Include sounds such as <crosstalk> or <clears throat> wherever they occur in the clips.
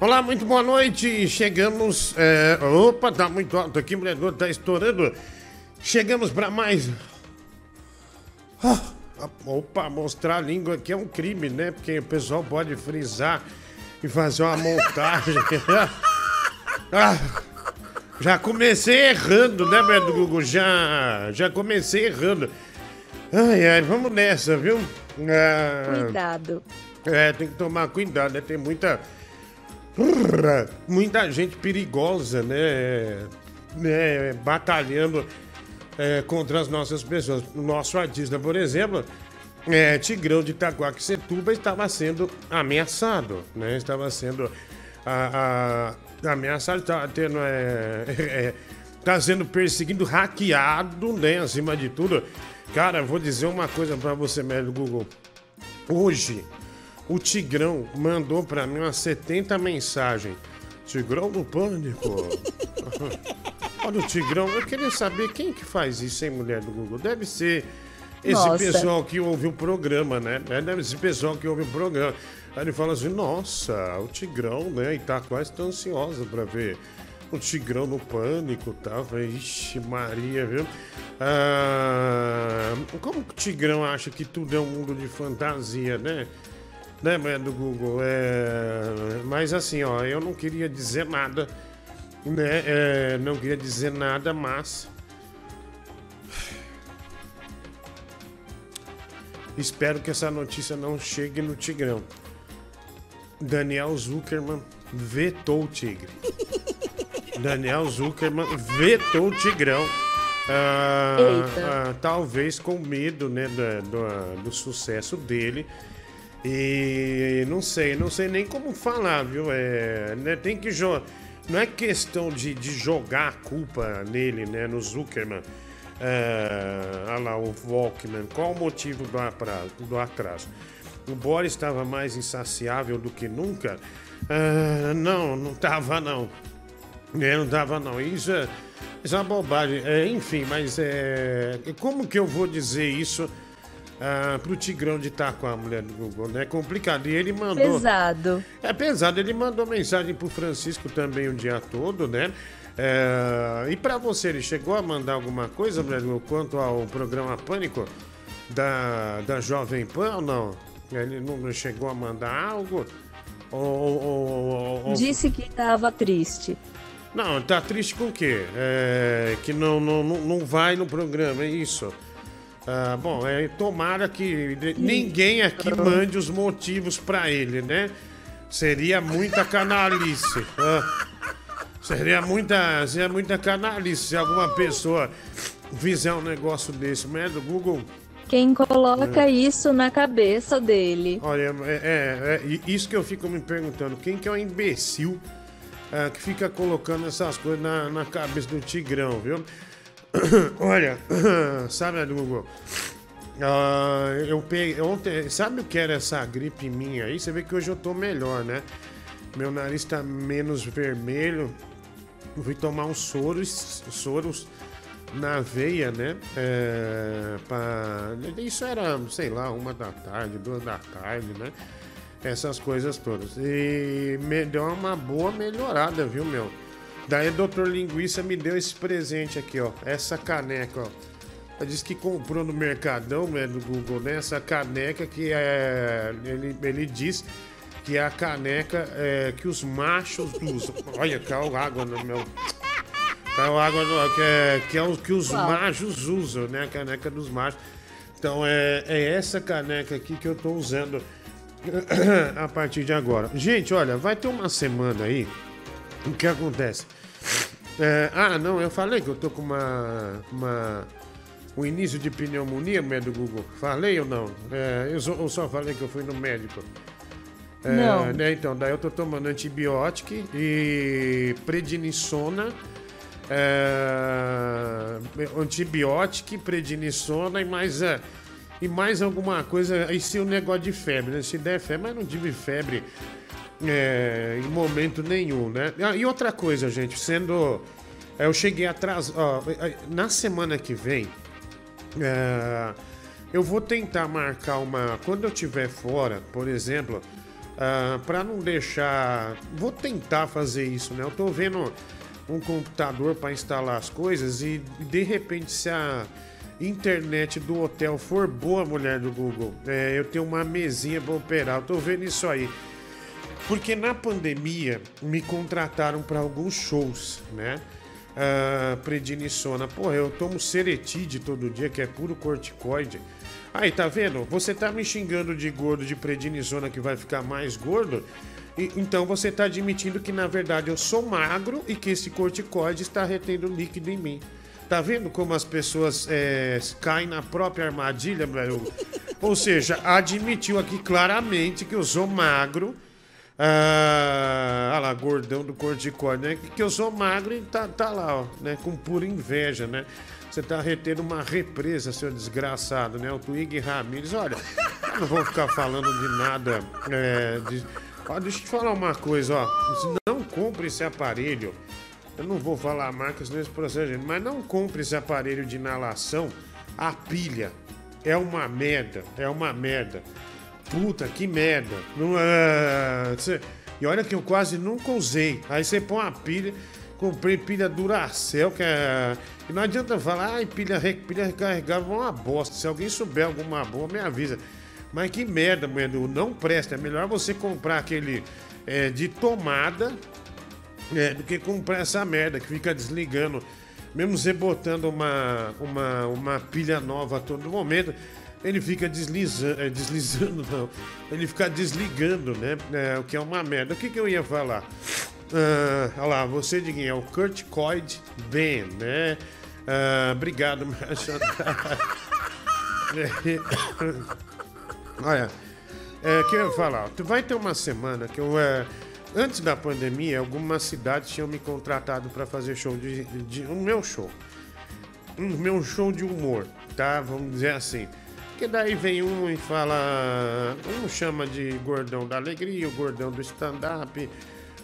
Olá, muito boa noite. Chegamos. É... Opa, tá muito alto aqui, mulher, tá estourando. Chegamos para mais. Ah, opa, mostrar a língua aqui é um crime, né? Porque o pessoal pode frisar e fazer uma montagem. <laughs> ah, já comecei errando, né, Google? Já, já comecei errando. Ai, ai, vamos nessa, viu? Ah, cuidado. É, tem que tomar cuidado, né? Tem muita. Muita gente perigosa, né? né? Batalhando é, contra as nossas pessoas. O nosso artista, por exemplo, é, Tigrão de Itaquaquecetuba estava sendo ameaçado, né? Estava sendo a, a, ameaçado, estava tendo. É, é, tá sendo perseguido, hackeado, né? Acima de tudo. Cara, vou dizer uma coisa para você, médio Google. Hoje, o Tigrão mandou para mim umas 70 mensagens. Tigrão no pânico. <laughs> Olha o Tigrão, eu queria saber quem que faz isso, hein, mulher do Google? Deve ser esse nossa. pessoal que ouve o programa, né? É, deve ser esse pessoal que ouve o programa. Aí ele fala assim, nossa, o Tigrão, né? E tá quase tão ansiosa pra ver o Tigrão no pânico e tal. Falei, ixi, Maria, viu? Ah, como que o Tigrão acha que tudo é um mundo de fantasia, né? Né, mulher do Google? É... Mas assim, ó, eu não queria dizer nada, né? É... Não queria dizer nada, mas Espero que essa notícia não chegue no Tigrão. Daniel Zuckerman vetou o Tigre. <laughs> Daniel Zuckerman vetou o Tigrão. Ah, ah, talvez com medo né, do, do, do, sucesso dele. E não sei, não sei nem como falar, viu? É, né, tem que jogar. Não é questão de, de jogar a culpa nele, né? No Zuckerman. É, olha lá, o Walkman. Qual o motivo do atraso? Do atraso? O Boris estava mais insaciável do que nunca? É, não, não estava não. É, não estava não. Isso é, isso é uma bobagem. É, enfim, mas é, como que eu vou dizer isso ah, pro Tigrão de estar com a mulher do Google, né? Complicado. E ele mandou. Pesado. É pesado. Ele mandou mensagem pro Francisco também o dia todo, né? É, e para você, ele chegou a mandar alguma coisa, Bruno, quanto ao programa Pânico da, da Jovem Pan ou não? Ele não chegou a mandar algo? Ou, ou, ou, Disse que estava triste. Não, tá triste com o quê? É, que não, não, não vai no programa, é isso. Ah, bom, é, tomara que ninguém aqui mande os motivos para ele, né? Seria muita canalice. Ah. Seria muita, seria muita canalice se alguma pessoa fizer um negócio desse. Mas é do Google. Quem coloca é. isso na cabeça dele? Olha, é, é, é, isso que eu fico me perguntando. Quem que é o imbecil é, que fica colocando essas coisas na, na cabeça do Tigrão, viu? <coughs> Olha, <coughs> sabe, Google? Uh, eu peguei ontem, sabe o que era essa gripe minha aí? Você vê que hoje eu tô melhor, né? Meu nariz tá menos vermelho, fui tomar uns soros, soros na veia, né? É, pra... Isso era, sei lá, uma da tarde, duas da tarde, né? Essas coisas todas. E me deu uma boa melhorada, viu, meu? Daí o Doutor Linguiça me deu esse presente aqui, ó. Essa caneca, ó. Ela disse que comprou no Mercadão, né, do Google, né? Essa caneca que é. Ele, ele diz que é a caneca é, que os machos usam. <laughs> Olha, caiu água no meu. Caiu água no, que, é, que é o que os Uau. machos usam, né? A caneca dos machos. Então é, é essa caneca aqui que eu tô usando <clears throat> a partir de agora. Gente, olha, vai ter uma semana aí. O que acontece? É, ah, não, eu falei que eu tô com uma. uma o início de pneumonia, médico Google. Falei ou não? É, eu, só, eu só falei que eu fui no médico. Não. É, né, então, daí eu tô tomando antibiótico e prednisona. É, antibiótico, prednisona e mais, é, e mais alguma coisa. E se o negócio de febre, né? Se der febre, mas não tive febre é, em momento nenhum, né? Ah, e outra coisa, gente, sendo. Eu cheguei atrás. Ó, na semana que vem, é, eu vou tentar marcar uma. Quando eu estiver fora, por exemplo Uh, para não deixar. Vou tentar fazer isso, né? Eu tô vendo um computador para instalar as coisas e de repente se a internet do hotel for boa, mulher do Google, é, eu tenho uma mesinha para operar. Eu tô vendo isso aí. Porque na pandemia me contrataram para alguns shows, né? Uh, prednisona. Porra, eu tomo Seretide todo dia, que é puro corticoide. Aí, tá vendo? Você tá me xingando de gordo de prednisona que vai ficar mais gordo. E, então você tá admitindo que na verdade eu sou magro e que esse corticoide está retendo líquido em mim. Tá vendo como as pessoas é, caem na própria armadilha? Ou seja, admitiu aqui claramente que eu sou magro. Ah, olha lá, gordão do corticoide, né? Que eu sou magro e tá, tá lá, ó, né? Com pura inveja, né? Você tá retendo uma represa, seu desgraçado, né? O Twig Ramires. Olha, eu não vou ficar falando de nada. É, de... Ó, deixa eu te falar uma coisa, ó. Não compre esse aparelho. Eu não vou falar marcas nesse processo, mas não compre esse aparelho de inalação. A pilha é uma merda. É uma merda. Puta, que merda. Não, é... E olha que eu quase nunca usei. Aí você põe uma pilha. Comprei pilha Duracell, que é. E não adianta falar, ai, pilha, pilha recarregável é uma bosta. Se alguém souber alguma boa, me avisa. Mas que merda, mulher, não presta. É melhor você comprar aquele é, de tomada é, do que comprar essa merda que fica desligando. Mesmo você botando uma, uma, uma pilha nova a todo momento, ele fica deslizando, é, <laughs> deslizando não, ele fica desligando, né? É, o que é uma merda. O que, que eu ia falar? Uh, olha lá, você, Diguinho, é o Kurt Coyd Ben, né? Uh, obrigado, <laughs> Olha, é, que eu ia falar, tu vai ter uma semana que eu. É, antes da pandemia, algumas cidades tinham me contratado para fazer show de, de. O meu show. Um meu show de humor, tá? Vamos dizer assim. Que daí vem um e fala. Um chama de gordão da alegria, o gordão do stand-up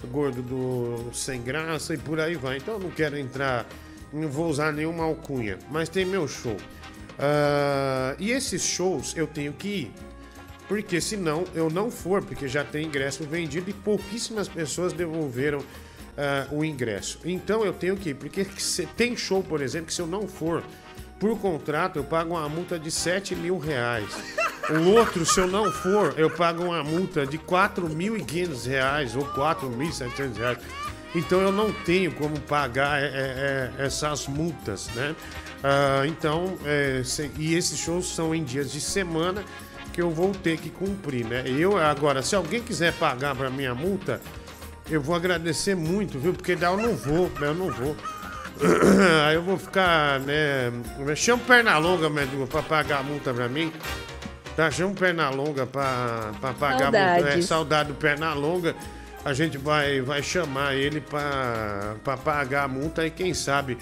gordo do sem graça e por aí vai. Então eu não quero entrar, não vou usar nenhuma alcunha, mas tem meu show. Uh, e esses shows eu tenho que ir. Porque senão eu não for, porque já tem ingresso vendido e pouquíssimas pessoas devolveram uh, o ingresso. Então eu tenho que ir, porque tem show, por exemplo, que se eu não for, por contrato, eu pago uma multa de 7 mil reais. O outro, se eu não for, eu pago uma multa de 4.500 reais ou 4.700 reais. Então eu não tenho como pagar é, é, é essas multas, né? Ah, então, é, se, e esses shows são em dias de semana que eu vou ter que cumprir, né? Eu agora, se alguém quiser pagar para minha multa, eu vou agradecer muito, viu? Porque daí eu não vou, né? eu não vou. <coughs> Aí eu vou ficar, né? Chama perna longa, meu pra pagar a multa pra mim. Tá, chama perna longa pra, pra pagar Saudades. a multa. É, saudade do perna longa. A gente vai, vai chamar ele pra, pra pagar a multa e quem sabe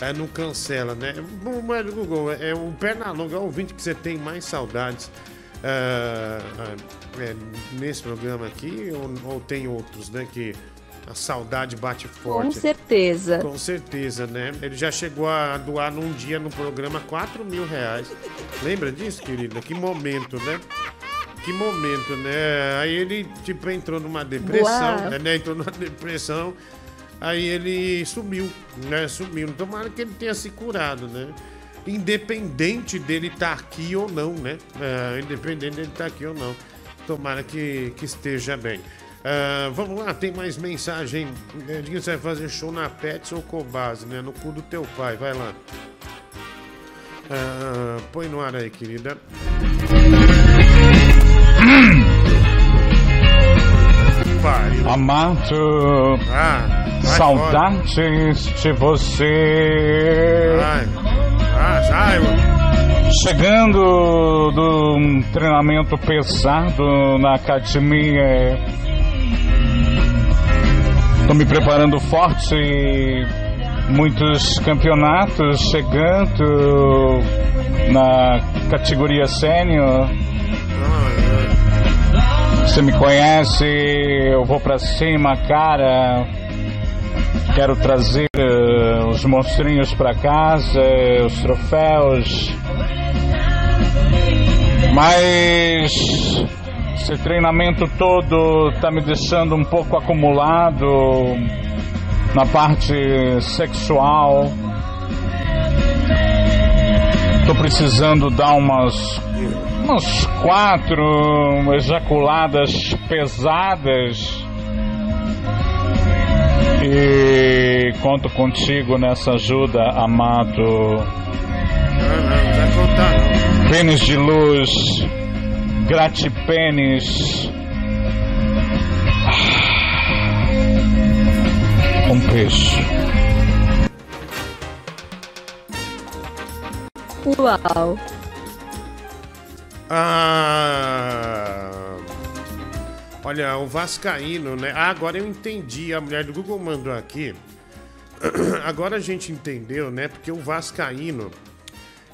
é, não cancela, né? Bom, mas Google, é o perna longa, é o ouvinte que você tem mais saudades. É, é, nesse programa aqui ou, ou tem outros, né? Que a saudade bate forte. Com certeza. Com certeza, né? Ele já chegou a doar num dia no programa 4 mil reais. Lembra disso, querida? Que momento, né? Que momento, né? Aí ele, tipo, entrou numa depressão, né? Entrou numa depressão. Aí ele sumiu, né? Sumiu. Tomara que ele tenha se curado, né? Independente dele estar tá aqui ou não, né? É, independente dele estar tá aqui ou não. Tomara que, que esteja bem. Uh, vamos lá, tem mais mensagem. É, Diga você vai fazer show na Pets ou Cobase, né? No cu do teu pai, vai lá. Uh, põe no ar aí, querida. Amado, ah, saudades fora. de você. Vai, vai, sai, Chegando do treinamento pesado na academia Estou me preparando forte, muitos campeonatos chegando na categoria sênior. Você me conhece, eu vou para cima, cara. Quero trazer uh, os monstrinhos para casa, os troféus. Mas Esse treinamento todo tá me deixando um pouco acumulado na parte sexual. Tô precisando dar umas umas quatro ejaculadas pesadas. E conto contigo nessa ajuda, amado. Não, não, não vai contar não. Pênis de luz, gratipênis. Um beijo. Uau. Ah, olha, o Vascaíno, né? Ah, agora eu entendi. A mulher do Google mandou aqui. <clears throat> Agora a gente entendeu, né? Porque o Vascaíno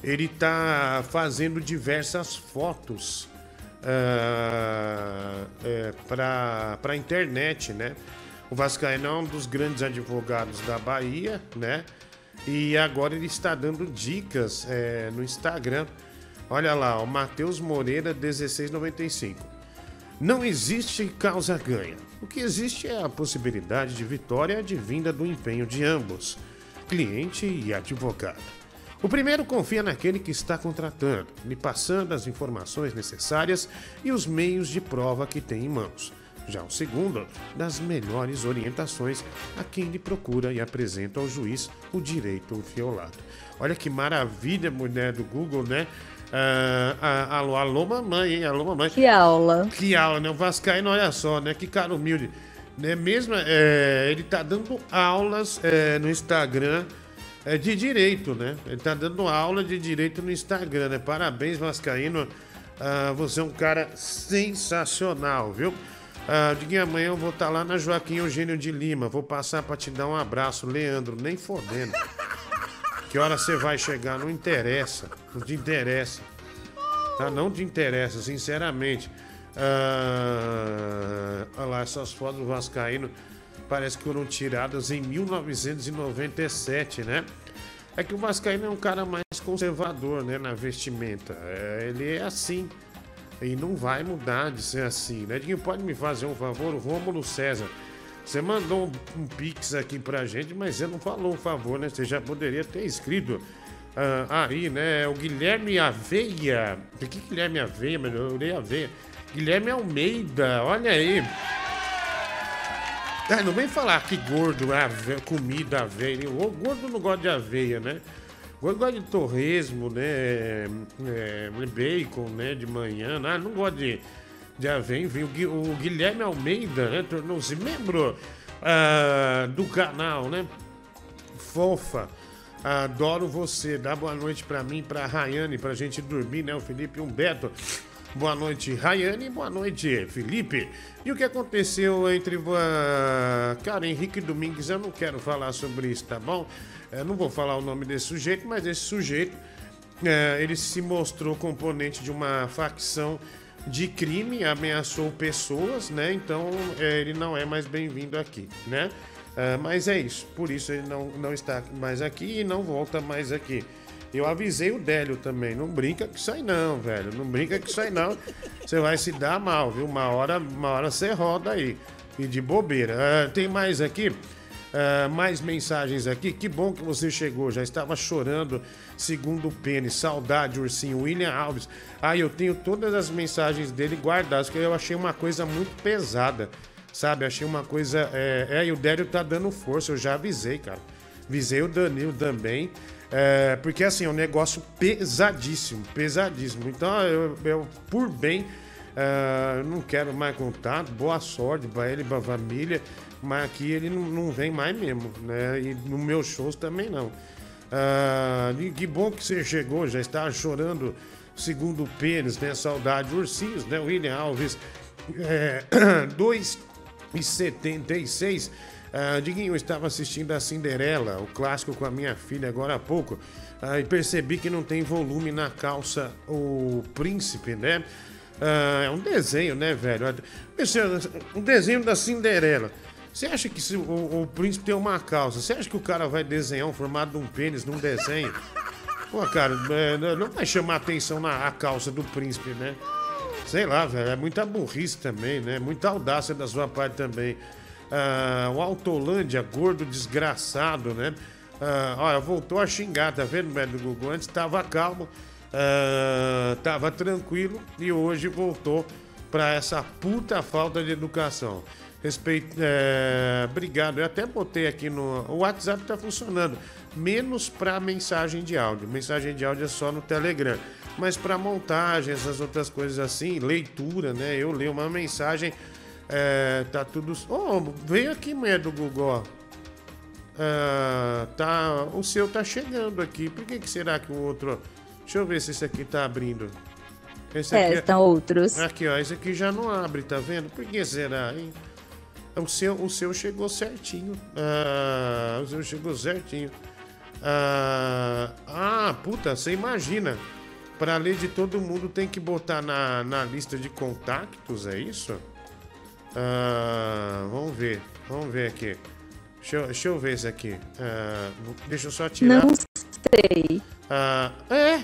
ele tá fazendo diversas fotos ah, é, para para internet, né? O Vascaíno é um dos grandes advogados da Bahia, né? E agora ele está dando dicas é, no Instagram. Olha lá, o Matheus Moreira 1695. Não existe causa ganha. O que existe é a possibilidade de vitória advinda do empenho de ambos, cliente e advogado. O primeiro confia naquele que está contratando, lhe passando as informações necessárias e os meios de prova que tem em mãos. Já o segundo, das melhores orientações a quem lhe procura e apresenta ao juiz o direito violado. Olha que maravilha, mulher do Google, né? Ah, ah, alô, alô, mamãe, hein? Alô, mamãe. Que aula. Que aula, né? O Vascaíno, olha só, né? Que cara humilde. Né? Mesmo, é, ele tá dando aulas é, no Instagram é, de direito, né? Ele tá dando aula de direito no Instagram, né? Parabéns, Vascaíno. Ah, você é um cara sensacional, viu? Ah, Diguinho, amanhã eu vou estar lá na Joaquim Eugênio de Lima. Vou passar pra te dar um abraço, Leandro. Nem fodendo. Que hora você vai chegar? Não interessa. Não te interessa. Tá? Não te interessa, sinceramente. Ah, olha lá, essas fotos do Vascaíno parece que foram tiradas em 1997, né? É que o Vascaíno é um cara mais conservador, né? Na vestimenta. É, ele é assim. E não vai mudar de ser assim, né? Diguinho, pode me fazer um favor? O Rômulo César. Você mandou um, um pix aqui pra gente, mas você não falou um favor, né? Você já poderia ter escrito ah, aí, né? O Guilherme Aveia. Por que Guilherme Aveia, melhorei Aveia? Guilherme Almeida, olha aí. Ah, não vem falar que gordo, ave, comida, aveia. O gordo não gosta de aveia, né? Gordo gosta de torresmo, né? É, bacon, né? De manhã. Ah, não gosta de, de aveia. Enfim, o Guilherme Almeida, né? Tornou-se membro ah, do canal, né? Fofa. Adoro você. Dá boa noite pra mim, pra Rayane, pra gente dormir, né? O Felipe Humberto. Boa noite, Rayane. Boa noite, Felipe. E o que aconteceu entre. ah, cara, Henrique Domingues, eu não quero falar sobre isso, tá bom? Eu não vou falar o nome desse sujeito, mas esse sujeito. é, ele se mostrou componente de uma facção de crime, ameaçou pessoas, né? Então é, ele não é mais bem-vindo aqui, né? Ah, mas é isso, por isso ele não, não está mais aqui e não volta mais aqui. Eu avisei o Délio também, não brinca isso aí não, velho. Não brinca isso aí não. Você vai se dar mal, viu? Uma hora, uma hora você roda aí. E de bobeira. Ah, tem mais aqui? Ah, mais mensagens aqui. Que bom que você chegou. Já estava chorando, segundo o Pênis. Saudade, ursinho. William Alves. Ah, eu tenho todas as mensagens dele guardadas, porque eu achei uma coisa muito pesada. Sabe? Achei uma coisa. É, é e o Délio tá dando força. Eu já avisei, cara. Avisei o Danilo também. É, porque assim, é um negócio pesadíssimo, pesadíssimo. Então, eu, eu, por bem, é, não quero mais contato. Boa sorte pra ele, pra família. Mas aqui ele não, não vem mais mesmo, né? E no meus shows também não. E que bom que você chegou, já estava chorando, segundo o Pênis, né? Saudade, ursinhos, né? William Alves, é, <clears throat> 2,76. Ah, Diguinho, eu estava assistindo a Cinderela, o clássico com a minha filha agora há pouco, ah, e percebi que não tem volume na calça o príncipe, né? Ah, é um desenho, né, velho? É Um desenho da Cinderela. Você acha que se o, o príncipe tem uma calça, você acha que o cara vai desenhar um formato de um pênis num desenho? Pô, cara, é, não vai chamar atenção na calça do príncipe, né? Sei lá, velho, é muita burrice também, né? Muita audácia da sua parte também. Ah, o Autolândia, gordo desgraçado, né? Ah, olha, voltou a xingar, tá vendo, do Google? Antes tava calmo, ah, tava tranquilo e hoje voltou pra essa puta falta de educação. Respeito, é, obrigado. Eu até botei aqui no. O WhatsApp tá funcionando, menos para mensagem de áudio. Mensagem de áudio é só no Telegram. Mas para montagem, essas outras coisas assim, leitura, né? Eu leio uma mensagem, é, tá tudo. Oh, veio aqui, mulher do Google, ó. Ah, tá, o seu tá chegando aqui. Por que, que será que o outro. Deixa eu ver se esse aqui tá abrindo. Esse É, aqui estão outros. Aqui, ó, esse aqui já não abre, tá vendo? Por que será, hein? O seu, o seu chegou certinho. Ah, o seu chegou certinho. Ah, ah, puta, você imagina. Pra ler de todo mundo tem que botar na, na lista de contactos, é isso? Ah, vamos ver, vamos ver aqui. Deixa eu, deixa eu ver esse aqui. Ah, deixa eu só tirar. Não sei. Ah, é!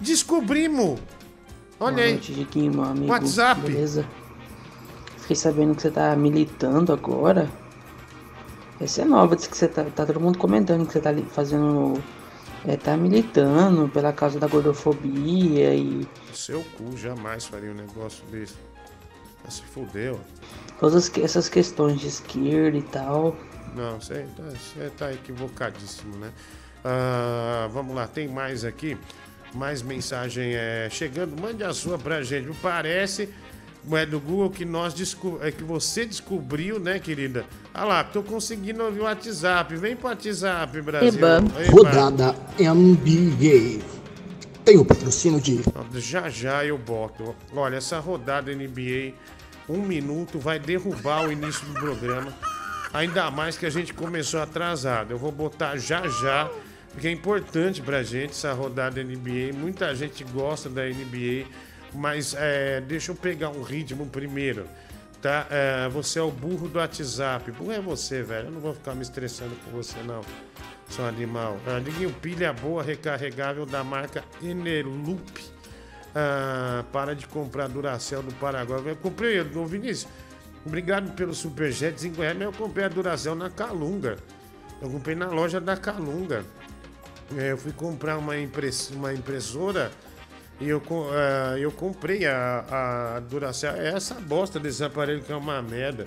Descobrimos! Olha aí. noite, Diquinho, meu amigo. WhatsApp. Beleza? Fiquei sabendo que você tá militando agora. Essa é nova, diz que você tá, tá todo mundo comentando que você tá fazendo. É, tá militando pela causa da gordofobia e Seu cu jamais faria um negócio desse. Ah, se fudeu. todas essas questões de esquerda e tal. Não, você tá, você tá equivocadíssimo, né? Ah, vamos lá, tem mais aqui. Mais mensagem é, chegando. Mande a sua pra gente. Parece, é do Google, que nós desco é que você descobriu, né, querida? Ah lá, tô conseguindo ouvir o WhatsApp. Vem pro WhatsApp, Brasil. Eba. Eba. Rodada NBA. Tem o patrocínio de Já já eu boto. Olha, essa rodada NBA, um minuto, vai derrubar o início do programa. Ainda mais que a gente começou atrasado. Eu vou botar já já, porque é importante pra gente essa rodada NBA. Muita gente gosta da NBA, mas é, deixa eu pegar um ritmo primeiro. Tá? É, você é o burro do WhatsApp. Burro é você, velho. Eu não vou ficar me estressando com você, não. Seu animal. Ah, Liguinho, pilha boa, recarregável da marca Eneloop. Ah, para de comprar Duracell do Paraguai. Eu comprei, ô Vinícius. Obrigado pelo superjet. Em Goiânia eu comprei a Duracell na Calunga. Eu comprei na loja da Calunga. É, eu fui comprar uma, impress, uma impressora e eu, ah, eu comprei a, a Duracell. É essa bosta desse aparelho que é uma merda.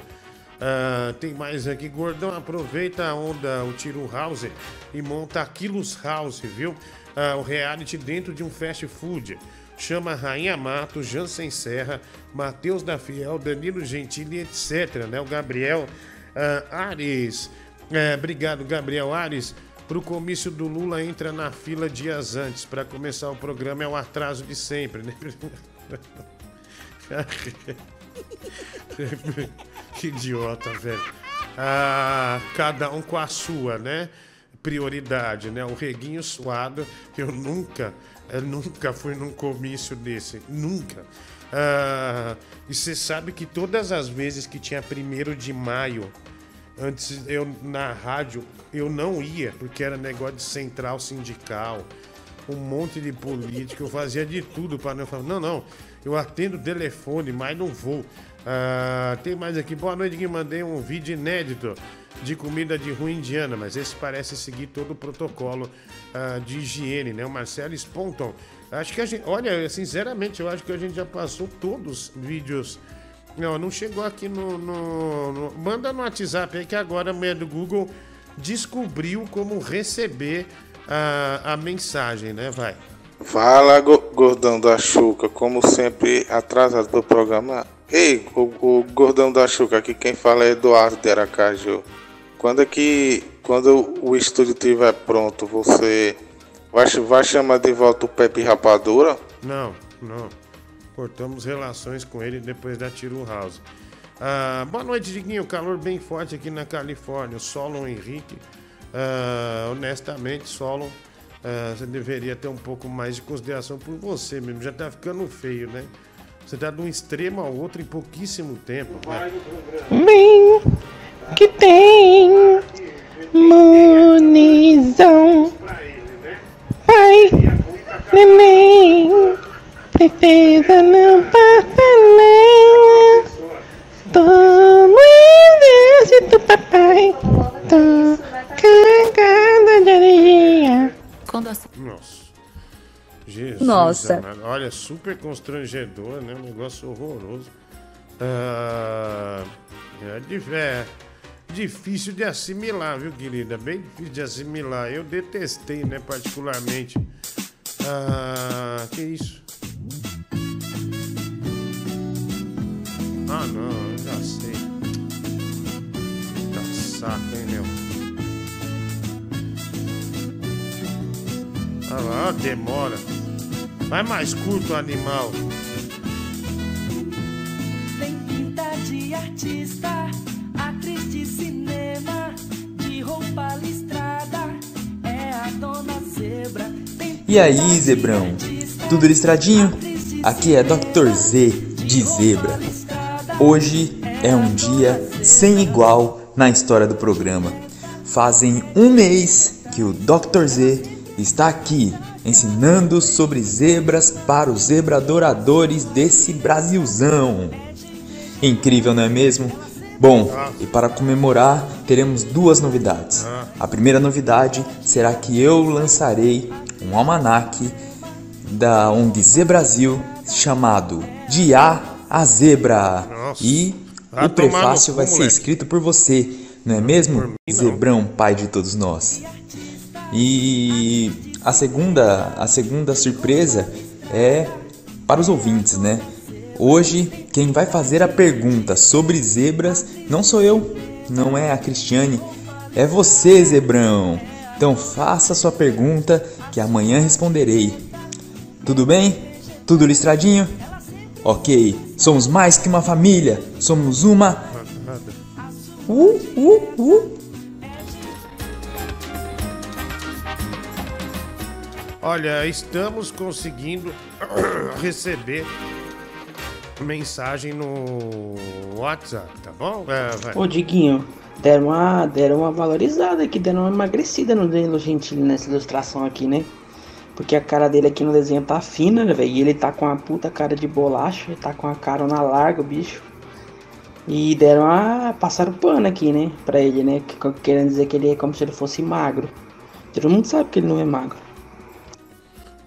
Ah, tem mais aqui, gordão. Aproveita a onda, o Tiro House e monta a Quilos House, viu? Ah, o reality dentro de um fast food. Chama Rainha Mato, Jansen Serra, Matheus da Fiel, Danilo Gentili, etc. Né? O Gabriel ah, Ares. É, obrigado, Gabriel Ares. Pro comício do Lula entra na fila dias antes. Para começar o programa é o atraso de sempre, né? <laughs> que idiota, velho. Ah, cada um com a sua, né? Prioridade, né? O reguinho suado, eu nunca, eu nunca fui num comício desse. Nunca. Ah, e você sabe que todas as vezes que tinha primeiro de maio, antes eu na rádio, eu não ia, porque era negócio de central sindical um monte de político, eu fazia de tudo para não falar, não, não, eu atendo telefone, mas não vou. Ah, tem mais aqui, boa noite, que mandei um vídeo inédito de comida de rua indiana, mas esse parece seguir todo o protocolo ah, de higiene, né? O Marcelo Sponton. Acho que a gente, olha, sinceramente, eu acho que a gente já passou todos os vídeos. Não, não chegou aqui no, no- no- Manda no WhatsApp aí que agora a mulher do Google descobriu como receber a, a mensagem, né? Vai. Fala, go- gordão da Chuca, como sempre, atrasado pro programa. Ei, o, o gordão da Chuca, aqui quem fala é Eduardo de Aracaju. Quando é que, quando o estúdio estiver pronto, você vai, vai chamar de volta o Pepe Rapadura? Não, não. Cortamos relações com ele depois da Tiro House. Ah, boa noite, Diguinho. Calor bem forte aqui na Califórnia. Solon Henrique. Ah, honestamente, Solon, ah, você deveria ter um pouco mais de consideração por você mesmo. Já tá ficando feio, né? Você tá de um extremo ao outro em pouquíssimo tempo. Vai. Bem que tem munição. Pai, neném, tristeza não passa não. Tô no exército, papai. Tô carregada de alegria. Nossa. Jesus Nossa. amado. Olha, super constrangedor, né? Um negócio horroroso. Ah, é, é difícil de assimilar, viu, querida? Bem difícil de assimilar. Eu detestei, né, particularmente. Ah, que isso? Ah, não, eu já sei. Tá saco, hein, meu? Ah lá, demora. Vai mais curto, animal. Tem pinta de artista, atriz de cinema, de roupa listrada, é a dona zebra. E aí, Zebrão? Tudo listradinho? Aqui é Dr. Z de Zebra. Hoje é um dia sem igual na história do programa. Fazem um mês que o Dr. Z está aqui ensinando sobre zebras para os zebradoradores desse Brasilzão. Incrível, não é mesmo? Bom, e para comemorar, teremos duas novidades. A primeira novidade será que eu lançarei um almanaque da ONG Zebrasil chamado De A a Zebra. Nossa. E Vai o prefácio cu, vai ser moleque. escrito por você, não é mesmo? Zebrão, pai de todos nós. E a segunda, a segunda surpresa é para os ouvintes, né? Hoje, quem vai fazer a pergunta sobre zebras não sou eu, não é a Cristiane, é você, Zebrão. Então faça sua pergunta que amanhã responderei. Tudo bem? Tudo listradinho? Ok, somos mais que uma família, somos uma. Uh, uh, uh. Olha, estamos conseguindo <clears throat> receber mensagem no WhatsApp, tá bom? É, vai. Ô, Diguinho, deram uma, deram uma valorizada aqui, deram uma emagrecida no Danilo Gentili nessa ilustração aqui, né? Porque a cara dele aqui no desenho tá fina, né, velho? E ele tá com uma puta cara de bolacha, tá com a cara na larga, o bicho. E deram uma. passaram pano aqui, né? Pra ele, né? que- Querendo dizer que ele é como se ele fosse magro. Todo mundo sabe que ele não é magro.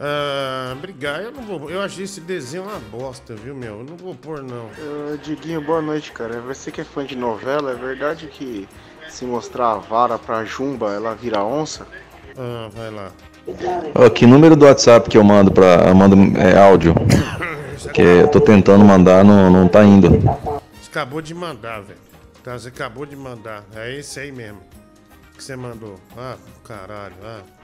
Ah, obrigado, eu não vou. Eu achei esse desenho uma bosta, viu, meu? Eu não vou pôr, não. Ô, Diguinho, boa noite, cara. Você que é fã de novela, é verdade que se mostrar a vara pra Jumba, ela vira onça? Ah, vai lá. Ó, que número do WhatsApp que eu mando pra. Eu mando é, áudio? Que eu tô tentando mandar, não, não tá indo. Você acabou de mandar, velho. Tá, você acabou de mandar. É esse aí mesmo. Que você mandou. Ah, caralho. Ah.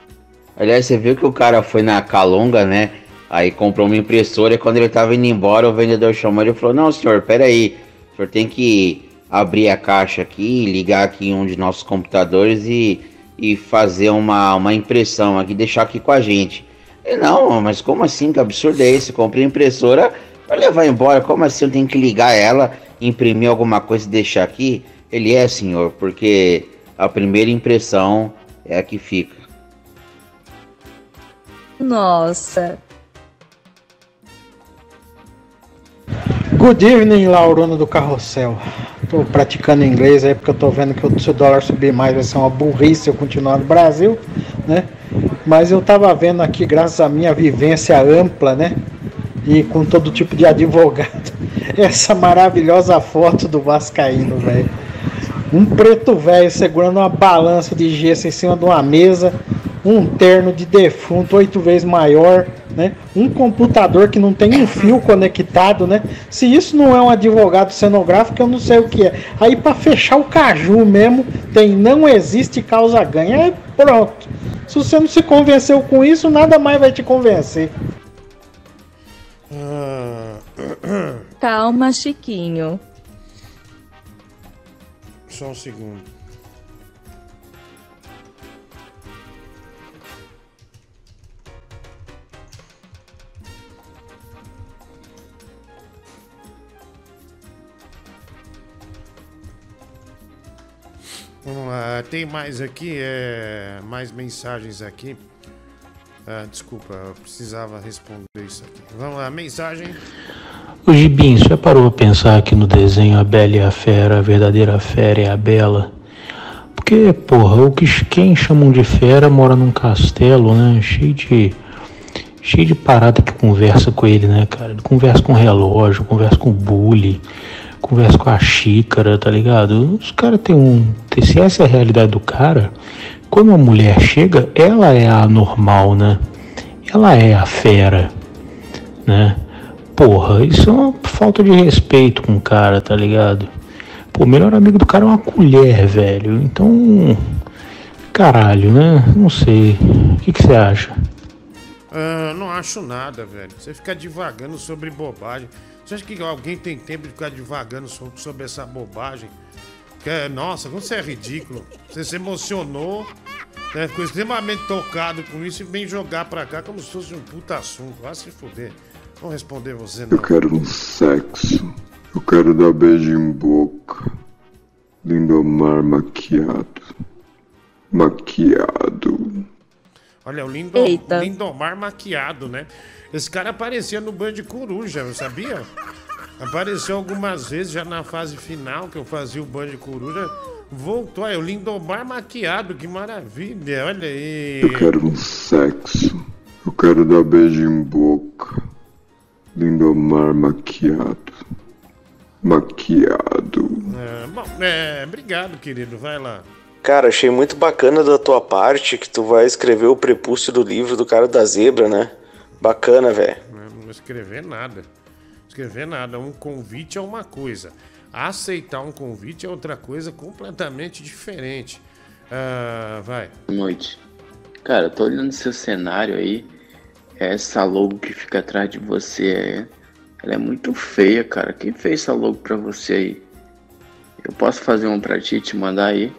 Aliás, você viu que o cara foi na Calunga, né? Aí comprou uma impressora e quando ele tava indo embora, o vendedor chamou ele e falou: Não, senhor, peraí. O senhor tem que abrir a caixa aqui, ligar aqui um de nossos computadores e, e fazer uma, uma impressão aqui, deixar aqui com a gente. Ele, não, mas como assim? Que absurdo é esse? Comprei impressora pra levar embora. Como assim? Eu tenho que ligar ela, imprimir alguma coisa e deixar aqui? Ele é, senhor, porque a primeira impressão é a que fica. Nossa. Good evening, Laurona do Carrossel. Tô praticando inglês aí porque eu tô vendo que se o dólar subir mais vai ser uma burrice eu continuar no Brasil, né? Mas eu tava vendo aqui, graças à minha vivência ampla, né? E com todo tipo de advogado, <laughs> essa maravilhosa foto do Vascaíno, velho. Um preto velho segurando uma balança de gesso em cima de uma mesa, um terno de defunto oito vezes maior, né? Um computador que não tem um fio conectado, né? Se isso não é um advogado cenográfico, eu não sei o que é. Aí para fechar o caju mesmo, tem não existe causa ganha. Aí pronto. Se você não se convenceu com isso, nada mais vai te convencer. Ah, <coughs> Calma, Chiquinho. Só um segundo. Vamos lá, tem mais aqui, é, mais mensagens aqui. Ah, desculpa, eu precisava responder isso aqui. Vamos lá, mensagem. O Gibim, você parou pra pensar que no desenho A Bela e a Fera, a verdadeira fera é a Bela? Porque, porra, o que quem chamam de fera mora num castelo, né? Cheio de. Cheio de parada que conversa com ele, né, cara? Ele conversa com relógio, conversa com bully, conversa com a xícara, tá ligado? Os caras têm um. Se essa é a realidade do cara, quando uma mulher chega, ela é a normal, né? Ela é a fera, né? Porra, isso é uma falta de respeito com o cara, tá ligado? Pô, o melhor amigo do cara é uma colher, velho. Então. Caralho, né? Não sei. O que que você acha? Ah, não acho nada, velho. Você fica divagando sobre bobagem. Você acha que alguém tem tempo de ficar divagando so- sobre essa bobagem? Que é- nossa, como você é ridículo. Você se emocionou, né? ficou extremamente tocado com isso e vem jogar pra cá como se fosse um puta assunto. Vai se fuder. Não responder você, não. Eu quero um sexo. Eu quero dar beijo em boca. Lindomar maquiado. Maquiado. Olha, o Lindo. Lindomar maquiado, né? Esse cara aparecia no Band Coruja, eu sabia? Apareceu algumas vezes já na fase final que eu fazia o Band Coruja. Voltou, é o Lindomar maquiado, que maravilha, olha aí. Eu quero um sexo. Eu quero dar beijo em boca. Lindomar maquiado. Maquiado. É, bom, é, obrigado, querido, vai lá. Cara, achei muito bacana da tua parte que tu vai escrever o prepúcio do livro do cara da zebra, né? Bacana, velho. Não vou escrever nada. Escrever nada. Um convite é uma coisa. Aceitar um convite é outra coisa completamente diferente. Ah, vai. Boa noite. Cara, eu tô olhando seu cenário aí. Essa logo que fica atrás de você é. Ela é muito feia, cara. Quem fez essa logo pra você aí? Eu posso fazer um pra ti e te mandar aí?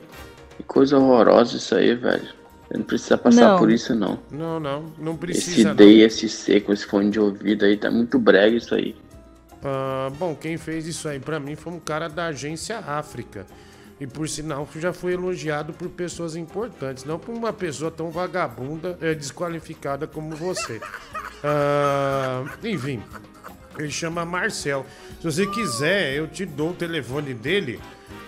Que coisa horrorosa isso aí, velho. Você não precisa passar Não. por isso, não. Não, não, não Esse precisa. D não. e esse C com esse fone de ouvido aí tá muito brega isso aí. Ah, bom, quem fez isso aí pra mim foi um cara da agência África. E por sinal já foi elogiado por pessoas importantes, não por uma pessoa tão vagabunda, é, desqualificada como você. <laughs> Ah, enfim, ele chama Marcel. Se você quiser, eu te dou o telefone dele.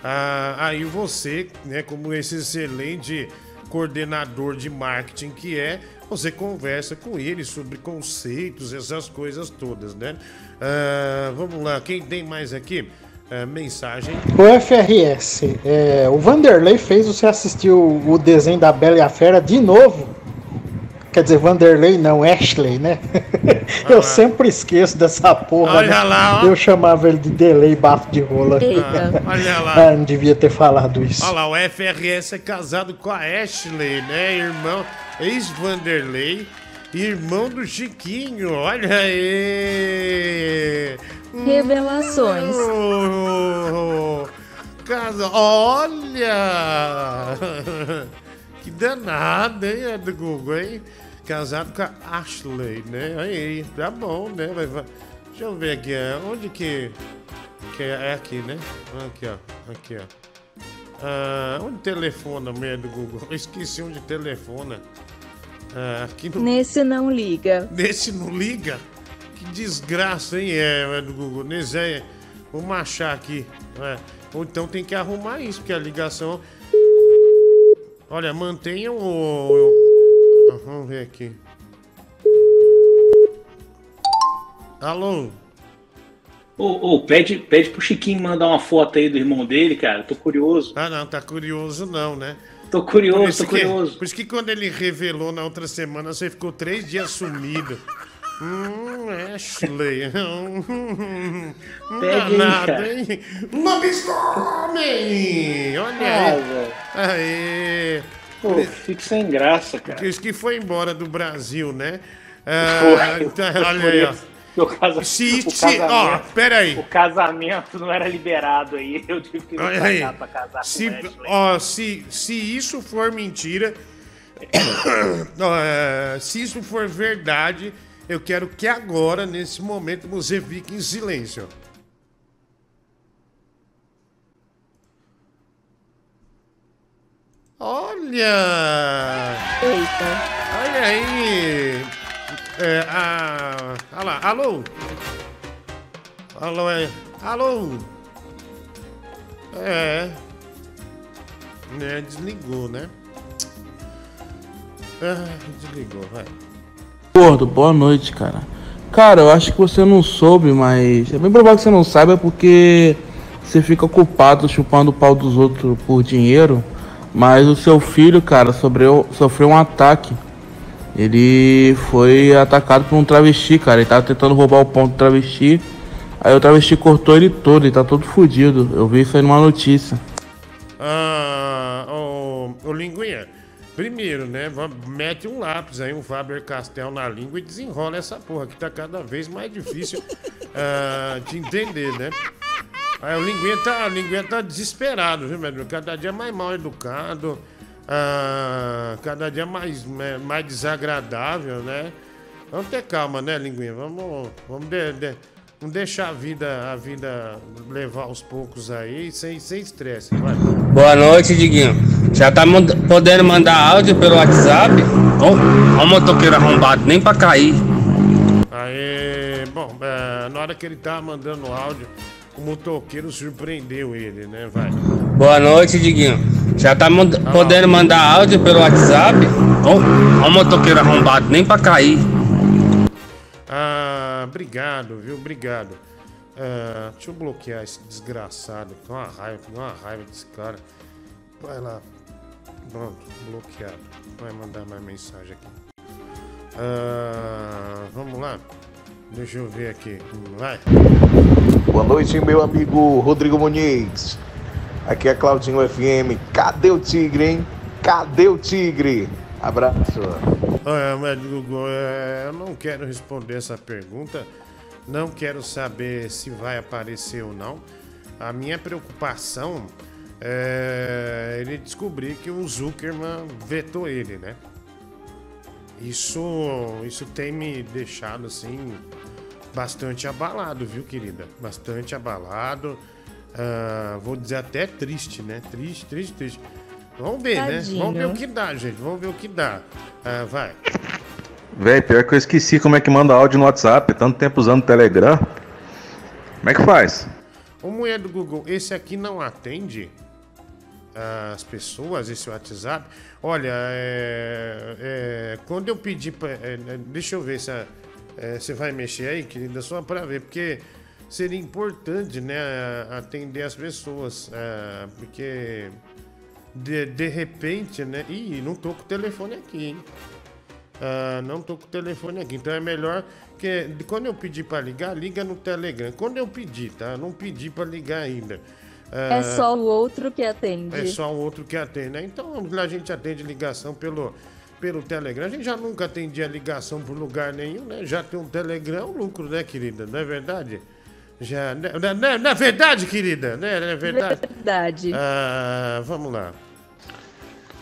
Ah, aí você, né, como esse excelente coordenador de marketing que é, você conversa com ele sobre conceitos, essas coisas todas, né? Ah, vamos lá, quem tem mais aqui? Ah, mensagem. O FRS, é, o Vanderlei fez você assistir o, o desenho da Bela e a Fera de novo. Quer dizer, Vanderlei não, Ashley, né? <laughs> Eu sempre esqueço dessa porra. Olha né? lá, ó. Eu chamava ele de delay bafo de rola. Eita. Olha lá. Ah, não devia ter falado isso. Olha lá, o FRS é casado com a Ashley, né? Irmão, ex-Vanderlei, irmão do Chiquinho, olha aí! Revelações. Oh, casa, olha! <laughs> Que danado, hein, é do Google, hein? Casado com a Ashley, né? Aí, tá bom, né? Vai- vai- Deixa eu ver aqui, é, onde que... que é é aqui, né? Aqui, ó. Aqui, ó. Ah, onde telefona a mulher do Google? Eu esqueci onde telefona. Ah, aqui no... Nesse não liga. Nesse não liga? Que desgraça, hein? É, é do Google. Nesse é. Vamos achar aqui. É. Ou então tem que arrumar isso, porque a ligação. Olha, mantenham o. Ah, vamos ver aqui. Alô? Ô, ô, pede, pede pro Chiquinho mandar uma foto aí do irmão dele, cara. Tô curioso. Ah, não, tá curioso não, né? Tô curioso, tô que- curioso. Por isso que quando ele revelou na outra semana, você ficou três dias sumido. Hum, Ashley. Hum, Pega aí, danado, cara. hein? Lobisomem! Olha Ah, aí. Aê. Pô, fico sem graça, cara. Isso que foi embora do Brasil, né? Ah, Foi. então, Foi olha aí, ó. casa- Se- o se- ó, casamento- peraí. O casamento não era liberado aí. Eu tive que Olha pra aí. casar Se, com Ashley. ó, se, se isso for mentira, <coughs> é, se isso for verdade, eu quero que agora, nesse momento, você fique em silêncio. Olha! Eita. Olha aí. É, a... Olha lá, alô? Alô, é. Alô? É. É, desligou, né? Ah, desligou, vai. Gordo, boa noite, cara. Cara, eu acho que você não soube, mas é bem provável que você não saiba porque você fica ocupado chupando o pau dos outros por dinheiro. Mas o seu filho, cara, sofreu, sofreu um ataque. Ele foi atacado por um travesti, cara. Ele tava tentando roubar o ponto do travesti. Aí o travesti cortou ele todo, ele tá todo fudido. Eu vi isso aí numa notícia. Ah, ô, ô Linguinha, primeiro, né? Mete um lápis aí, um Faber Castell na língua e desenrola essa porra que tá cada vez mais difícil <laughs> ah, de entender, né? Aí o Linguinha tá, o Linguinha tá desesperado, viu, meu? Cada dia mais mal educado, ah, cada dia mais, né, mais desagradável, né? Vamos ter calma, né, Linguinha? Vamos, vamos, de- de- deixar a vida, a vida levar aos poucos aí, sem sem estresse, vai. Boa noite, Diguinho. Já tá podendo mandar áudio pelo WhatsApp? Ó, ó o motoqueiro arrombado, nem pra cair. Aí, bom, é, na hora que ele tava mandando o áudio, o motoqueiro surpreendeu ele, né? Vai. Boa noite, Diguinho. Já tá mand- podendo mandar áudio pelo WhatsApp? Ó, ó o motoqueiro arrombado, nem pra cair. Ah, obrigado, viu? Obrigado. Ah, deixa eu bloquear esse desgraçado. Com uma raiva, com uma raiva desse cara. Vai lá. Pronto, bloqueado. Vai mandar mais mensagem aqui. Ah, vamos lá. Deixa eu ver aqui. Vai. Boa noite, meu amigo Rodrigo Muniz. Aqui é Claudinho FM. Cadê o Tigre, hein? Cadê o Tigre? Abraço. Olha, mas, Gugu, é, eu não quero responder essa pergunta. Não quero saber se vai aparecer ou não. A minha preocupação é ele descobrir que o Zuckerman vetou ele, né? Isso, isso tem me deixado assim bastante abalado, viu, querida? Bastante abalado. Ah, vou dizer até triste, né? Triste, triste, triste. Vamos ver, né? Tadinho. Vamos ver o que dá, gente. Vamos ver o que dá. Ah, vai. Véi, pior que eu esqueci como é que manda áudio no WhatsApp. Tanto tempo usando o Telegram. Como é que faz? Ô mulher do Google, esse aqui não atende as pessoas, esse WhatsApp? Olha, é, é, quando eu pedi pra. é, é, deixa eu ver se é, você vai mexer aí, querida, só pra ver, porque seria importante, né, atender as pessoas, é, porque de, de repente, né? Ih, não tô com o telefone aqui, hein? Ah, não tô com o telefone aqui, então é melhor que quando eu pedir pra ligar, liga no Telegram. Quando eu pedir, tá? Não pedi pra ligar ainda. Ah, É só o outro que atende. é só o outro que atende, né? Então a gente atende ligação pelo, pelo Telegram. A gente já nunca atendia ligação por lugar nenhum, né? Já tem um Telegram, é um lucro, né, querida? Não é verdade? Já, não, não é verdade, querida? Né? Não é verdade? Verdade. Ah, vamos lá.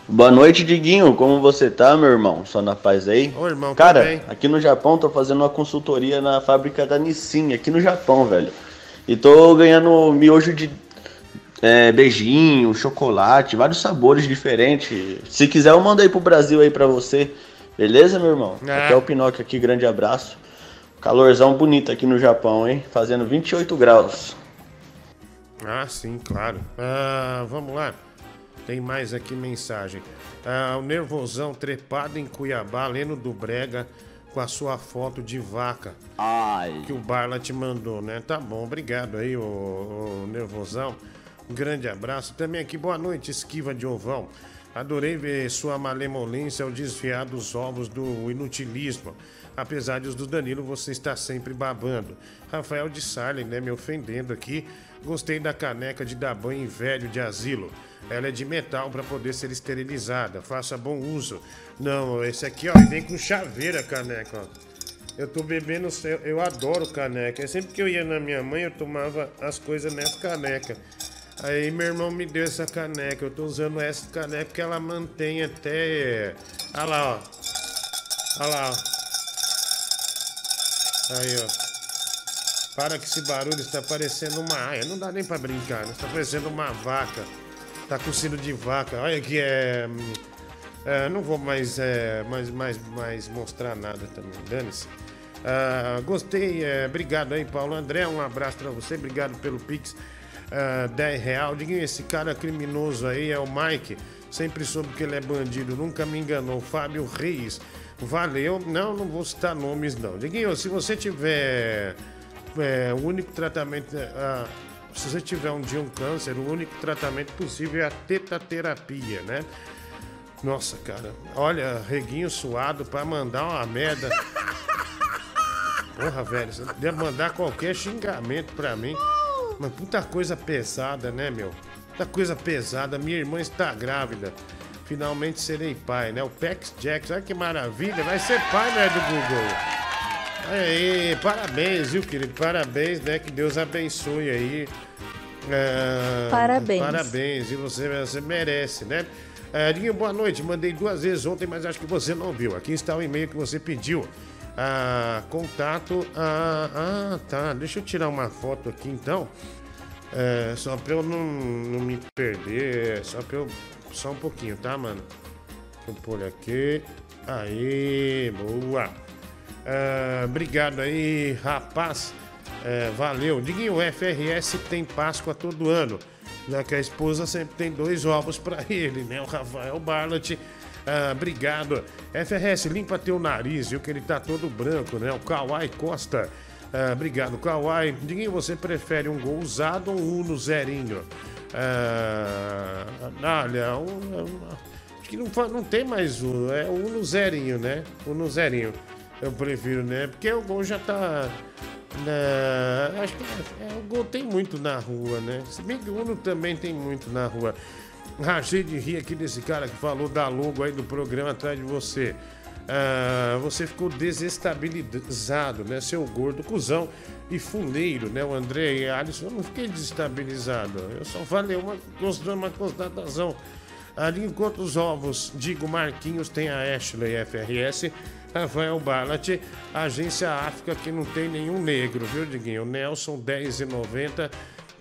Boa noite, Diguinho. Como você tá, meu irmão? Só na paz aí? Ô, irmão, Cara, bem. aqui no Japão tô fazendo uma consultoria na fábrica da Nissin, aqui no Japão, velho. E tô ganhando miojo de é, beijinho, chocolate, vários sabores diferentes. Se quiser, eu mando aí pro Brasil aí pra você. Beleza, meu irmão? Aqui é o Pinóquio aqui, grande abraço. Calorzão bonito aqui no Japão, hein? Fazendo 28 graus. Ah, sim, claro. Ah, vamos lá. Tem mais aqui mensagem. Ah, o Nervosão trepado em Cuiabá, lendo do Brega com a sua foto de vaca. Que o Barla te mandou, né? Tá bom, obrigado aí, ô, ô Nervosão. Um grande abraço. Também aqui, boa noite, esquiva de ovão. Adorei ver sua malemolência ao desviar dos ovos do inutilismo. Apesar de os do Danilo, você está sempre babando. Rafael de Sarlen, né, me ofendendo aqui. Gostei da caneca de dar banho em velho de asilo. Ela é de metal para poder ser esterilizada. Faça bom uso. Não, esse aqui, ó, vem com chaveira a caneca, ó. Eu tô bebendo, eu, eu adoro caneca. Sempre que eu ia na minha mãe, eu tomava as coisas nessa caneca. Aí meu irmão me deu essa caneca. Eu tô usando essa caneca porque ela mantém até. Olha lá, ó. Olha lá, ó. Aí, ó. Para que esse barulho está parecendo uma aia. Não dá nem pra brincar, né? Está parecendo uma vaca. Tá sino de vaca. Olha que é. É, não vou mais, é, mais, mais, mais mostrar nada também, dane-se. Ah, gostei, é, obrigado aí, Paulo André. Um abraço pra você, obrigado pelo Pix. Ah, 10 real. Diguinho, esse cara criminoso aí é o Mike. Sempre soube que ele é bandido, nunca me enganou. Fábio Reis. Valeu. Não, não vou citar nomes, não. Diguinho, se você tiver é, o único tratamento. ah, se você tiver um dia um câncer, o único tratamento possível é a tetaterapia, né? Nossa, cara, olha, reguinho suado pra mandar uma merda. Porra, velho, você deve mandar qualquer xingamento pra mim. Mas puta coisa pesada, né, meu? Puta coisa pesada. Minha irmã está grávida. Finalmente serei pai, né? O Pex Jackson, olha que maravilha. Vai ser pai, né, do Google? Aí, parabéns, viu, querido? Parabéns, né? Que Deus abençoe aí. Ah, Parabéns. Parabéns, e você, você merece, né? Dinho, boa noite. Mandei duas vezes ontem, mas acho que você não viu. Aqui está o e-mail que você pediu. Ah, contato. Ah, ah, tá. Deixa eu tirar uma foto aqui então. É, só pra eu não, não me perder. Só pra eu. Só um pouquinho, tá, mano? Deixa eu pôr aqui. Aí, boa. Ah, obrigado aí, rapaz. É, valeu. Diguinho, o FRS tem Páscoa todo ano. Já que a esposa sempre tem dois ovos pra <laughs> ele, né? O Rafael Barlat. Ah, obrigado. FRS, limpa teu nariz, viu? Que ele tá todo branco, né? O Kawai Costa. Ah, obrigado, Kawai. Diguinho, você prefere um gol usado ou um Uno zerinho? Ah, olha, um, um- acho que não, não tem mais um. É um Uno zerinho, né? Uno zerinho. Eu prefiro, né? Porque o gol já tá. né, acho que é, o gol tem muito na rua, né? Se bem que o Uno também tem muito na rua. Rachei de rir aqui desse cara que falou da logo aí do programa atrás de você. Ah, você ficou desestabilizado, né? Seu gordo cuzão e fuleiro, né? O André e a Alisson, eu não fiquei desestabilizado. Eu só falei uma, uma constatação. Ali enquanto os ovos, digo Marquinhos, tem a Ashley FRS, Rafael Balat, Agência África que não tem nenhum negro, viu, Diguinho? Nelson 10,90.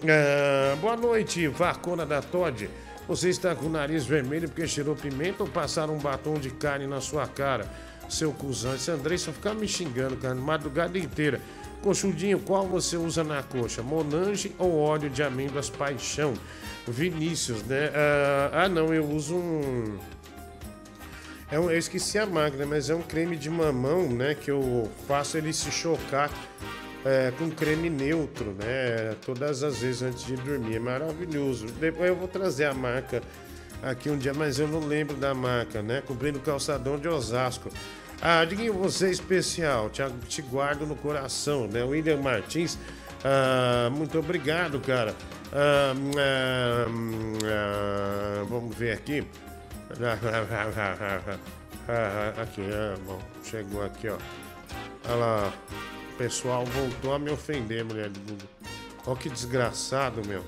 Ah, boa noite, Vacona da Todd. Você está com o nariz vermelho porque cheirou pimenta ou passaram um batom de carne na sua cara? Seu cuzão. Esse Andrei só fica me xingando, cara, madrugada inteira. Coxudinho, qual você usa na coxa? Monange ou óleo de amêndoas paixão? Vinícius, né? Ah, ah, não, eu uso um. É um, eu esqueci a máquina, mas é um creme de mamão, né? Que eu faço ele se chocar é, com creme neutro, né? Todas as vezes antes de dormir. É maravilhoso. Depois eu vou trazer a marca aqui um dia, mas eu não lembro da marca, né? Comprei no calçadão de Osasco. Ah, Diguinho, você é especial. Te, te guardo no coração, né? William Martins. ah, muito obrigado, cara. Ah, ah, ah, vamos ver aqui. <laughs> aqui, é, bom, chegou aqui, ó. Olha lá, pessoal voltou a me ofender, mulher do Google. Olha que desgraçado, meu.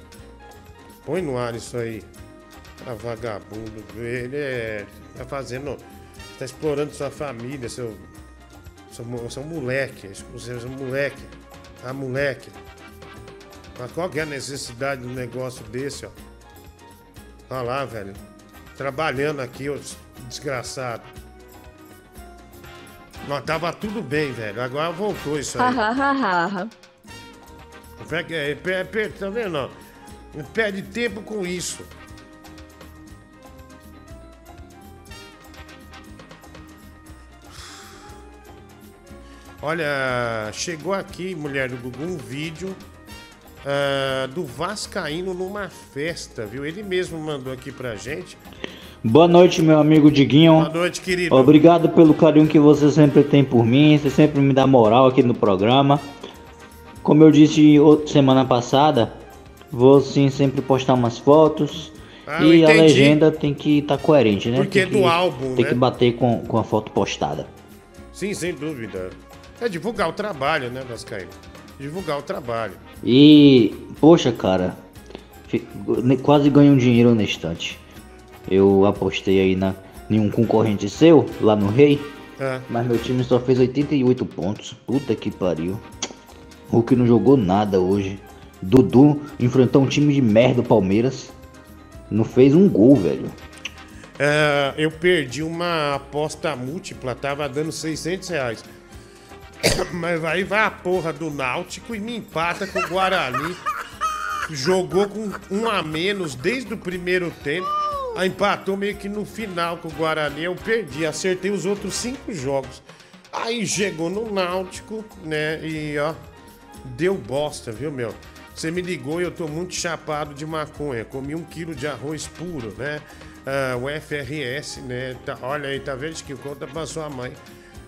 Põe no ar isso aí. Tá vagabundo. Ele é. Tá fazendo. Tá explorando sua família, seu. Seu, seu moleque. Seu, moleque. Ah, moleque. Mas qual que é a necessidade de um negócio desse, ó? Olha lá, velho. Trabalhando aqui, ô des- desgraçado. Mas tava tudo bem, velho. Agora voltou isso aí. Hahaha. Pega, é, pe- pe- tá vendo? ó? Perde tempo com isso. Olha, chegou aqui, mulher do Gugu, um vídeo ah, do Vascaíno numa festa, viu? Ele mesmo mandou aqui pra gente. Boa noite, meu amigo Diguinho. Boa noite, querido. Obrigado pelo carinho que você sempre tem por mim, você sempre me dá moral aqui no programa. Como eu disse semana passada, vou sim sempre postar umas fotos Ah, e a legenda tem que estar coerente, né? Porque é tem do que, álbum, Tem né? que bater com, com a foto postada. Sim, sem dúvida. É divulgar o trabalho, né, Vascaíno? Divulgar o trabalho. E, poxa, cara, quase ganhei um dinheiro na estante. Eu apostei aí na, em um concorrente seu, lá no Rei, É. mas meu time só fez 88 pontos. Puta que pariu. Hulk não jogou nada hoje. Dudu enfrentou um time de merda, Palmeiras. Não fez um gol, velho. É, eu perdi uma aposta múltipla, tava dando 600 reais. <coughs> Mas aí vai a porra do Náutico e me empata com o Guarani. Jogou com um a menos desde o primeiro tempo. Aí empatou meio que no final com o Guarani. Eu perdi, acertei os outros cinco jogos. Aí chegou no Náutico, né? E ó, deu bosta, viu, meu? Você me ligou e eu tô muito chapado de maconha. Comi um quilo de arroz puro, né? Ah, o FRS, né? Tá- olha aí, tá vendo que conta pra sua mãe.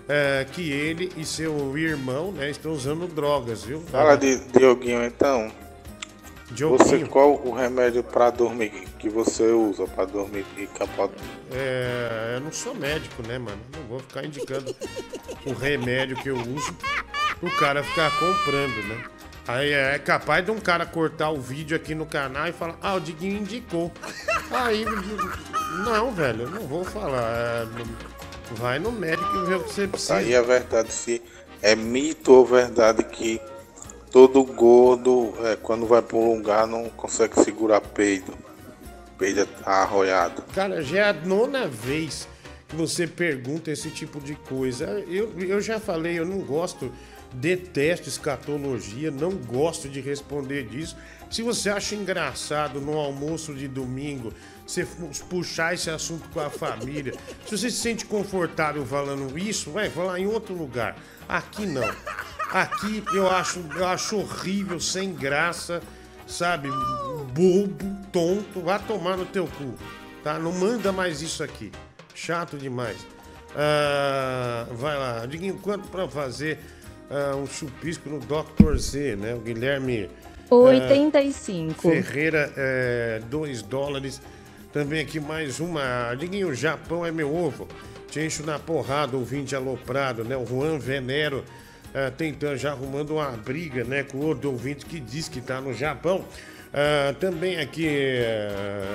ah, que ele e seu irmão, né, estão usando drogas, viu? Fala de Dioguinho então. Dioguinho. Você, qual o remédio pra dormir que você usa pra dormir e capaz? É, eu não sou médico, né, mano? Não vou ficar indicando o remédio que eu uso o cara ficar comprando, né? Aí é capaz de um cara cortar o vídeo aqui no canal e falar, ah, o Diguinho indicou. Aí, não, velho, eu não vou falar. é, vai no médico e vê o que você precisa. Aí é verdade, se é mito ou verdade que todo gordo, é, quando vai pra um lugar, não consegue segurar peido. Peido tá arroiado. Cara, já é a nona vez que você pergunta esse tipo de coisa. Eu, eu já falei, eu não gosto, detesto escatologia, não gosto de responder disso. Se você acha engraçado no almoço de domingo você puxar esse assunto com a família, se você se sente confortável falando isso, vai falar em outro lugar. Aqui não. Aqui eu acho, eu acho horrível, sem graça, sabe? Bobo, tonto, vá tomar no teu cu, tá? Não manda mais isso aqui. Chato demais. Ah, vai lá, Diguinho, quanto pra fazer ah, um chupisco no Dr. Z, né? O Guilherme. ah, 85. Ferreira, 2 dólares. Também aqui mais uma. Diguinho, o Japão é meu ovo. Te encho na porrada, ouvinte aloprado, né? O Juan Venero eh, tentando, já arrumando uma briga, né? Com outro ouvinte que diz que tá no Japão. Ah, também aqui,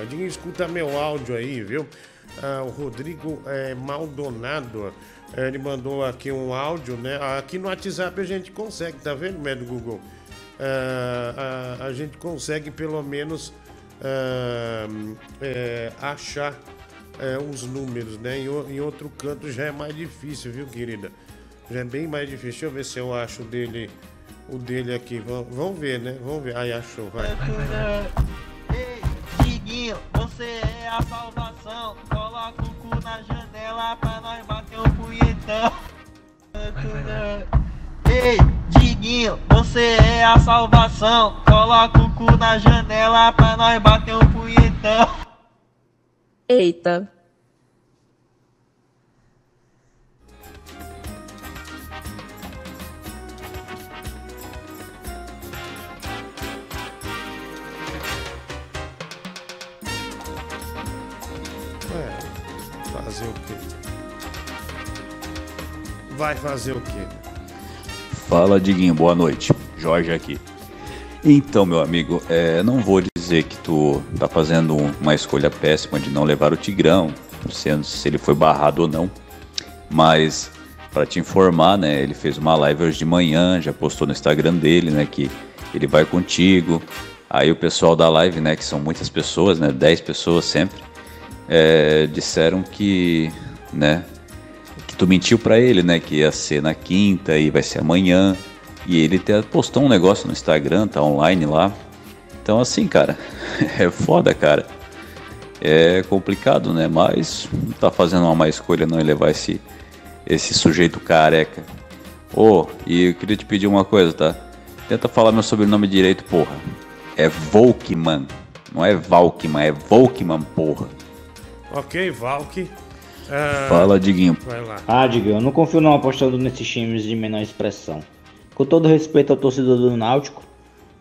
Diguinho, escuta meu áudio aí, viu? Ah, o Rodrigo Maldonado, ele mandou aqui um áudio, né? Aqui no WhatsApp a gente consegue, tá vendo, médio Google? Ah, a, a gente consegue pelo menos é, achar é, os números, né? Em, em outro canto já é mais difícil, viu, querida? Já é bem mais difícil. Deixa eu ver se eu acho dele, o dele aqui. Vamos, vamos ver, né? Vamos ver. Aí achou, vai. Diguinho, você é a salvação. Coloca o cu na janela pra nós bater um punhetão. Ei, Diguinho, você é a salvação. Coloca o cu na janela pra nós bater um punhetão. Eita. Vai fazer o quê? Fala, Diguinho, boa noite. Jorge aqui. Então, meu amigo, é, não vou dizer que tu tá fazendo uma escolha péssima de não levar o Tigrão, sendo se ele foi barrado ou não. Mas, para te informar, né, ele fez uma live hoje de manhã, já postou no Instagram dele, né, que ele vai contigo. Aí o pessoal da live, né, que são muitas pessoas, né, 10 pessoas sempre, é, disseram que, né, que tu mentiu pra ele, né? Que ia ser na quinta e vai ser amanhã. E ele até postou um negócio no Instagram, tá online lá. Então assim, cara, <laughs> é foda, cara. É complicado, né? Mas tá fazendo uma má escolha não levar esse, esse sujeito careca. Ô, e eu queria te pedir uma coisa, tá? Tenta falar meu sobrenome direito, porra. É Volkman. Não é Valkman, é Volkman, porra. Ok, Valk. Ah, Fala, Diguinho. Vai lá. Ah, Digo, eu não confio não apostando nesses times de menor expressão. Com todo respeito ao torcedor do Náutico,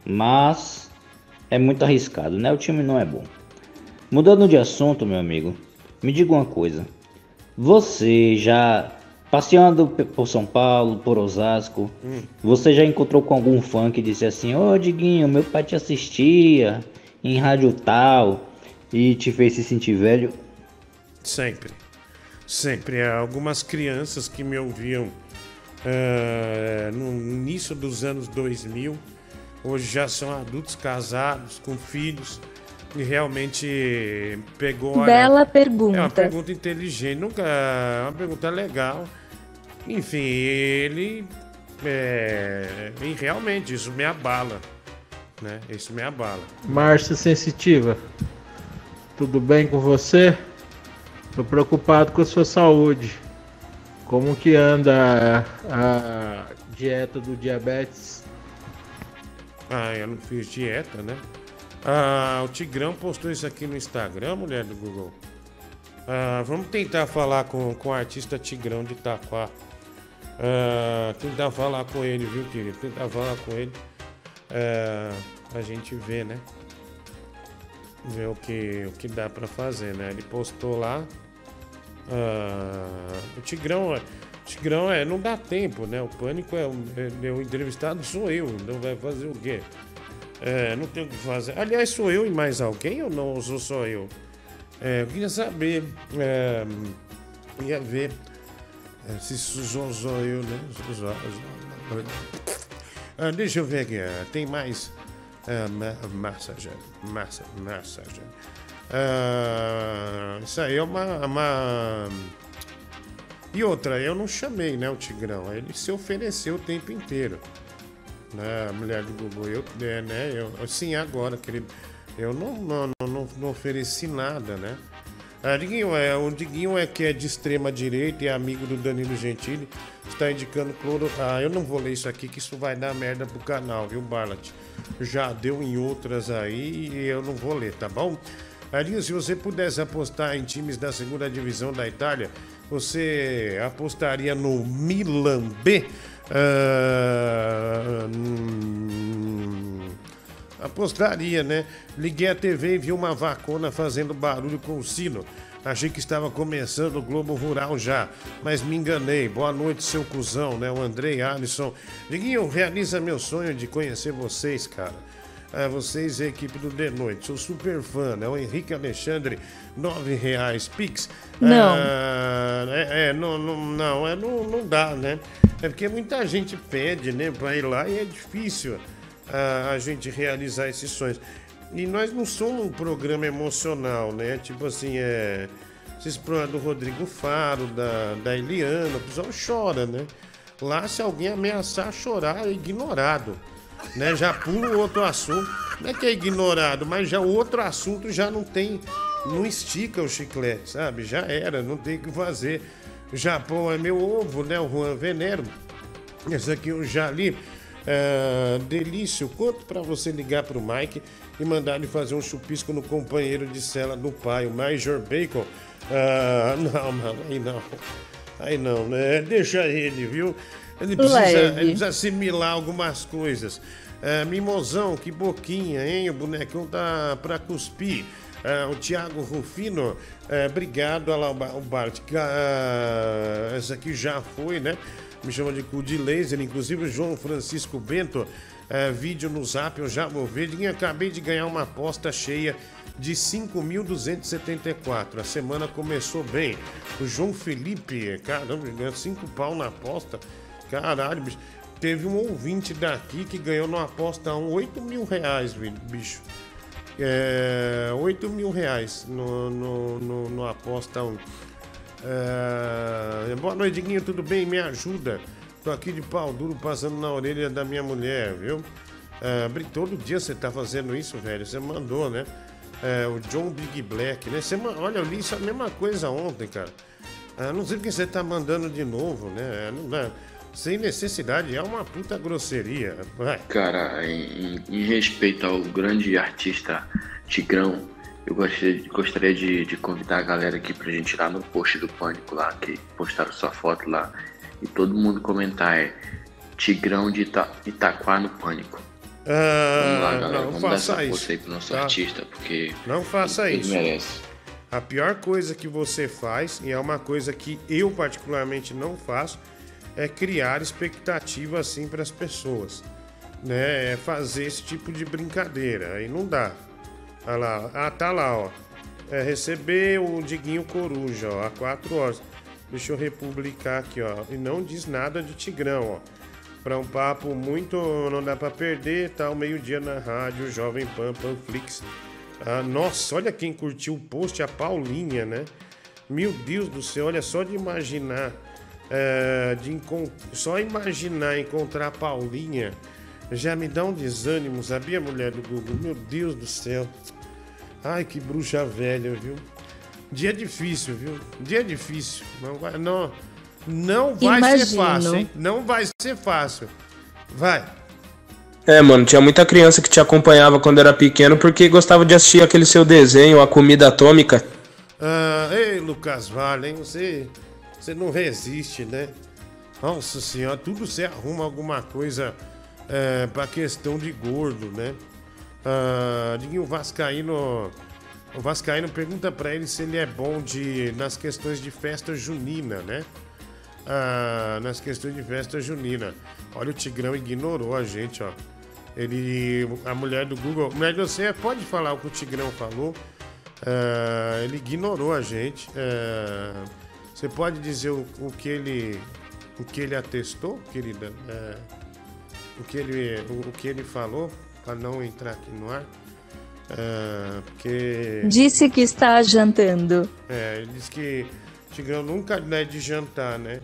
mas é muito arriscado, né? O time não é bom. Mudando de assunto, meu amigo, me diga uma coisa. Você já passeando por São Paulo, por Osasco, Hum. você já encontrou com algum fã que disse assim: Ô Diguinho, meu pai te assistia em rádio tal e te fez se sentir velho? Sempre. Sempre. Há Algumas crianças que me ouviam eh, no início dos anos 2000, hoje já são adultos casados, com filhos, E realmente pegou. olha, Bela É uma pergunta. pergunta inteligente, nunca. É uma pergunta legal. Enfim, ele. É, e realmente, isso me abala. Né? Isso me abala. Márcia Sensitiva, tudo bem com você? Tô preocupado com a sua saúde. Como que anda a, a dieta do diabetes? Ah, eu não fiz dieta, né? Ah, o Tigrão postou isso aqui no Instagram, mulher do Google. Ah, vamos tentar falar com, com o artista Tigrão de Itaquá. Ah, tentar falar com ele, viu, querido? Tentar falar com ele. Ah, a gente vê, né? Ver o que, o que dá pra fazer, né? Ele postou lá. Ah, o Tigrão, é- Tigrão é, não dá tempo, né? O pânico é, o- é- o entrevistado sou eu, então vai fazer o quê? É, não tem o que fazer. Aliás, sou eu e mais alguém ou não? Ou sou só eu? É, eu queria saber. É, ia ver é, se sou só eu, né? Ah, deixa eu ver aqui. ah, tem mais. Ah, ma massagem. Massa, massagem. Ah, isso aí é uma, uma. E outra, eu não chamei, né, o Tigrão. Ele se ofereceu o tempo inteiro. Né, a mulher do Google, eu, é, né, eu, sim, agora, querido. Eu não, não, não- não ofereci nada, né? Ah, Diguinho, é, o Diguinho é que é de extrema direita e é amigo do Danilo Gentili. Está indicando cloro. Ah, eu não vou ler isso aqui, que isso vai dar merda pro canal, viu, Barlat? Já deu em outras aí e eu não vou ler, tá bom? Arinho, se você pudesse apostar em times da segunda divisão da Itália, você apostaria no Milan B? Ah, hum, apostaria, né? Liguei a TV e vi uma vacona fazendo barulho com o sino. Achei que estava começando o Globo Rural já, mas me enganei. Boa noite, seu cuzão, né? O Andrei Alisson. Diguinho, realiza meu sonho de conhecer vocês, cara. Ah, vocês e a equipe do The Noite. Sou super fã, né? O Henrique Alexandre, nove reais. Pix. Não. Ah, é, é, não, não, não, é, não, não dá, né? É porque muita gente pede, né, pra ir lá e é difícil ah, a gente realizar esses sonhos. E nós não somos um programa emocional, né? Tipo assim, é. Esses programas do Rodrigo Faro, da, da Eliana, o pessoal chora, né? Lá, se alguém ameaçar chorar, é ignorado. Né? Já pula o outro assunto. Não é que é ignorado, mas já o outro assunto já não tem. Não estica o chiclete, sabe? Já era, não tem o que fazer. O Japão é meu ovo, né? O Juan Venero. Esse aqui eu já li. É, delício, quanto para você ligar pro Mike e mandar ele fazer um chupisco no companheiro de cela do pai, o Major Bacon? Ah, <laughs> não, mano, aí não. Aí não, né? Deixa ele, viu? Ele precisa, ele precisa assimilar algumas coisas. É, mimosão, que boquinha, hein? O bonecão tá pra cuspir. É, o Thiago Rufino, é, obrigado. Olha lá o, Ba- o Bart. Ah, essa aqui já foi, né? Me chama de cu de laser. Inclusive o João Francisco Bento, vídeo no zap, eu já vou ver. E acabei de ganhar uma aposta cheia de 5.274. A semana começou bem. O João Felipe, caramba, ganhou 5 pau na aposta. Caralho, bicho. Teve um ouvinte daqui que ganhou numa aposta 1 8 mil reais, bicho. É, 8 mil reais no, no, no, no aposta 1. É, boa noite, Diguinho, tudo bem? Me ajuda. Tô aqui de pau duro passando na orelha da minha mulher, viu? É, todo dia você tá fazendo isso, velho. Você mandou, né? É, o John Big Black, né? Você, olha, eu li isso a mesma coisa ontem, cara. Ah, não sei porque você tá mandando de novo, né? Não dá. Sem necessidade, é uma puta grosseria. Vai. Cara, em, em respeito ao grande artista Tigrão, eu gostaria, gostaria de, de convidar a galera aqui pra gente ir lá no post do Pânico lá, que postaram sua foto lá, e todo mundo comentar é Tigrão de Ita, Itaquá no Pânico. Ah, Vamos lá, galera, não vamos dar faça essa isso. aí pro nosso tá? artista, porque Não faça ele isso. merece. A pior coisa que você faz, e é uma coisa que eu particularmente não faço, é criar expectativa assim para as pessoas. Né? É fazer esse tipo de brincadeira. Aí não dá. Olha lá. Ah, tá lá, ó. É receber o Diguinho Coruja, ó, há quatro horas. Deixa eu republicar aqui, ó. E não diz nada de Tigrão, ó. Para um papo muito. Não dá para perder, tá? Ao meio-dia na rádio, Jovem Pan, Panflix. Ah, nossa, olha quem curtiu o post, a Paulinha, né? Meu Deus do céu, olha só de imaginar. É, de só imaginar encontrar a Paulinha já me dá um desânimo, sabia, mulher do Google? Meu Deus do céu. Ai, que bruxa velha, viu? Dia difícil, viu? Dia difícil. Não vai, não, não vai ser Imagino. fácil, hein? Não vai ser fácil. Vai. É, mano, tinha muita criança que te acompanhava quando era pequeno porque gostava de assistir aquele seu desenho, A Comida Atômica. Ah, ei, Lucas Vale, hein? Você, você não resiste, né? Nossa senhora, tudo você arruma alguma coisa é, pra questão de gordo, né? Ah, Diguinho Vascaíno. O Vascaíno pergunta pra ele se ele é bom de, nas questões de festa junina, né? Ah, nas questões de festa junina. Olha, o Tigrão ignorou a gente, ó. Ele. A mulher do Google. Mulher de você pode falar o que o Tigrão falou. Ah, ele ignorou a gente. Ah, você pode dizer o, o que ele. O que ele atestou, querida? Ah, o, que ele, o, o que ele falou, para não entrar aqui no ar. Ah, porque. Disse que está jantando. É, ele disse que o Tigrão nunca é de jantar, né?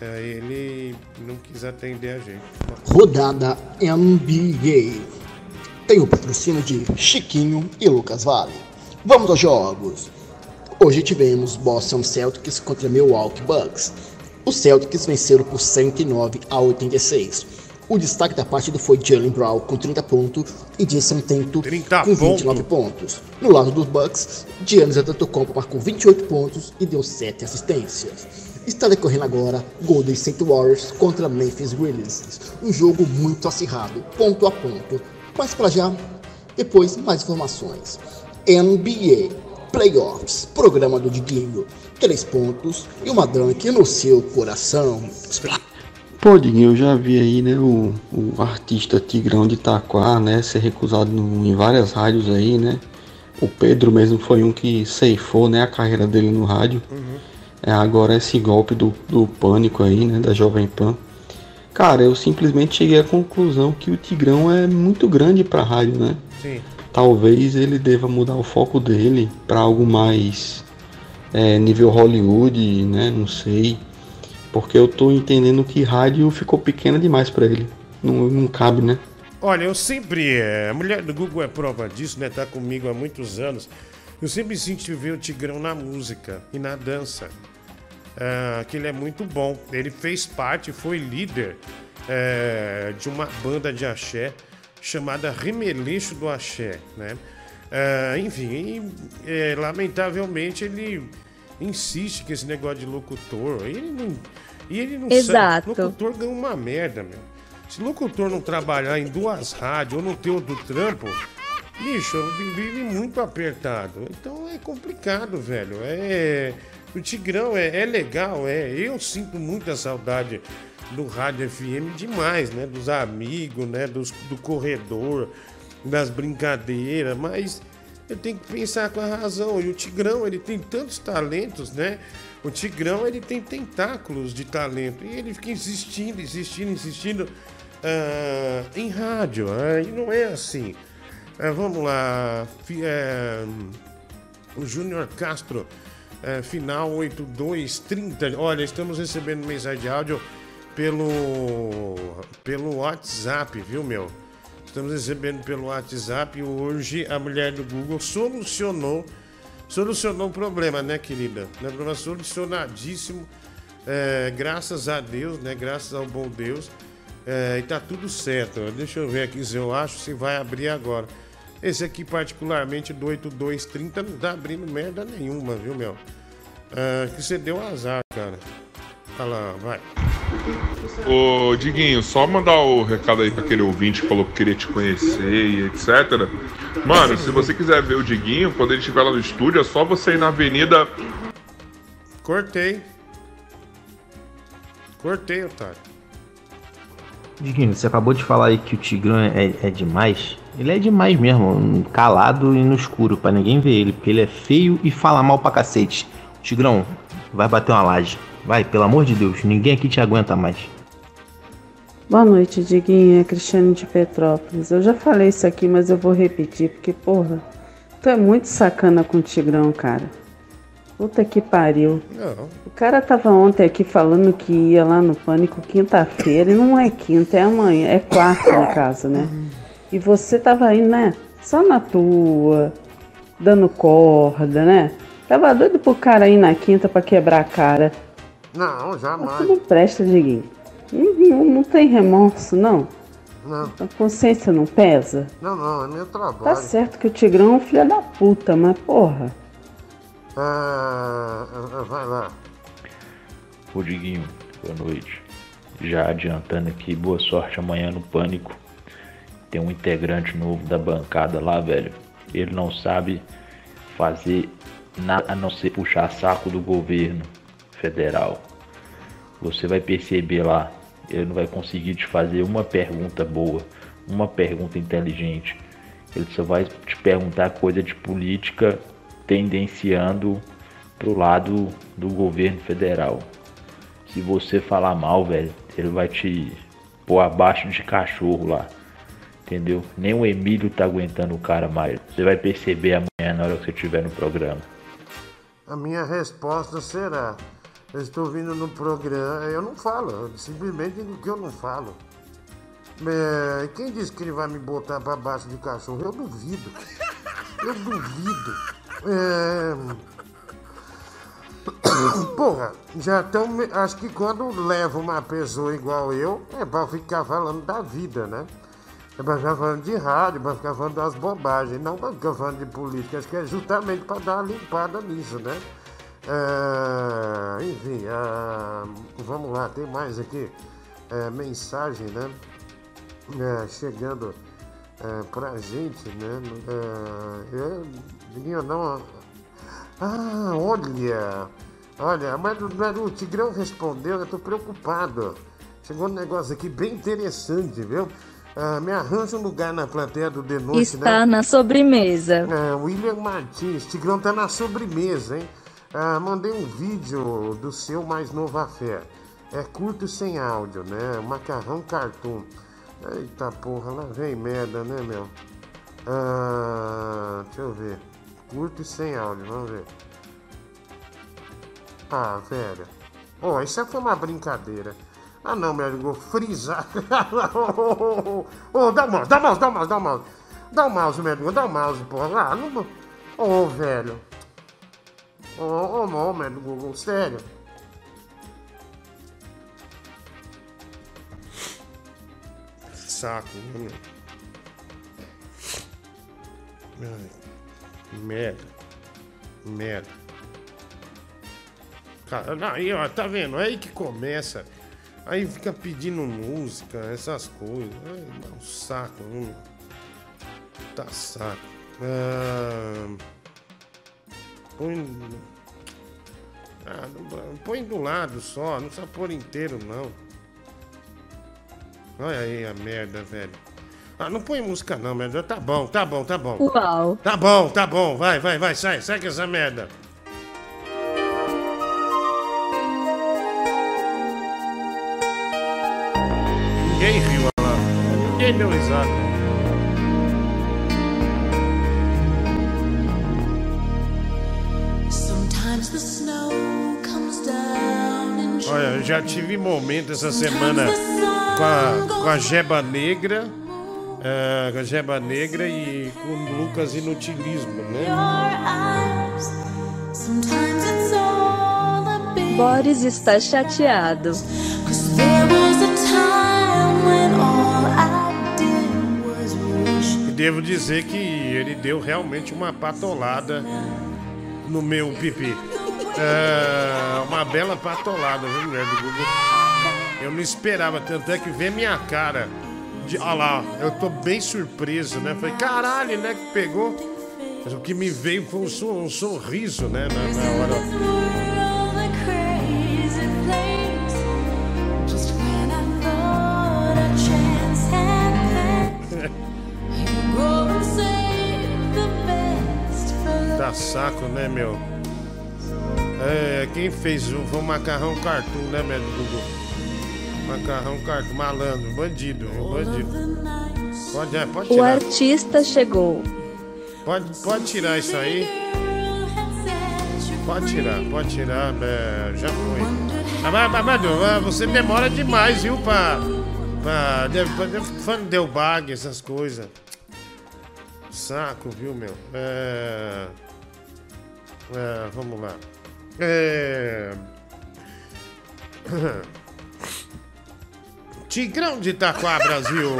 É, ele não quis atender a gente. Rodada NBA. Tem o patrocínio de Chiquinho e Lucas Vale. Vamos aos jogos. Hoje tivemos Boston Celtics contra Milwaukee Bucks. Os Celtics venceram por 109 a 86. O destaque da partida foi Jalen Brown com 30 pontos e Jason Tento com 29 pontos. No lado dos Bucks, Giannis Antetokounmpo marcou 28 pontos e deu 7 assistências. Está decorrendo agora Golden State Warriors contra Memphis Grizzlies, um jogo muito acirrado, ponto a ponto. Mas para já, depois mais informações. NBA Playoffs, programa do Diguinho, 3 pontos e uma dunk no seu coração. Pô, Diguinho, eu já vi aí, né, o, o artista Tigrão de Itaquá, né, ser recusado no- em várias rádios aí, né. O Pedro mesmo foi um que ceifou, né, a carreira dele no rádio. É agora esse golpe do, do pânico aí, né, da Jovem Pan. Cara, eu simplesmente cheguei à conclusão que o Tigrão é muito grande pra rádio, né. Sim. Talvez ele deva mudar o foco dele para algo mais é, nível Hollywood, né? Não sei. Porque eu tô entendendo que rádio ficou pequena demais para ele. Não, não cabe, né? Olha, eu sempre. é, a mulher do Google é prova disso, né? Tá comigo há muitos anos. Eu sempre senti ver o Tigrão na música e na dança. Ah, que ele é muito bom. Ele fez parte, foi líder é, de uma banda de axé chamada Remeleixo do Axé, né? Ah, enfim, e, é, lamentavelmente ele insiste que esse negócio de locutor. Ele não, e ele não Exato. sabe. Locutor ganha uma merda, meu. Se locutor não trabalhar em duas rádios ou não ter outro trampo, bicho, vive muito apertado. Então é complicado, velho. É. O Tigrão é, é legal, é. Eu sinto muita saudade do Rádio FM demais, né? Dos amigos, né? Dos, do corredor, das brincadeiras, mas eu tenho que pensar com a razão. E o Tigrão, ele tem tantos talentos, né? O Tigrão, ele tem tentáculos de talento. E ele fica insistindo, insistindo, insistindo ah, em rádio. ah, e não é assim. Ah, vamos lá. É, o Júnior Castro, é, final 8230. Olha, estamos recebendo mensagem de áudio pelo, pelo WhatsApp, viu, meu? Estamos recebendo pelo WhatsApp hoje a mulher do Google solucionou solucionou o problema, né, querida? Né, problema solucionadíssimo. é, graças a Deus, né? Graças ao bom Deus. É, e tá tudo certo. Deixa eu ver aqui se eu acho se vai abrir agora. Esse aqui, particularmente, do 8230, não tá abrindo merda nenhuma, viu, meu? É, que você deu azar, cara. Olha lá, vai. Ô, Diguinho, só mandar o recado aí pra aquele ouvinte que falou que queria te conhecer e etc. Mano, se você quiser ver o Diguinho, quando ele estiver lá no estúdio, é só você ir na Avenida. Cortei. Cortei, otário. Diguinho, você acabou de falar aí que o Tigrão é, é demais. Ele é demais mesmo, calado e no escuro, pra ninguém ver ele, porque ele é feio e fala mal pra cacete. Tigrão, vai bater uma laje. Vai, pelo amor de Deus, ninguém aqui te aguenta mais. Boa noite, Diguinho. É Cristiane de Petrópolis. Eu já falei isso aqui, mas eu vou repetir, porque, porra, tu é muito sacana com o Tigrão, cara. Puta que pariu. Não. O cara tava ontem aqui falando que ia lá no Pânico quinta-feira, e não é quinta, é amanhã, é quarta no caso, né? E você tava aí, né? Só na tua, dando corda, né? Tava doido pro cara ir na quinta pra quebrar a cara. Não, Mas jamais. tu não presta, Diguinho. Não, não- não tem remorso, não. Não, A consciência não pesa? não, não, é meu trabalho. Tá certo que o Tigrão é um filho da puta, mas porra. Ah, ah, vai lá. Ô Diguinho, boa noite. Já adiantando aqui, boa sorte amanhã no Pânico. Tem um integrante novo da bancada lá, velho. Ele não sabe fazer nada a não ser puxar saco do governo federal. Você vai perceber lá, ele não vai conseguir te fazer uma pergunta boa, uma pergunta inteligente. Ele só vai te perguntar coisa de política tendenciando pro lado do governo federal. Se você falar mal, velho, ele vai te pôr abaixo de cachorro lá. Entendeu? Nem o Emílio tá aguentando o cara mais. Você vai perceber amanhã na hora que você estiver no programa. A minha resposta será: eu estou vindo no programa, eu não falo, eu simplesmente digo que eu não falo. É, quem disse que ele vai me botar pra baixo de cachorro? Eu duvido. Eu duvido. É... <coughs> Porra, já estão. Acho que quando leva uma pessoa igual eu, é pra ficar falando da vida, né? É pra ficar falando de rádio, pra ficar falando das bobagens, não pra ficar falando de política. Acho que é justamente pra dar uma limpada nisso, né? É, enfim, ah, vamos lá, tem mais aqui. É, mensagem, né? É, chegando é, pra gente, né? É, eu, Diguinho, não. Ah, olha! Olha, mas, mas o Tigrão respondeu, eu tô preocupado. Chegou um negócio aqui bem interessante, viu? Ah, me arranja um lugar na plateia do Noite, Está né? na sobremesa. É, William Martins, Tigrão tá na sobremesa, hein? Ah, mandei um vídeo do seu mais novo afé. É curto sem áudio, né? Macarrão cartoon. Eita porra, lá vem merda, né, meu? Ah, deixa eu ver. Curto e sem áudio, vamos ver. Ah, velho. Ó, isso foi uma brincadeira. Ah não, meu amigo, frisar. <laughs> Ô, dá o mouse, dá o mouse, dá o mouse, dá o mouse. Dá o mouse, meu amigo, dá o mouse, porra. Ah, não. Ô, velho. Não, meu amigo, sério. Saco, meu? Ai, merda. Merda. Cara, aí, ó, tá vendo? É aí que começa. Aí fica pedindo música, essas coisas. Ai, um saco, hum. Tá saco. Ah, põe. Ah, não- põe do lado só, não precisa pôr inteiro, não. Olha aí a merda, velho. Ah, não põe música não, merda. Tá bom, tá bom, tá bom. Uau. Tá bom, tá bom. Vai, vai, vai, sai, sai com essa merda. Ninguém riu lá. Ninguém deu risada. Eu já tive momento essa semana com a, com a Jeba Negra. eh, com a Jeba Negra e com o Lucas Inutilismo, né? Boris está chateado. E devo dizer que ele deu realmente uma patolada no meu pipi. É, uma bela patolada, viu, mulher do Google? Eu não esperava, tanto é que vê minha cara. De, olha lá, eu tô bem surpreso, né? Falei, caralho, né? Que pegou. Mas o que me veio foi um, um sorriso, né? Na, na hora. <laughs> Tá saco, né, meu? É, quem fez o, foi o macarrão cartoon, né, meu Google? Macarrão carto, malandro, bandido, viu? Bandido. Pode, é, pode O tirar. artista chegou. Pode, pode tirar isso aí. Pode tirar, pode tirar, é, já foi. Mas, ah, você demora demais, viu, pra. pra. pra, deu bag, essas coisas. Saco, viu, meu? É. É, vamos lá. É. <coughs> Tigrão de Itaquá, Brasil.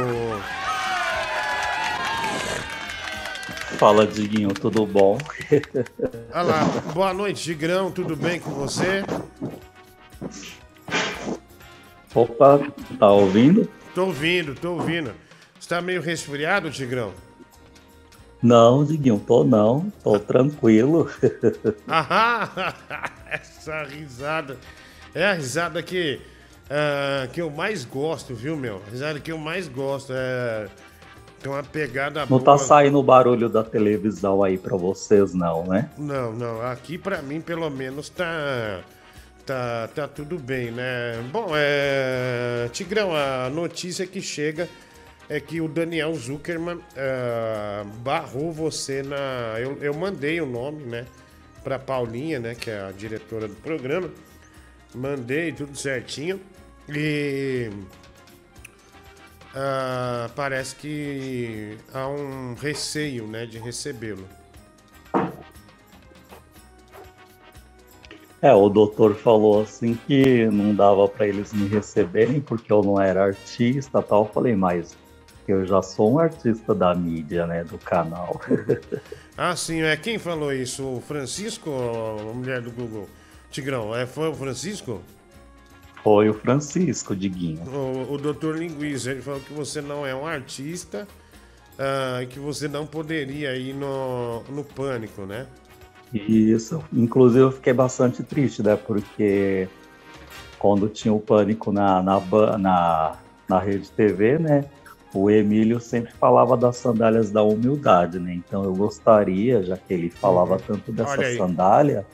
Fala, Diguinho, tudo bom? Olha lá, boa noite, Tigrão, tudo bem com você? Opa, tá ouvindo? Tô ouvindo, tô ouvindo. Você tá meio resfriado, Tigrão? Não, Diguinho, tô não, tô tranquilo. <laughs> Ahá! <laughs> Essa risada. É a risada que, ah, que eu mais gosto, viu, meu? A risada que eu mais gosto. É. Tem uma pegada Não boa. tá saindo o barulho da televisão aí pra vocês, não, né? Não, não. Aqui pra mim, pelo menos, tá. Tá, tá tudo bem, né? Bom, é. Tigrão, a notícia que chega é que o Daniel Zuckerman ah, barrou você na. Eu, eu mandei o nome, né? Pra Paulinha, né? Que é a diretora do programa. Mandei tudo certinho. E. ah, parece que há um receio, né? De recebê-lo. É, o doutor falou assim que não dava pra eles me receberem porque eu não era artista tal. Eu falei, mas eu já sou um artista da mídia, né? Do canal. <laughs> Ah, sim, é quem falou isso? O Francisco ou a mulher do Google? Tigrão, é, foi o Francisco? Foi o Francisco, Diguinho. O, o doutor Linguiça, ele falou que você não é um artista ah, e que você não poderia ir no, no pânico, né? Isso. Inclusive eu fiquei bastante triste, né? Porque quando tinha o pânico na, na, na, na rede TV, né? O Emílio sempre falava das sandálias da humildade, né? Então eu gostaria, já que ele falava tanto dessa sandália,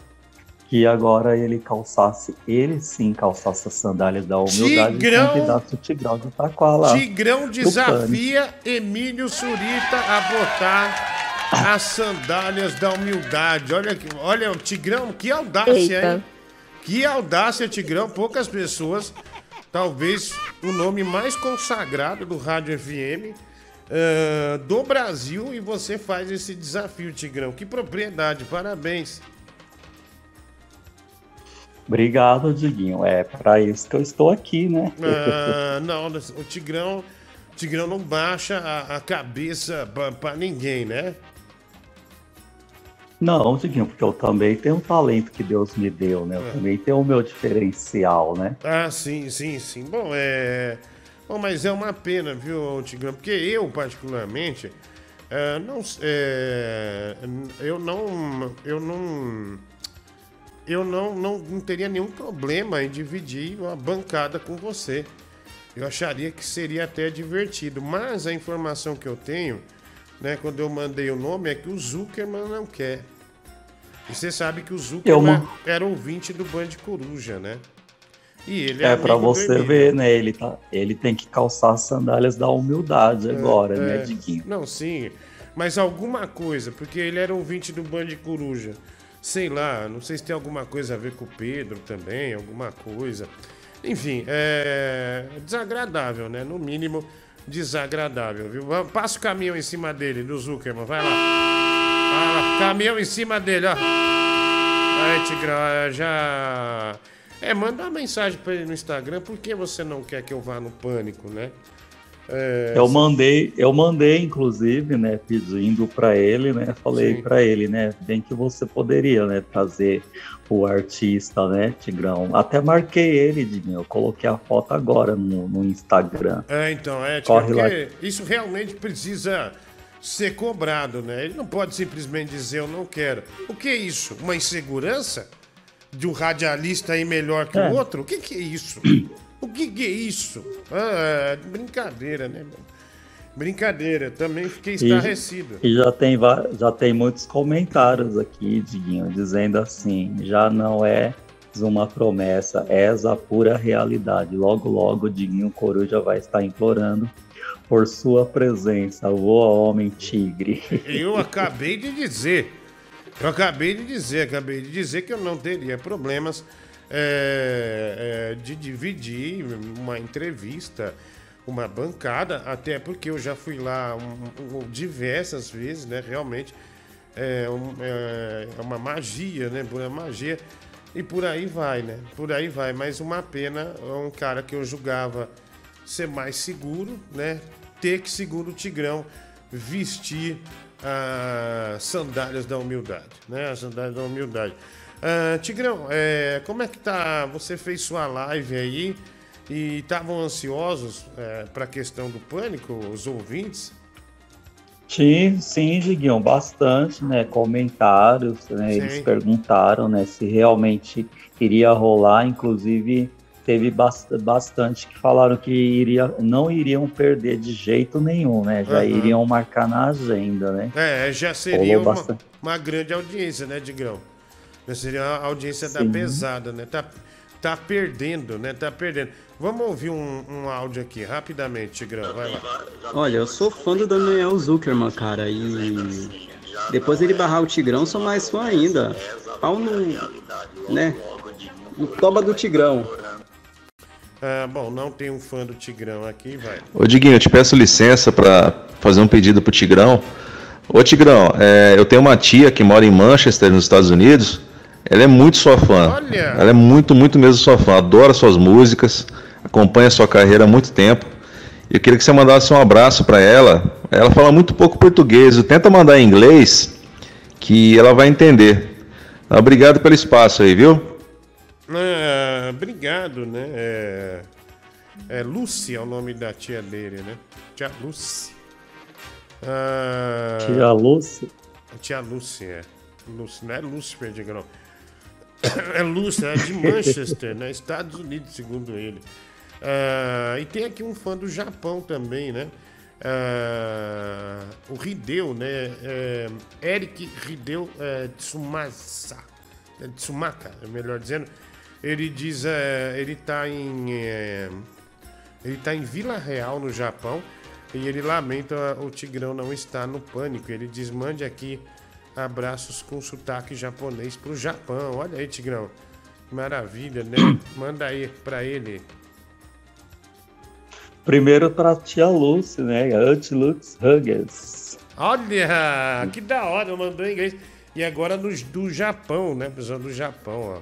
que agora ele calçasse, ele sim calçasse as sandálias da humildade Tigrão! e convidasse o Tigrão de Itaquá lá. Tigrão desafia Emílio Surita a botar as sandálias da humildade. Olha, que- olha o Tigrão, que audácia, Eita. hein? Que audácia, Tigrão. Poucas pessoas, talvez o nome mais consagrado do Rádio FM ah, do Brasil, e você faz esse desafio, Tigrão. Que propriedade, parabéns. Obrigado, Diguinho. É para isso que eu estou aqui, né? Ah, <laughs> não, o Tigrão, o Tigrão não baixa a, a cabeça pra ninguém, né? Não, Diguinho, porque eu também tenho um talento que Deus me deu, né? Eu também tenho o meu diferencial, né? Ah, sim, sim, sim. Bom, é. Bom, mas é uma pena, viu, Tigrão? Porque eu, particularmente, é, não. é, eu não. Eu não. Eu não, não, não teria nenhum problema em dividir uma bancada com você. Eu acharia que seria até divertido. Mas a informação que eu tenho, né, quando eu mandei o nome, é que o Zuckerman não quer. E você sabe que o Zuckerman man- era ouvinte do Band Coruja, né? E ele É pra amigo do você ver, né? Ele, tá, ele tem que calçar as sandálias da humildade agora, É, né, é. Diguinho? Não, sim. Mas alguma coisa, porque ele era ouvinte do Band Coruja. Sei lá, não sei se tem alguma coisa a ver com o Pedro também, alguma coisa. Enfim, é desagradável, né? No mínimo, desagradável, viu? Passa o caminhão em cima dele, do Zuckerman, vai lá. Vai lá, caminhão em cima dele, ó. Aí, Tigrão, é, já. É, manda uma mensagem pra ele no Instagram, por que você não quer que eu vá no pânico, né? É, Eu mandei, eu mandei, inclusive, né, pedindo pra ele, né? Falei pra ele, né? Bem que você poderia, né, trazer o artista, né, Tigrão? Até marquei ele, Diguinho. Eu coloquei a foto agora no, no Instagram. É, então, é, Corre lá. isso realmente precisa ser cobrado, né? Ele não pode simplesmente dizer eu não quero. O que é isso? Uma insegurança? De um radialista aí melhor que É. o outro? O que, que é isso? <clears throat> O que, que é isso? Ah, brincadeira, né, meu? Brincadeira, também fiquei estarrecido. E, e já tem já tem muitos comentários aqui, Diguinho, dizendo assim, já não é uma promessa, és a pura realidade. Logo, logo, o Diguinho Coruja vai estar implorando por sua presença. Voa, homem tigre. <laughs> Eu acabei de dizer. Eu acabei de dizer, acabei de dizer que eu não teria problemas é, é, de dividir uma entrevista, uma bancada, até porque eu já fui lá um- um- diversas vezes, né? Realmente é, um- é uma magia, né? Pura magia. E por aí vai, né? Por aí vai. Mas uma pena, é um cara que eu julgava ser mais seguro, né? Ter que, segundo o Tigrão, vestir as sandálias da humildade, né? As sandálias da humildade. Ah, Tigrão, é, como é que tá? Você fez sua live aí e estavam ansiosos para a questão do pânico, os ouvintes? Sim, sim, Diguinho, bastante, né? Comentários, né? Eles perguntaram, né, se realmente iria rolar, inclusive teve bas- bastante que falaram que iria, não iriam perder de jeito nenhum, né? Já Aham. iriam marcar na agenda, né? É, já seria uma, uma grande audiência, né, Tigrão? Já seria a audiência da Sim. pesada, né? Tá, tá perdendo, né? Tá perdendo. Vamos ouvir um, um áudio aqui, rapidamente, Tigrão, vai lá. Olha, eu sou fã do Daniel Zuckerman, cara, e depois dele barrar o Tigrão, sou mais fã ainda. Pau no, né, no toba do Tigrão. Ah, bom, não tem um fã do Tigrão aqui, vai. Ô Diguinho, eu te peço licença para fazer um pedido pro Tigrão. Ô Tigrão, é, eu tenho uma tia que mora em Manchester, nos Estados Unidos. Ela é muito sua fã. Olha! Ela é muito, muito mesmo sua fã. Adora suas músicas, acompanha sua carreira há muito tempo. E eu queria que você mandasse um abraço para ela. Ela fala muito pouco português. Tenta mandar em inglês que ela vai entender. Obrigado pelo espaço aí, viu? Ah, obrigado, né? É, é Lucy é o nome da tia dele, né? Tia Lucy. Ah, Tia Lúcia. Tia Lucy, é. Lucy, não é Lucifer, diga não. <coughs> É Lucy, é de Manchester, né? Estados Unidos, segundo ele. Ah, e tem aqui um fã do Japão também, né? Ah, o Hideo, né? É, Eric Hideo é, Tsumasa. Tsumaka, melhor dizendo. Ele diz, ele tá em. ele tá em Vila Real, no Japão, e ele lamenta o Tigrão não estar no pânico. Ele diz: mande aqui abraços com sotaque japonês pro Japão. Olha aí, Tigrão. Maravilha, né? Manda aí pra ele. Primeiro pra tia Lucy, né? Antilux Huggers. Olha, que da hora, mandou em inglês. E agora no, do Japão, né? Pessoal do Japão, ó.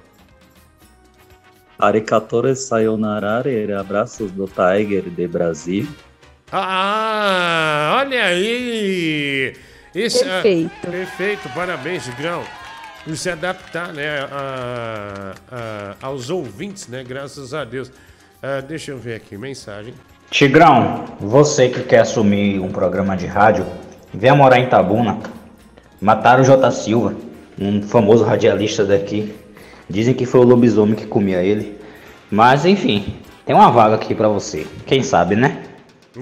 Aricatora Sayonara, abraços do Tiger de Brasil. Ah, olha aí! Esse, ah, Perfeito. perfeito, parabéns, Tigrão. Por se adaptar, né, a- a- aos ouvintes, né? Graças a Deus. Ah, deixa eu ver aqui, mensagem. Tigrão, você que quer assumir um programa de rádio, venha morar em Itabuna. Mataram o J. Silva, um famoso radialista daqui. Dizem que foi o lobisomem que comia ele. Mas enfim, tem uma vaga aqui pra você. Quem sabe, né?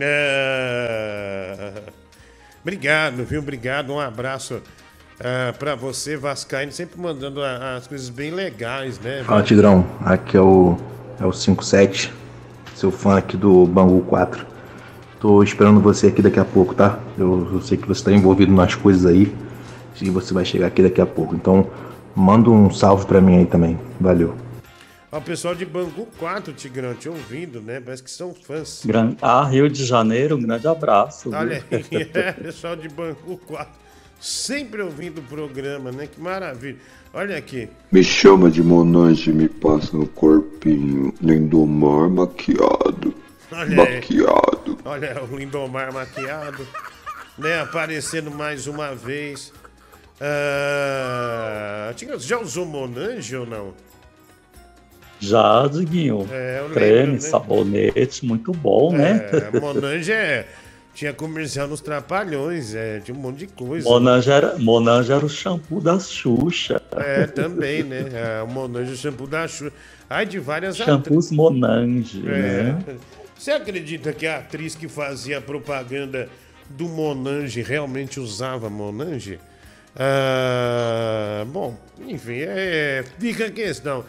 É, Obrigado, viu? Obrigado. Um abraço ah, pra você, Vascaíno, sempre mandando as coisas bem legais, né? Fala Tigrão, aqui é o, é o 57, seu fã aqui do Bangu 4. Tô esperando você aqui daqui a pouco, tá? Eu, eu sei que você tá envolvido nas coisas aí e você vai chegar aqui daqui a pouco. Então, manda um salve pra mim aí também. Valeu. Ó, o pessoal de Bangu 4, Tigrão, te ouvindo, né? Parece que são fãs. Gran- Ah, Rio de Janeiro, um grande abraço. Olha aí, é, <laughs> <laughs> pessoal de Bangu 4, sempre ouvindo o programa, né? Que maravilha. Olha aqui. Me chama de Monange e me passa no corpinho, Lindomar maquiado. Olha aí. Maquiado. Olha o Lindomar maquiado, né? Aparecendo mais uma vez. Ah, já usou Monange ou não? Já, Diguinho. É, eu lembro, Creme, né? sabonete, muito bom, né? É, Monange é. Tinha comercial nos Trapalhões, é, tinha um monte de coisa. Monange era, Monange era o shampoo da Xuxa. É, também, né? É, o Monange, o shampoo da Xuxa. Ai, de várias Shampoos Monange, É. né? Você acredita que a atriz que fazia propaganda do Monange realmente usava Monange? Ah, bom, enfim, é, fica a questão.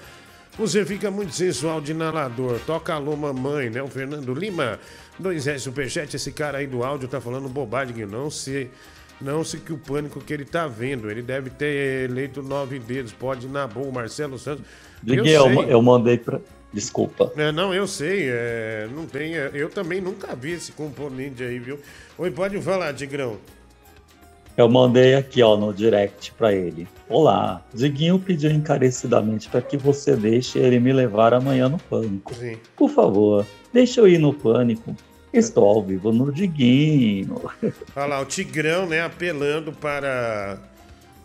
Você fica muito sensual de inalador. Toca alô, mamãe, né? O Fernando Lima. 2S Superchat. Esse cara aí do áudio tá falando bobagem. Não se. Não se que o pânico que ele tá vendo. Ele deve ter eleito nove dedos. Pode ir na boa. Marcelo Santos. Diguinho, eu, sei. eu mandei pra. Desculpa. É, não, eu sei, é, não tem. é, Eu também nunca vi esse componente aí, viu? Oi, pode falar, Tigrão. Eu mandei aqui, ó, no direct pra ele. Olá, Diguinho pediu encarecidamente para que você deixe ele me levar amanhã no pânico. Sim. Por favor, deixa eu ir no pânico. Estou ao vivo no Diguinho. Olha lá, o Tigrão, né, apelando para,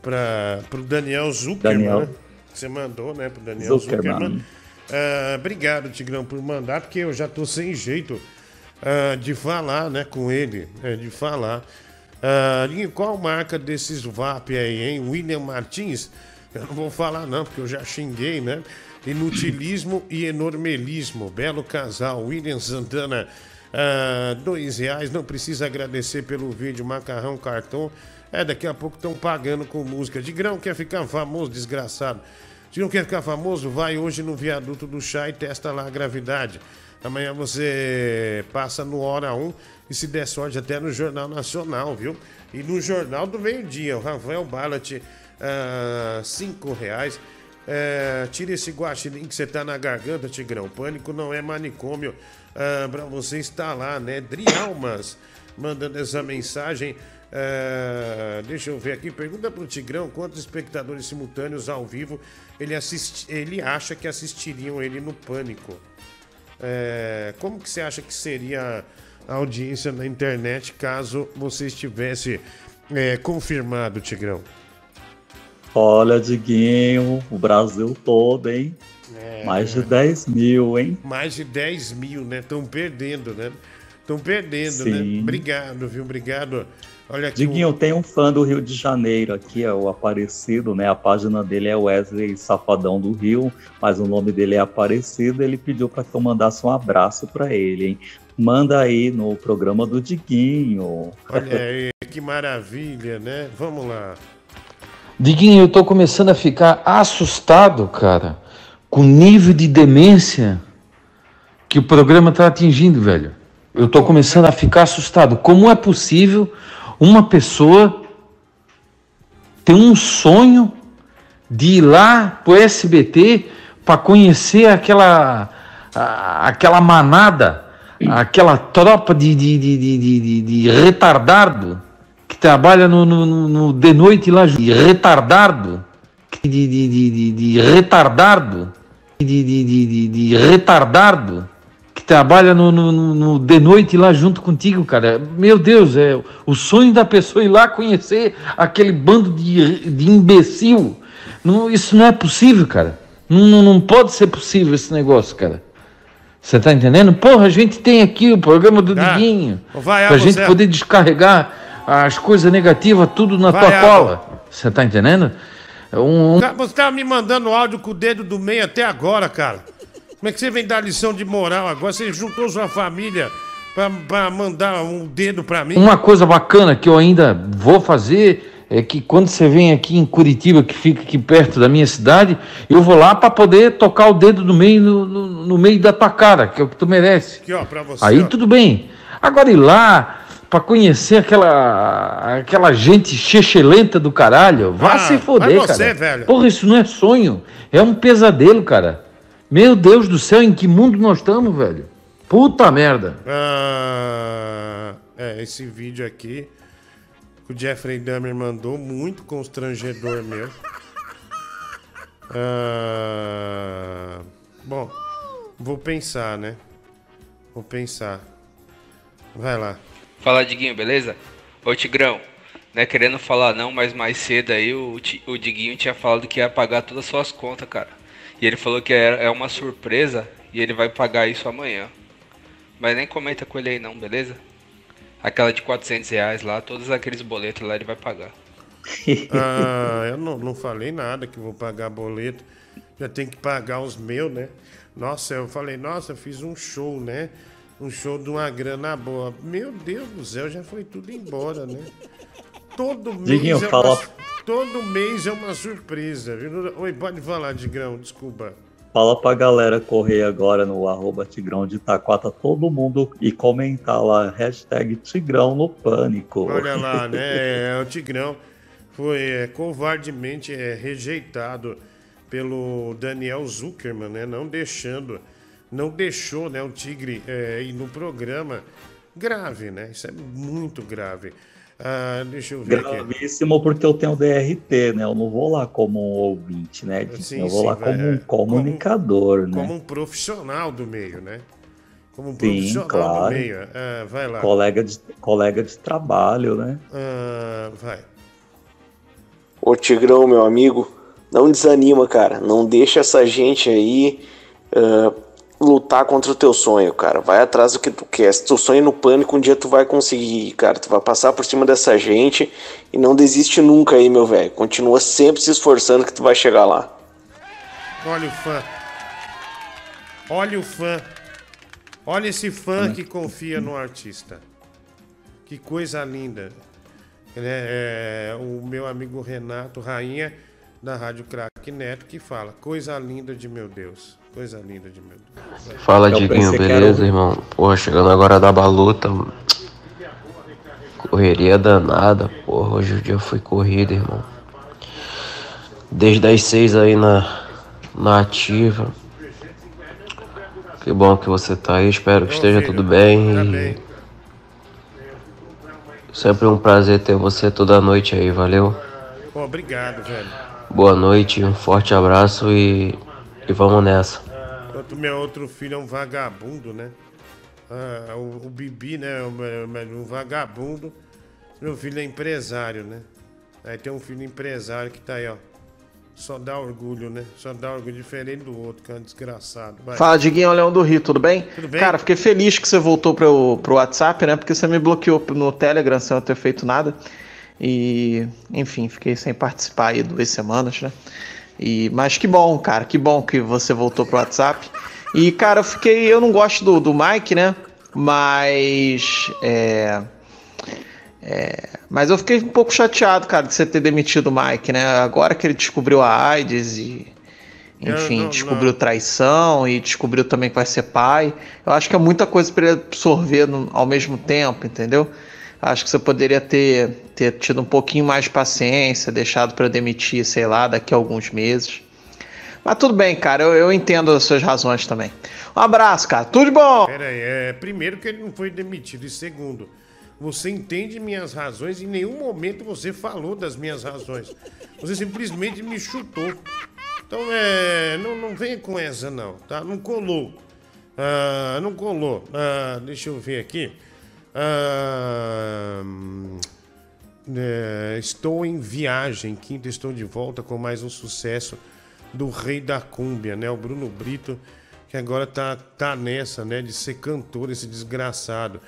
para pro Daniel Zuckerman, Daniel. né? Você mandou, né, pro Daniel Zuckerman. Zuckerman. Ah, obrigado, Tigrão, por mandar, porque eu já tô sem jeito ah, de falar, né, com ele, né, de falar. Ah, e qual marca desses VAP aí, hein? William Martins? Eu não vou falar não, porque eu já xinguei, né? Inutilismo e enormelismo. Belo casal, William Santana. Ah, dois reais, não precisa agradecer pelo vídeo, macarrão, cartão. É, daqui a pouco estão pagando com música. De grão quer ficar famoso, desgraçado. Se não quer ficar famoso, vai hoje no viaduto do chá e testa lá a gravidade. Amanhã você passa no Hora 1 e se der sorte até no Jornal Nacional, viu? E no Jornal do Meio Dia, o Rafael Ballat, ah, cinco reais. É, tira esse guaxinim que você tá na garganta, Tigrão. Pânico não é manicômio ah, pra você instalar, né? Drialmas mandando essa mensagem. É, deixa eu ver aqui. Pergunta pro Tigrão quantos espectadores simultâneos ao vivo ele, assiste, ele acha que assistiriam ele no Pânico. É, como que você acha que seria a audiência na internet caso você estivesse é, confirmado, Tigrão? Olha, Diguinho, o Brasil todo, hein? É. Mais de 10 mil, hein? Mais de 10 mil, né? Estão perdendo, né? Estão perdendo, né? Sim. Obrigado, viu? Obrigado. Olha aqui. Diguinho, tem um fã do Rio de Janeiro aqui, é o Aparecido, né? A página dele é Wesley Safadão do Rio, mas o nome dele é Aparecido. Ele pediu para que eu mandasse um abraço para ele, hein? Manda aí no programa do Diguinho. Olha <laughs> aí, que maravilha, né? Vamos lá. Diguinho, eu tô começando a ficar assustado, cara, com o nível de demência que o programa tá atingindo, velho. Eu tô começando a ficar assustado. Como é possível uma pessoa ter um sonho de ir lá pro SBT para conhecer aquela aquela manada, aquela tropa de, de, de, de, de, retardado trabalha no, no, no- de noite lá, de retardado, de, de, de, de, de retardado, de, de, de, de, de retardado, que trabalha no, no, de noite lá junto contigo, cara. Meu Deus, é o sonho da pessoa ir lá conhecer aquele bando de, de imbecil. Não, isso não é possível, cara. Não, não, pode ser possível esse negócio, cara. Você tá entendendo? Porra, a gente tem aqui o programa do Ah, Diguinho. vai, pra água, gente poder descarregar as coisas negativas tudo na Vai, tua cola. Você tá entendendo? Um, um- Tá- Você tava me mandando áudio com o dedo do meio até agora, cara. Como é que você vem dar lição de moral agora? Você juntou sua família pra, pra mandar um dedo pra mim? Uma coisa bacana que eu ainda vou fazer é que quando você vem aqui em Curitiba, que fica aqui perto da minha cidade, eu vou lá para poder tocar o dedo do meio no, no- no meio da tua cara, que é o que tu merece. Aqui, ó, pra você. Aí ó. tudo bem. Agora ir lá para conhecer aquela aquela gente chechelenta do caralho, vá Ah, se foder, você, cara. velho. Porra, isso não é sonho, é um pesadelo, cara. Meu Deus do céu, em que mundo nós estamos, velho? Puta merda. Ah, é, esse vídeo aqui que o Jeffrey Dahmer mandou, muito constrangedor mesmo. Ah, bom, vou pensar, né? Vou pensar. Vai lá. Fala, Diguinho, beleza? Ô, Tigrão, não é querendo falar não, mas mais cedo aí o, o Diguinho tinha falado que ia pagar todas as suas contas, cara. E ele falou que é, é uma surpresa e ele vai pagar isso amanhã. Mas nem comenta com ele aí não, beleza? Aquela de 400 reais lá, todos aqueles boletos lá ele vai pagar. <laughs> Ah, eu não, não falei nada que vou pagar boleto. Já tem que pagar os meus, né? Nossa, eu falei, nossa, eu fiz um show, né? Um show de uma grana boa. Meu Deus do céu, já foi tudo embora, né? Todo mês, Diguinho, é, fala- uma, todo mês é uma surpresa, viu? Oi, pode falar, Digrão, desculpa. Fala pra galera correr agora no arroba Tigrão de Itaquata, todo mundo e comentar lá, hashtag Tigrão no Pânico. Olha lá, <laughs> né? O Tigrão foi é, covardemente é, rejeitado pelo Daniel Zuckerman, né? Não deixando, não deixou né, o Tigre é, ir no programa. Grave, né? Isso é muito grave. Ah, deixa eu ver aqui. Gravíssimo porque eu tenho DRT, né? Eu não vou lá como um ouvinte, né? Sim, eu vou sim, lá como é. um comunicador, né? Como um profissional do meio, né? Como um Sim, profissional do claro. meio. Ah, vai lá. Colega de, colega de trabalho, né? Ah, vai. Ô Tigrão, meu amigo, não desanima, cara. Não deixa essa gente aí ah, lutar contra o teu sonho, cara. Vai atrás do que tu quer. Se tu sonha no pânico, um dia tu vai conseguir, cara. Tu vai passar por cima dessa gente e não desiste nunca aí, meu velho. Continua sempre se esforçando que tu vai chegar lá. Olha o fã. Olha o fã. Olha esse fã que confia no artista. Que coisa linda. Né, é, o meu amigo Renato, rainha da Rádio Crack Neto, que fala: Coisa linda de meu Deus. Coisa linda de meu Deus. Fala, Eu Diguinho, era beleza, um- irmão? Porra, chegando agora da baluta. mano. Correria danada, porra. Hoje o dia foi corrido, irmão. Desde as seis aí na, na ativa. Que bom que você tá aí, espero que esteja tudo bem. E... Sempre um prazer ter você toda noite aí, valeu? Obrigado, velho. Boa noite, um forte abraço e, e vamos nessa. Enquanto meu outro filho é um vagabundo, né? Ah, o, o Bibi, né? Um, um vagabundo. Meu filho é empresário, né? Aí tem um filho empresário que tá aí, ó. Só dá orgulho, né? Só dá orgulho diferente do outro, que é um desgraçado. Vai. Fala, Diguinho, é Leão do Rio, tudo bem? Tudo bem? Cara, fiquei feliz que você voltou pro, pro WhatsApp, né? Porque você me bloqueou no Telegram sem eu ter feito nada. E, enfim, fiquei sem participar aí duas semanas, né? E, mas que bom, cara, que bom que você voltou pro WhatsApp. E, cara, eu fiquei. Eu não gosto do, do Mike, né? Mas. É. É, mas eu fiquei um pouco chateado, cara, de você ter demitido o Mike, né? Agora que ele descobriu a AIDS e. Enfim, não, não. descobriu traição e descobriu também que vai ser pai. Eu acho que é muita coisa para ele absorver no- ao mesmo tempo, entendeu? Acho que você poderia ter, ter tido um pouquinho mais de paciência, deixado para demitir, sei lá, daqui a alguns meses. Mas tudo bem, cara, eu, eu entendo as suas razões também. Um abraço, cara, tudo de bom! Pera aí, é, primeiro que ele não foi demitido. E segundo, você entende minhas razões em nenhum momento você falou das minhas razões. Você simplesmente me chutou. Então, é, não, não venha com essa não, tá? Não colou. Ah, não colou. Ah, deixa eu ver aqui. É, estou em viagem. Quinta estou de volta com mais um sucesso do Rei da Cúmbia, né? O Bruno Brito, que agora tá, tá nessa, né? De ser cantor, esse desgraçado.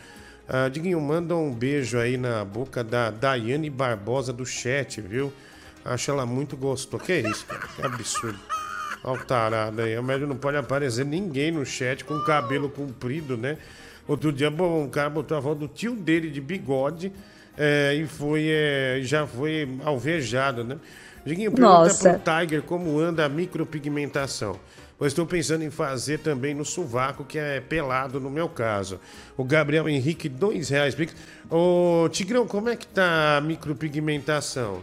Ah, Diguinho, manda um beijo aí na boca da Daiane Barbosa do chat, viu? Acho ela muito gostosa. Que isso, cara? Que absurdo. Olha o tarado aí. Mas não pode aparecer ninguém no chat com cabelo comprido, né? Outro dia um cara botou a foto do tio dele de bigode é, e foi, é, já foi alvejado, né? Diguinho, pergunta Nossa. pro Tiger como anda a micropigmentação. Pois estou pensando em fazer também no sovaco, que é pelado no meu caso. O Gabriel Henrique, dois reais. Ô, Tigrão, como é que tá a micropigmentação?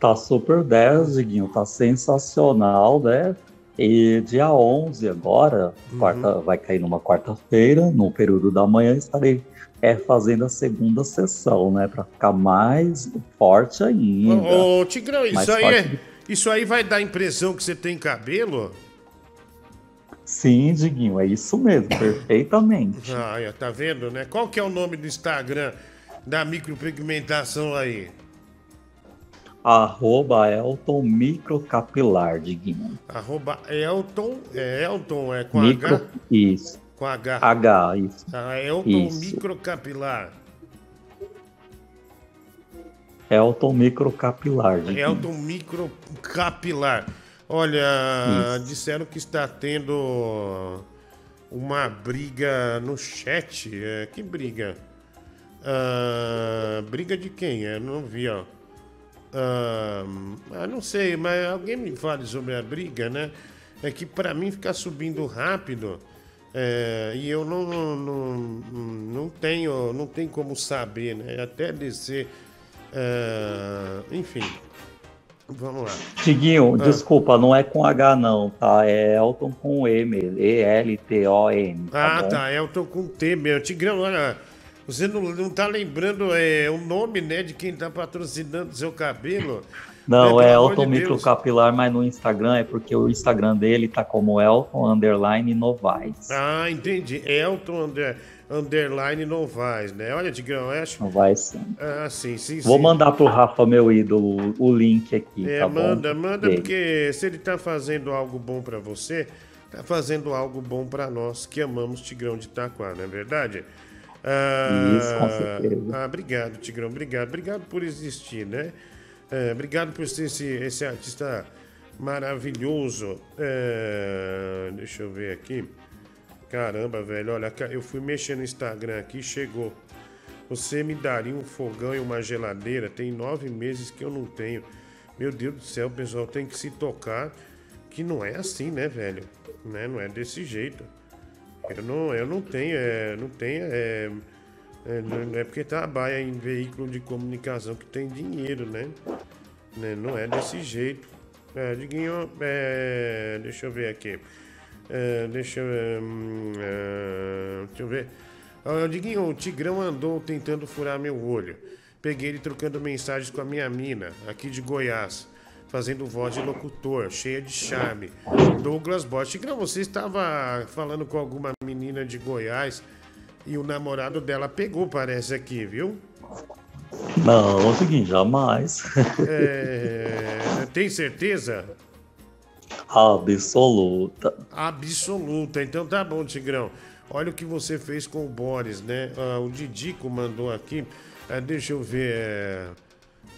Tá super 10, Diguinho, tá sensacional, né? E dia 11 agora, Uhum. quarta, vai cair numa quarta-feira, no período da manhã, estarei é, fazendo a segunda sessão, né? Pra ficar mais forte ainda. Ô, ô, Tigrão, Mais isso aí, forte é, isso aí vai dar a impressão que você tem cabelo? Sim, Diguinho, é isso mesmo, perfeitamente. Ah, é, tá vendo, né? Qual que é o nome do Instagram da micropigmentação aí? Arroba Elton Microcapilar, Diguinho. Arroba Elton, é Elton, é com Micro, H? isso. Com H. H, isso. Ah, Elton Isso. Microcapilar. Elton Microcapilar, Diguinho. Elton Microcapilar. Olha, Isso. disseram que está tendo uma briga no chat. É, que briga? Ah, briga de quem? Eu não vi, ó. Ah, ah, não sei, mas alguém me fale sobre a briga, né? é que pra mim ficar subindo rápido é, e eu não, não, não, tenho não tem como saber, né? Até descer, é, enfim. Vamos lá. Tiguinho, Ah. desculpa, não é com H não, tá? É Elton com E mesmo. E-L-T-O-N. Ah, bom? tá. Elton com T, meu. Tigrão, olha. Você não, não tá lembrando é, o nome, né, de quem tá patrocinando seu cabelo? Não, Né, é Elton de. Microcapilar, mas no Instagram é porque o Instagram dele tá como Elton Underline Novaes. Ah, entendi. Elton under, Underline Novaes, né? Olha, Tigrão, eu acho. Novaes sim. Ah, sim, sim, Vou sim. mandar pro Rafa, meu ídolo, o link aqui, É, tá bom? manda, manda, Dele. porque se ele tá fazendo algo bom pra você, tá fazendo algo bom pra nós que amamos Tigrão de Itaquá, não é verdade? Ah, certeza. Ah, obrigado, Tigrão, obrigado. Obrigado por existir, né? É, obrigado por ser esse, esse artista maravilhoso. É, deixa eu ver aqui. Caramba, velho, olha, eu fui mexer no Instagram aqui, chegou. Você me daria um fogão e uma geladeira? Tem nove meses que eu não tenho. Meu Deus do céu, pessoal tem que se tocar que não é assim, né, velho? Né? Não é desse jeito. Eu não, eu não tenho, é, não tenho, é, é, não é porque trabalha em veículo de comunicação que tem dinheiro, né? Né, Não é desse jeito. É, Diguinho, é, deixa eu ver aqui. É, deixa hum, é, deixa eu ver. Ó, Diguinho, o Tigrão andou tentando furar meu olho. Peguei ele trocando mensagens com a minha mina, aqui de Goiás, fazendo voz de locutor, cheia de charme. Douglas Bosch. Tigrão, você estava falando com alguma menina de Goiás e o namorado dela pegou, parece aqui, viu? Não, seguinte, jamais. É, <laughs> tem certeza? Absoluta. Absoluta. Então tá bom, Tigrão. Olha o que você fez com o Boris, né? Ah, o Didico mandou aqui. Ah, deixa eu ver.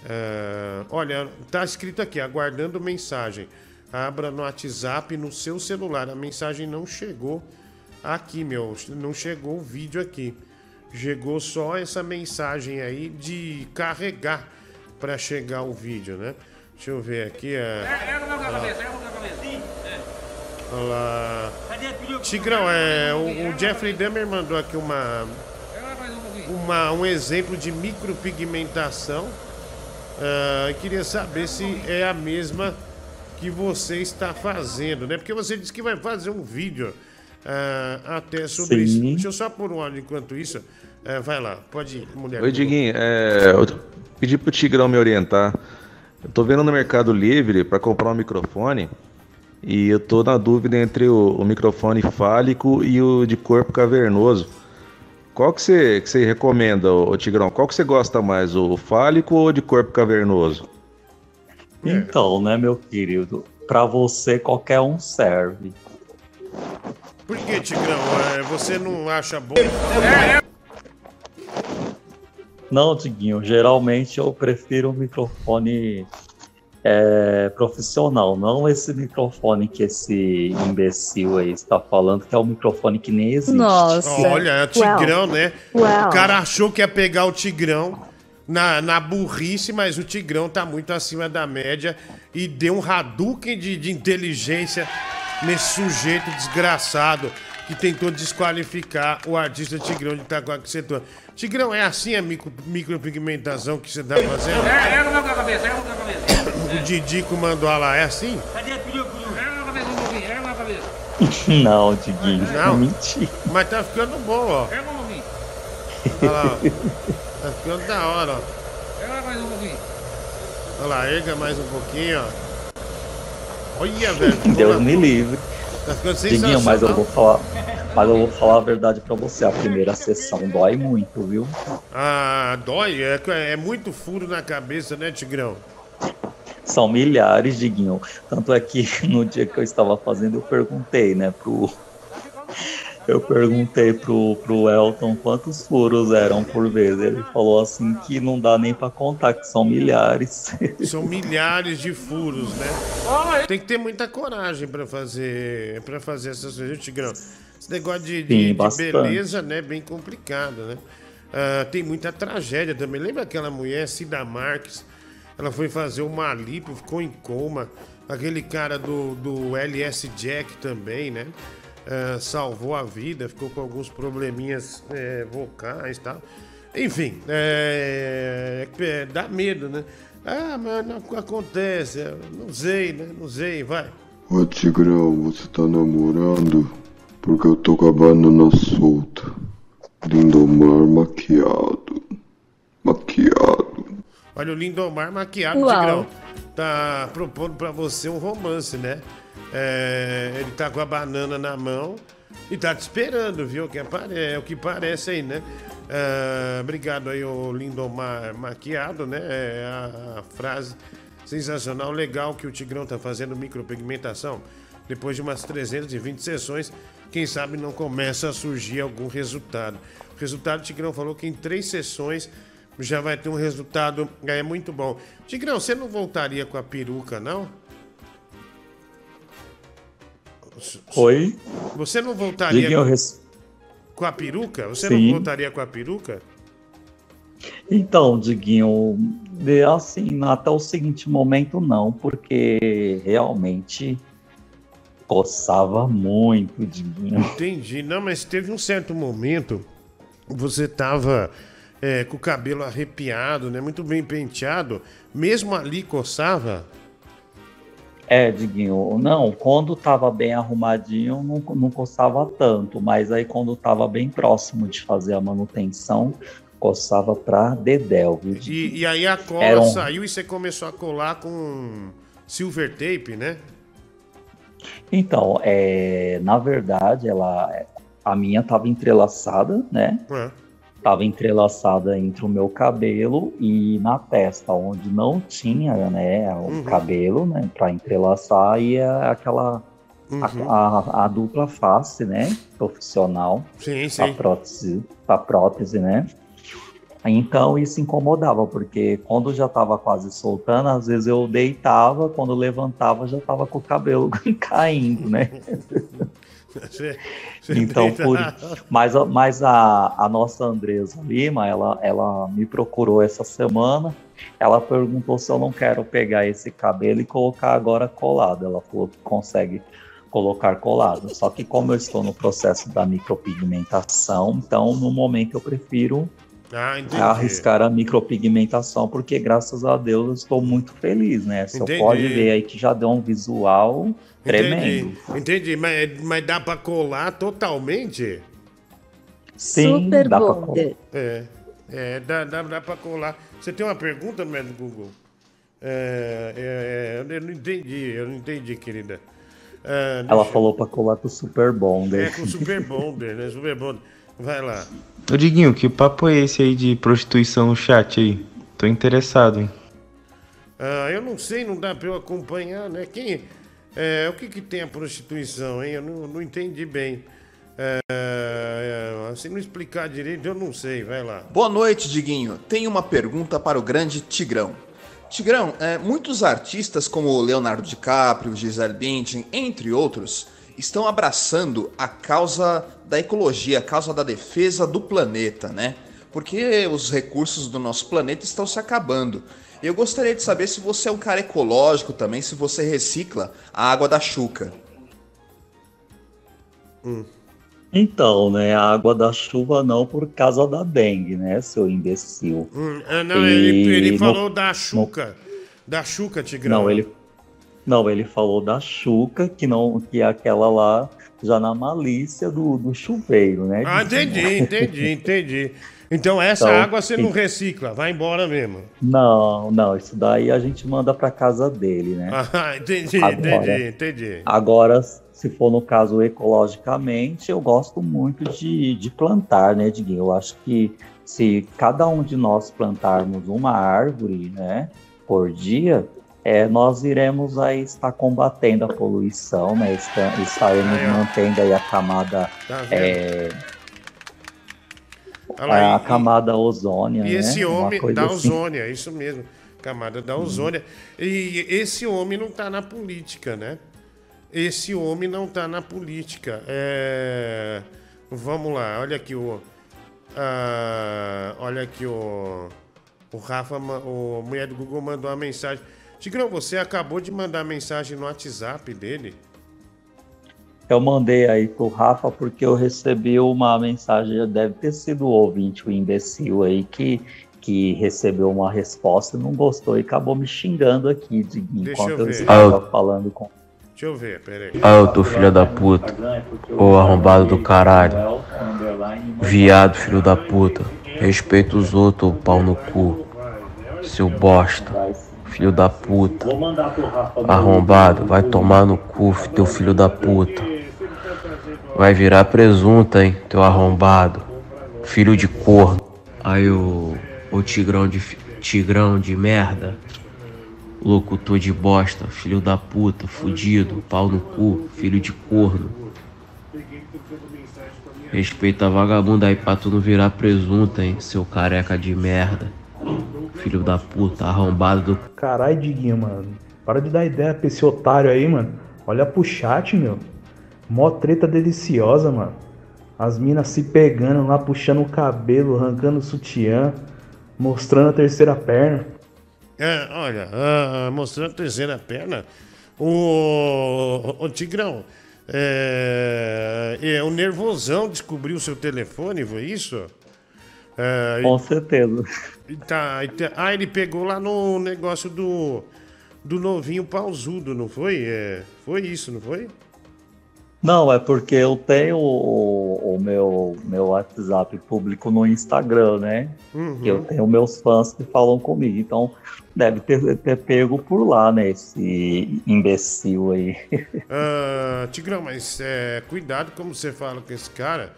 É, é, olha, tá escrito aqui, aguardando mensagem. Abra no WhatsApp no seu celular. A mensagem não chegou aqui, meu. Não chegou o vídeo aqui. Chegou só essa mensagem aí de carregar para chegar o vídeo, né? Deixa eu ver aqui. É, Pega no meu cabeça, pega no meu cabeça. É. Olha lá. Tigrão, é, o, o Jeffrey Dahmer mandou aqui uma, um uma, um exemplo de micropigmentação. E queria saber se é a mesma que você está fazendo, né? Porque você disse que vai fazer um vídeo ah, até sobre Sim. isso. Deixa eu só por um áudio enquanto isso. Ah, vai lá, pode ir, mulher. Oi, Diguinho. É, eu pedi pro Tigrão me orientar. Eu tô vendo no Mercado Livre para comprar um microfone e eu tô na dúvida entre o, o microfone fálico e o de corpo cavernoso. Qual que você, que você recomenda, ô, Tigrão? Qual que você gosta mais, o fálico ou de corpo cavernoso? Então, né, meu querido? Pra você, qualquer um serve. Por que, Tigrão? É, você não acha bom? Não, Diguinho, geralmente eu prefiro um microfone é, profissional, não esse microfone que esse imbecil aí está falando, que é um microfone que nem existe. Olha, é o Tigrão, né? Uau. O cara achou que ia pegar o Tigrão na, na burrice, mas o Tigrão tá muito acima da média e deu um Hadouken de, de inteligência nesse sujeito desgraçado que tentou desqualificar o artista Tigrão de Itaquá que você tô. Tigrão, é assim a micro, micropigmentação que você tá fazendo? Pega no meu cabeça, pega no meu cabeça. O Didico mandou lá, é assim? Cadê? Meu cabeça. Não, <laughs> Diguinho, Não. é mentira. Mas tá ficando bom, ó. Pega um pouquinho. Olha lá, ó. Tá ficando da hora, ó. Pega mais um pouquinho. Olha lá, erga mais um pouquinho, ó. Olha, velho. <laughs> Deus me livre. Tá ficando Diguinho, mas eu vou falar. Mas eu vou falar a verdade pra você, a primeira sessão dói muito, viu? Ah, dói. É, é muito furo na cabeça, né, Tigrão? São milhares, Diguinho. Tanto é que <laughs> no dia que eu estava fazendo, eu perguntei, né, pro. <laughs> Eu perguntei pro, pro Elton quantos furos eram por vez. Ele falou assim que não dá nem pra contar, que são milhares. <laughs> São milhares de furos, né? Tem que ter muita coragem pra fazer para fazer essas coisas, Tigrão. Esse negócio de, de- Sim, de beleza, né? Bem complicado, né? Ah, tem muita tragédia também. Lembra aquela mulher, Cida Marques? Ela foi fazer uma lipo, ficou em coma, Aquele cara do, do LS Jack também, né? Ah, salvou a vida, ficou com alguns probleminhas é, vocais e tal. Enfim, é, é, dá medo, né? Ah, mas não acontece, não sei, né? Não sei, vai. Ô Tigrão, você tá namorando? Porque eu tô com a banana solta. Lindomar maquiado. Maquiado. Olha, o Lindomar maquiado, Uau. Tigrão, tá propondo pra você um romance, né? É, ele tá com a banana na mão e tá te esperando, viu? Que apare- é o que parece aí, né? Ah, obrigado aí, o Lindomar maquiado, né? É a, a frase sensacional, legal que o Tigrão tá fazendo micropigmentação. Depois de umas 320 sessões, quem sabe não começa a surgir algum resultado. O resultado, o Tigrão falou que em três sessões já vai ter um resultado é muito bom. Tigrão, você não voltaria com a peruca, não? Oi? Você não voltaria com, res- com a peruca? Você Sim. não voltaria com a peruca? Então, Diguinho, assim, até o seguinte momento não, porque realmente coçava muito, Diguinho. Entendi. Não, mas teve um certo momento você tava é, com o cabelo arrepiado, né? Muito bem penteado. Mesmo ali coçava? É, Diguinho, não, quando tava bem arrumadinho não, não coçava tanto, mas aí quando tava bem próximo de fazer a manutenção, coçava pra dedéu, viu? E, e aí a cola um- saiu e você começou a colar com silver tape, né? Então, é, na verdade, ela, a minha tava entrelaçada, né? É. Tava entrelaçada entre o meu cabelo e na testa, onde não tinha, né, o Uhum. cabelo, né, para entrelaçar e é aquela Uhum. a, a- a dupla face, né, profissional, Sim, a sim. prótese, a prótese, né? Então isso incomodava, porque quando já estava quase soltando, às vezes eu deitava, quando levantava já estava com o cabelo <laughs> caindo, né? <laughs> Então, por, mas, a- mas a, a nossa Andresa Lima, ela, ela me procurou essa semana. Ela perguntou se eu não quero pegar esse cabelo e colocar agora colado. Ela falou que consegue colocar colado. Só que como eu estou no processo da micropigmentação, então no momento eu prefiro Ah, arriscar a micropigmentação, porque graças a Deus eu estou muito feliz, né? Você Entendi. pode ver aí que já deu um visual tremendo. Entendi, entendi. Mas, mas dá pra colar totalmente? Sim, Super dá. É, é dá, dá, dá pra colar. Você tem uma pergunta no médico Google? É, é, é, eu não entendi, eu não entendi, querida. É, Ela falou pra colar com o Super Bonder. É com Super Bonder, né? Super Bonder. Vai lá. Ô Diguinho, que papo é esse aí de prostituição no chat aí? Tô interessado, hein? Ah, eu não sei, não dá pra eu acompanhar, né? Quem, é, o que que tem a prostituição, hein? Eu não, não entendi bem. É, é, se não explicar direito, eu não sei. Vai lá. Boa noite, Diguinho. Tenho uma pergunta para o grande Tigrão. Tigrão, é, muitos artistas como Leonardo DiCaprio, Gisele Bündchen, entre outros, estão abraçando a causa da ecologia, a causa da defesa do planeta, né? Porque os recursos do nosso planeta estão se acabando. Eu gostaria de saber se você é um cara ecológico também, se você recicla a água da chuca. Então, né? A água da chuva não por causa da dengue, né, seu imbecil? Hum, ah, não, E ele, ele no- falou da Xuca. Da Xuca, Tigrão. Não, ele não, ele falou da chuca, que não, que é aquela lá já na malícia do, do chuveiro, né? Ah, entendi, <laughs> entendi, entendi. Então essa Então, água você não recicla, vai embora mesmo. Não, não, isso daí a gente manda pra casa dele, né? Ah, <laughs> entendi, Agora- entendi, entendi. Agora, se for no caso ecologicamente, eu gosto muito de, de plantar, né, Diguinho? Eu acho que se cada um de nós plantarmos uma árvore, né, por dia, é, nós iremos aí estar combatendo a poluição, né? Está, estaremos Aí, mantendo aí a camada, Tá é, a camada ozônia, E né? esse homem da assim. ozônia, isso mesmo. Camada da ozônia. E esse homem não tá na política, né? Esse homem não tá na política. É... Vamos lá, olha aqui o. ah, olha aqui o. O Rafa, o mulher do Google mandou uma mensagem. Tigrão, você acabou de mandar mensagem no WhatsApp dele. Eu mandei aí pro Rafa porque eu recebi uma mensagem, deve ter sido o ouvinte, o imbecil aí, que, que recebeu uma resposta e não gostou e acabou me xingando aqui, Deixa enquanto eu eu, estava falando com. Deixa eu ver, peraí. Ah, eu tô filho da puta. Ô arrombado do caralho. Viado, filho da puta. Respeita os outros, pau no cu. Seu bosta. Filho da puta. Arrombado, vai tomar no cu, teu filho da puta. Vai virar presunta, hein, teu arrombado. Filho de corno. Aí o. O tigrão de. Tigrão de merda. Locutor de bosta, filho da puta, fudido, pau no cu, filho de corno. Respeita a vagabunda aí pra tu não virar presunta, hein, seu careca de merda. Filho da puta, arrombado do Caralho, Diguinho, mano. Para de dar ideia pra esse otário aí, mano. Olha pro chat, meu. Mó treta deliciosa, mano. As minas se pegando lá, puxando o cabelo, arrancando o sutiã, mostrando a terceira perna. É, olha, ah, mostrando a terceira perna, o, o Tigrão, é, é, o Nervosão descobriu o seu telefone, foi isso? É, Com certeza. Tá, tá- ah, ele pegou lá no negócio do, do novinho pausudo, não foi? É, foi isso, não foi? Não, é porque eu tenho o, o meu, meu WhatsApp público no Instagram, né? Uhum. Eu tenho meus fãs que falam comigo. Então, deve ter, ter pego por lá, né? Esse imbecil aí. <laughs> Ah, Tigrão, mas é, cuidado como você fala com esse cara,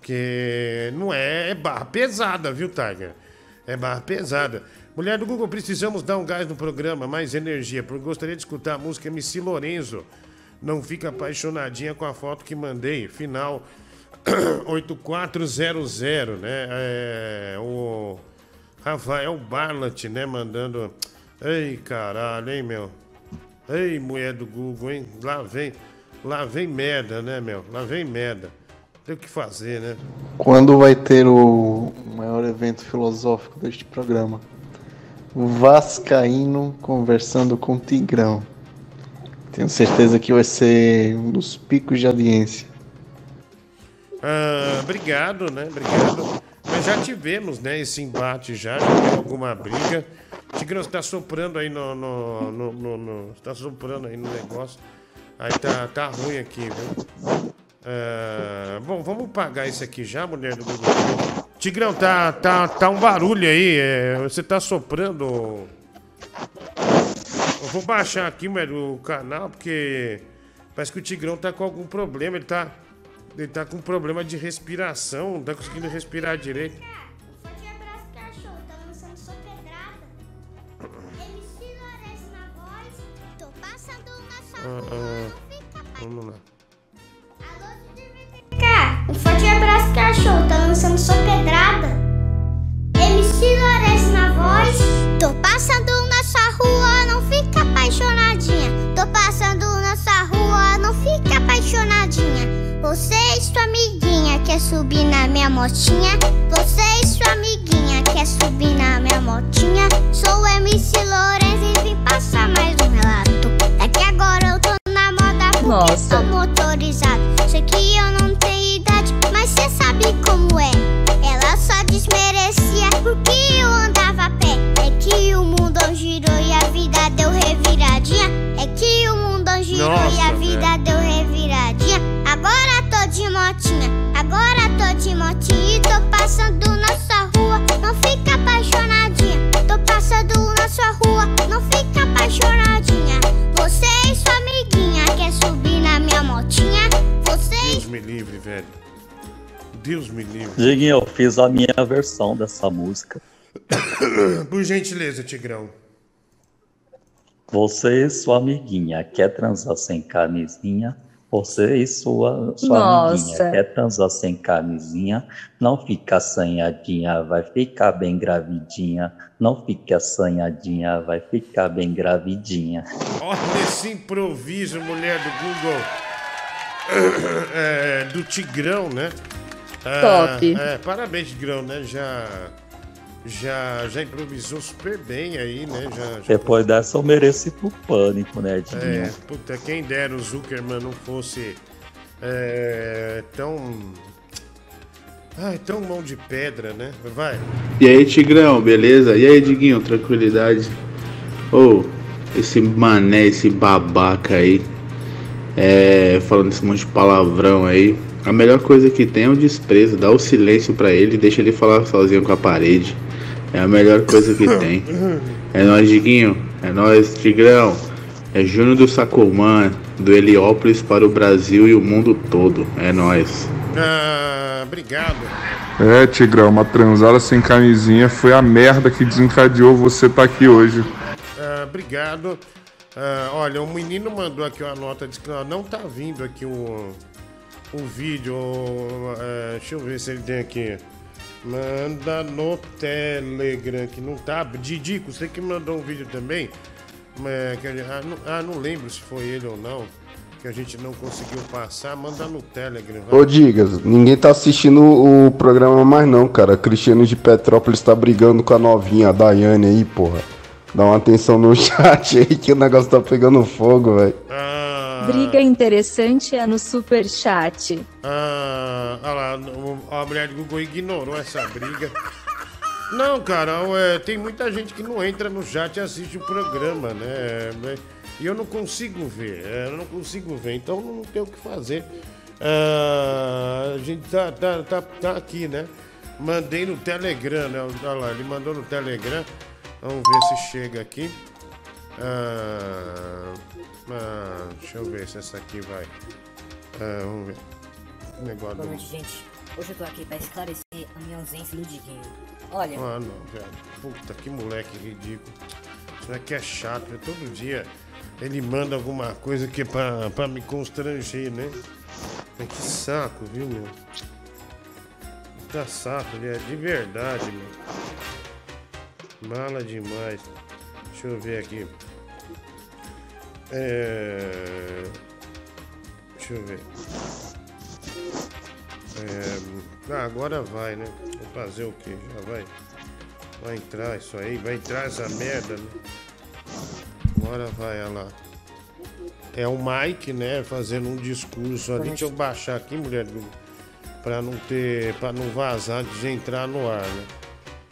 que não é, é barra pesada, viu, Tiger? É barra pesada. Mulher do Google, precisamos dar um gás no programa, mais energia, porque gostaria de escutar a música MC Lorenzo. Não fica apaixonadinha com a foto que mandei, final <clears throat> 8400, né? É, o Rafael Barlat, né, mandando... Ei, caralho, hein, meu? Ei, mulher do Google, hein? Lá vem, lá vem merda, né, meu? Lá vem merda. Tem o que fazer, né? Quando vai ter o maior evento filosófico deste programa? O Vascaíno conversando com o Tigrão. Tenho certeza que vai ser um dos picos de audiência. Ah, obrigado, né? Obrigado. Mas já tivemos, né, esse embate já, já teve alguma briga. Tigrão, você tá soprando aí no. no, no, no, no- tá soprando aí no negócio. Aí tá, tá ruim aqui, viu? Ah, bom, vamos pagar isso aqui já, mulher do Google. Tigrão, tá, tá, tá um barulho aí. é, você tá soprando. Eu vou baixar aqui, velho, o canal, porque parece que o Tigrão tá com algum problema. Ele tá. Ele tá com problema de respiração, não tá conseguindo respirar direito. Vamos lá. Um forte abraço, cachorro. Tá lançando sua pedrada. MC Lourenço na voz. Tô passando na sua rua, não fica apaixonadinha. Tô passando na sua rua, não fica apaixonadinha. Você e sua amiguinha quer subir na minha motinha? Você e sua amiguinha quer subir na minha motinha? Sou MC Lourenço e vim passar mais um relato. É que agora eu tô Nossa. sou motorizado. Sei que eu não tenho idade, mas cê sabe como é. Ela só desmerecia porque eu andava a pé. É que o mundo girou e a vida deu reviradinha. É que o mundo girou e a Nossa, vida deu reviradinha. Agora de motinha, agora tô de motinha e tô passando na sua rua. Não fica apaixonadinha. Tô passando na sua rua, não fica apaixonadinha. Você e sua amiguinha quer subir na minha motinha? Você Deus me livre, velho. Deus me livre. Diguinho, eu fiz a minha versão dessa música. <coughs> Por gentileza, Tigrão. Você e sua amiguinha quer transar sem camisinha? Você e sua, sua Nossa. amiguinha quer transar sem camisinha? Não fica assanhadinha, vai ficar bem gravidinha. Não fica assanhadinha, vai ficar bem gravidinha. Olha esse improviso, mulher do Google. <coughs> É, do Tigrão, né? Ah, Top. É, parabéns, Tigrão, né? Já, já, já improvisou super bem aí, né? Já, já- Depois dessa eu mereço ir pro pânico, né, Diguinho? É, puta, quem dera o Zuckerman não fosse é, tão. Ai, tão mão de pedra, né? Vai. E aí, Tigrão, beleza? E aí, Diguinho, tranquilidade? Ô, esse mané, esse babaca aí, é, falando esse monte de palavrão aí, a melhor coisa que tem é o desprezo, dá o silêncio pra ele e deixa ele falar sozinho com a parede. É a melhor coisa que tem. É nóis, Diguinho, é nóis, Tigrão. É Júnior do Sacomã, do Heliópolis para o Brasil e o mundo todo. É nóis. Ah, obrigado. É, Tigrão, uma transada sem camisinha foi a merda que desencadeou você tá aqui hoje. Ah, obrigado. Ah, olha, o menino mandou aqui uma nota, disse que não tá vindo aqui o, o vídeo. ah, deixa eu ver se ele tem aqui. Manda no Telegram, que não tá. Didico, você que mandou um vídeo também. mas que a gente- ah, não, ah, não lembro se foi ele ou não. Que a gente não conseguiu passar. Manda no Telegram. vai. Ô Digas, ninguém tá assistindo o programa mais não, cara. Cristiano de Petrópolis tá brigando com a novinha, a Daiane aí, porra. Dá uma atenção no <laughs> chat aí que o negócio tá pegando fogo, velho. Briga interessante é no superchat. Ah, olha lá, a mulher do Google ignorou essa briga. Não, cara, é, tem muita gente que não entra no chat e assiste o programa, né? É, E eu não consigo ver, é, eu não consigo ver, então não tem o que fazer. Ah, a gente tá, tá, tá, tá aqui, né? Mandei no Telegram, né? Olha lá, ele mandou no Telegram. Vamos ver se chega aqui. Ah, ah, deixa eu ver se essa aqui vai. Ah, vamos ver. O negócio Boa do... noite, gente. Hoje eu tô aqui pra esclarecer a minha ausência no Diguinho. Olha, Ah, não, velho. Puta, que moleque ridículo. Isso moleque é chato? Todo dia ele manda alguma coisa que é pra, pra me constranger, né? Mas que saco, viu, meu? Tá saco, ele é de verdade, meu. Mala demais. Deixa eu ver aqui. É... Deixa eu ver. É... Ah, agora vai, né? Vou fazer o quê? Já vai. Vai entrar isso aí, vai entrar essa merda, né? Agora vai, olha lá. É o Mike, né, fazendo um discurso ali. Deixa eu baixar aqui, mulher. Pra não ter. pra não vazar de entrar no ar, né?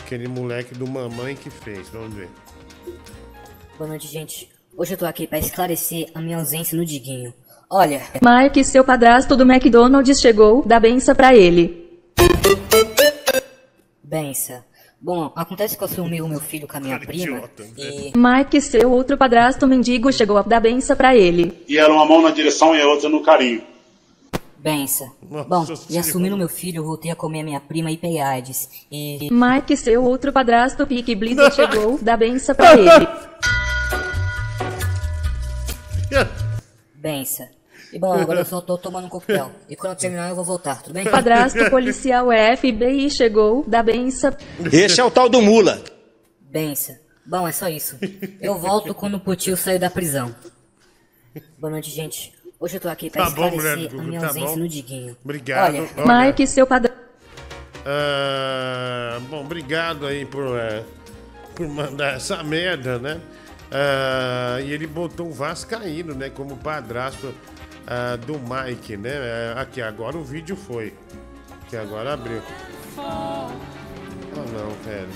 Aquele moleque do mamãe que fez, vamos ver. boa noite, gente. Hoje eu tô aqui pra esclarecer a minha ausência no Diguinho. Olha, Mike, seu padrasto do McDonald's chegou, dá benção pra ele. bença. Bom, acontece que eu filmei o meu filho com a minha prima e... Mike, seu outro padrasto mendigo chegou, dá benção pra ele. E era uma mão na direção e a outra no carinho. Bença. Bom, e assumindo meu filho, eu voltei a comer a minha prima e peguei AIDS. E... Mike, seu outro padrasto Pique Blizzard chegou, dá benção pra ele. <laughs> Bença. E bom, agora eu só tô tomando um coquetel. E quando eu terminar eu vou voltar, tudo bem? Padrasto policial FBI chegou, dá benção. Esse é o tal do Mula. Bença. Bom, é só isso. Eu volto quando o Putil sair da prisão. Boa noite, gente. Hoje eu tô aqui pra Tá bom, mulher esclarecer do a Google, minha tá ausência bom. no Diguinho. Obrigado. Olha, Olha, Mike, seu padrasto. Ah, bom, obrigado aí por, eh, por mandar essa merda, né? Ah, e ele botou o Vascaíno, né? Como padrasto ah, do Mike, né? Eh, aqui, agora o vídeo foi. Que agora abriu. Oh, não, velho.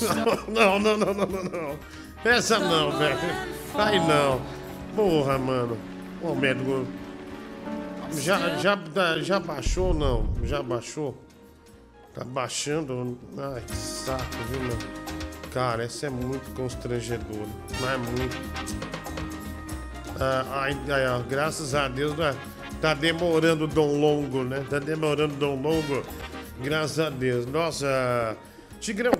<laughs> Não, não, não, não, não, não. Essa não, velho. Aí não. Porra, mano. Ô, médico. Já, já, já baixou ou não? Já baixou? Tá baixando? Ai, que saco, viu, meu? Cara, essa é muito constrangedora. Mas é muito. Ah, ai, ai, ó, graças a Deus né? tá demorando o Dom Longo, né? Tá demorando o Dom Longo. Graças a Deus. Nossa, Tigrão,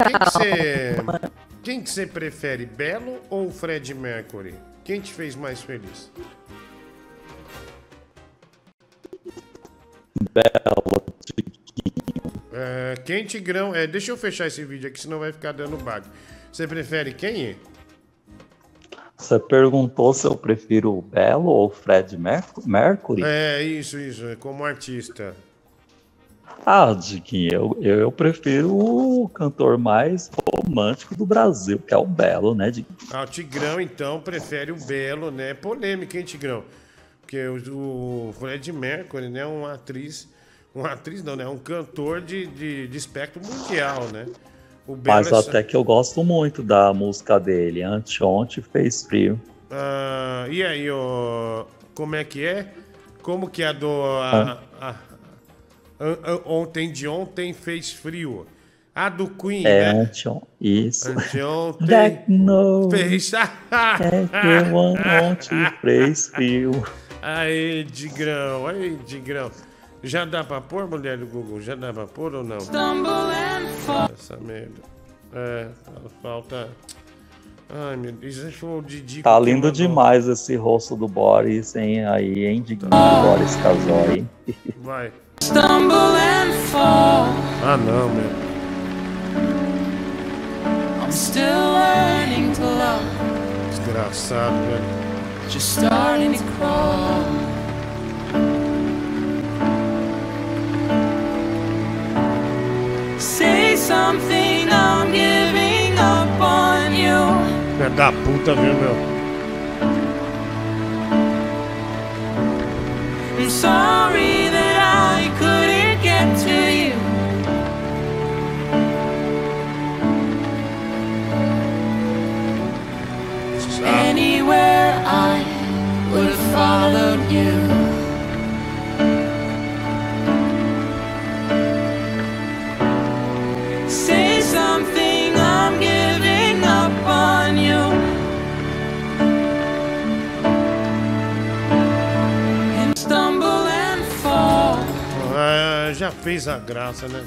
quem que você. Que prefere, Belo ou Fred Mercury? Quem te fez mais feliz? Belo. É, quem Tigrão. É, deixa eu fechar esse vídeo aqui, senão vai ficar dando bug. Você prefere quem? Você perguntou se eu prefiro o Belo ou o Fred Merc- Mercury? É, isso, isso, é como artista. Ah, Diguinho, eu, eu, eu prefiro o cantor mais romântico do Brasil, que é o Belo, né, Diguinho? Ah, o Tigrão, então, prefere o Belo, né? Polêmica, hein, Tigrão? Porque o, o Fred Mercury, né, uma atriz... Uma atriz não, né? Um cantor de, de, de espectro mundial, né? Mas é até que eu gosto muito da música dele. Anteontem fez frio. Ah, e aí, ó, como é que é? Como que é a do. a- a- a- a- ontem de ontem fez frio. A do Queen, É, né? Isso. Anteontem That no. fez. <laughs> É que ontem fez frio. Aí, Digrão, aí, Digrão. Já dá pra pôr, mulher do Google? Já dá pra pôr ou não? Essa merda. É, falta. Ai, meu Deus, isso foi o Didi. Tá lindo demais esse rosto do Boris, hein? Aí, hein, Diguinho? O Boris casou <laughs> aí. Vai. Stumble and fall. Ah, não, meu. I'm still learning to love. Desgraçado, velho. Just starting to crawl. Something, I'm giving up on you. É da puta, viu, meu? I'm sorry that I couldn't get to you. Anywhere I would have followed you. Já fez a graça, né?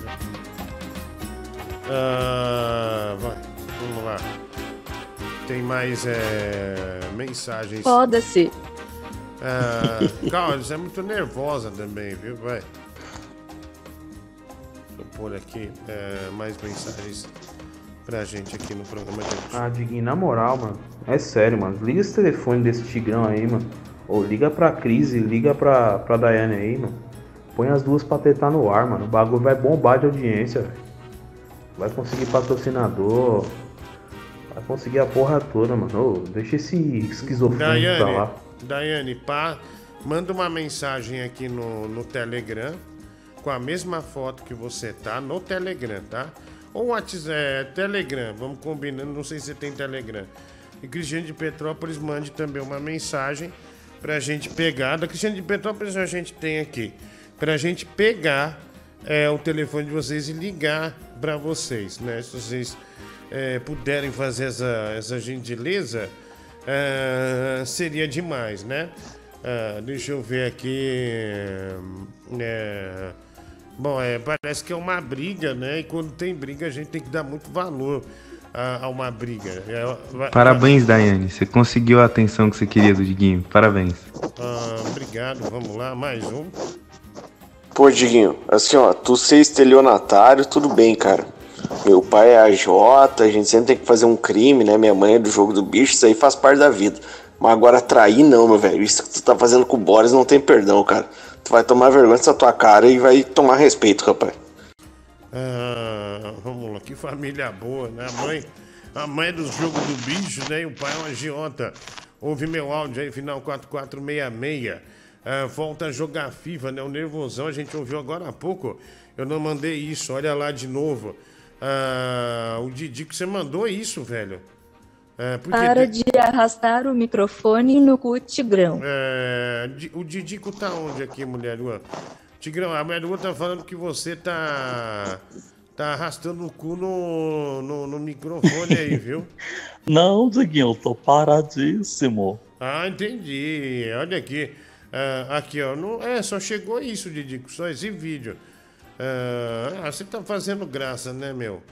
Ah, vai, vamos lá. Tem mais é, mensagens. Foda-se. Ah, calma, você é muito nervosa também, viu? Vai. Deixa eu pôr aqui é, mais mensagens pra gente aqui no programa de hoje. Ah, Diguinho, na moral, mano. É sério, mano. Liga esse telefone desse tigrão aí, mano. Ou liga pra Cris liga pra, pra Daiane aí, mano. Põe as duas pra tentar no ar, mano. O bagulho vai bombar de audiência, velho. Vai conseguir patrocinador. Vai conseguir a porra toda, mano. Ô, deixa esse esquizofrênico pra lá. Daiane, pá, manda uma mensagem aqui no, no Telegram com a mesma foto que você tá no Telegram, tá? Ou WhatsApp, é, Telegram, vamos combinando, não sei se você tem Telegram. E Cristiano de Petrópolis mande também uma mensagem pra gente pegar. Da Cristiano de Petrópolis a gente tem aqui. Pra gente pegar é, o telefone de vocês e ligar pra vocês, né? Se vocês é, puderem fazer essa, essa gentileza, é, seria demais, né? Ah, deixa eu ver aqui. é, bom, é, parece que é uma briga, né? E quando tem briga, a gente tem que dar muito valor a, a uma briga. É, Parabéns, Daiane. Você conseguiu a atenção que você queria do Diguinho. Parabéns. Ah, obrigado, vamos lá, mais um. Pô, Diguinho, assim, ó, tu ser estelionatário, tudo bem, cara. Meu pai é AJ, a gente sempre tem que fazer um crime, né? Minha mãe é do jogo do bicho, isso aí faz parte da vida. Mas agora trair não, meu velho. Isso que tu tá fazendo com o Boris não tem perdão, cara. Tu vai tomar vergonha dessa tua cara e vai tomar respeito, rapaz. Ah, vamos lá, que família boa, né? A mãe, a mãe é do jogo do bicho, né? E o pai é um agiota. Ouve meu áudio aí, final 4466. Ah, volta a jogar FIFA, né? O nervosão, a gente ouviu agora há pouco. Eu não mandei isso, olha lá de novo. Ah, o Didi que você mandou isso, velho. É, porque Para de- arrastar o microfone no cu tigrão. É, o Didico tá onde aqui, mulher Lua? Tigrão, a mulher Lua tá falando que você tá. tá arrastando o cu no, no, no microfone aí, viu? <laughs> Não, Diguinho, eu tô paradíssimo. Ah, entendi. Olha aqui. Ah, aqui, ó. Não, é, só chegou isso, Didico. Só esse vídeo. Ah, você tá fazendo graça, né, meu?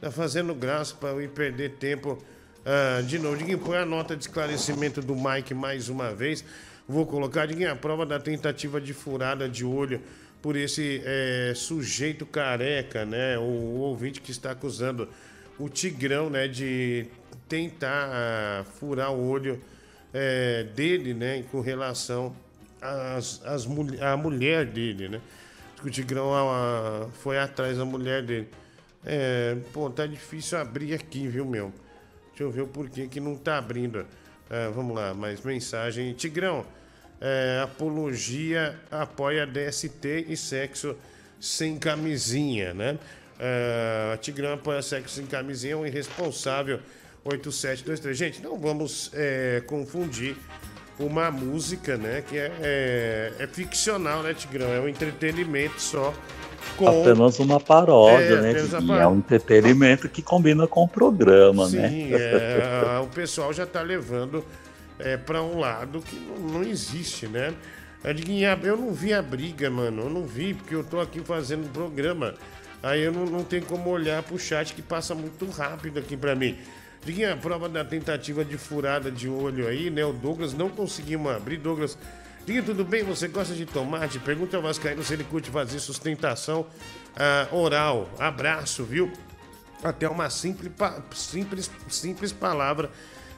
Tá fazendo graça pra eu ir perder tempo. Ah, de novo, Diguinho, põe a nota de esclarecimento do Mike mais uma vez. Vou colocar, Diguinho, a prova da tentativa de furada de olho por esse eh, sujeito careca, né? O, o ouvinte que está acusando o Tigrão, né, de tentar ah, furar o olho eh, dele, né, com relação às, mul- à mulher dele, né? que o Tigrão ah, foi atrás da mulher dele. É, pô, tá difícil abrir aqui, viu, meu? Deixa eu ver o porquê que não tá abrindo. É, vamos lá, mais mensagem. Tigrão, é, apologia apoia DST e sexo sem camisinha, né? É, Tigrão apoia sexo sem camisinha, é um irresponsável. 8723. Gente, não vamos é, confundir uma música, né? Que é, é, é ficcional, né, Tigrão? É um entretenimento só. Com... Apenas uma paródia, É, né? paró- É um entretenimento que combina com o programa, Sim, né? é, o pessoal já tá levando é, para um lado que não, não existe, né? Eu não vi a briga, mano. Eu não vi, porque eu tô aqui fazendo um programa. Aí eu não, não tenho como olhar pro chat que passa muito rápido aqui pra mim. Diguinha, a prova da tentativa de furada de olho aí, né? O Douglas não conseguimos abrir. Douglas, Diguinha, tudo bem? Você gosta de tomate? Pergunta ao Vascaíno se ele curte fazer sustentação ah, oral. Abraço, viu? até uma simples, simples, simples palavra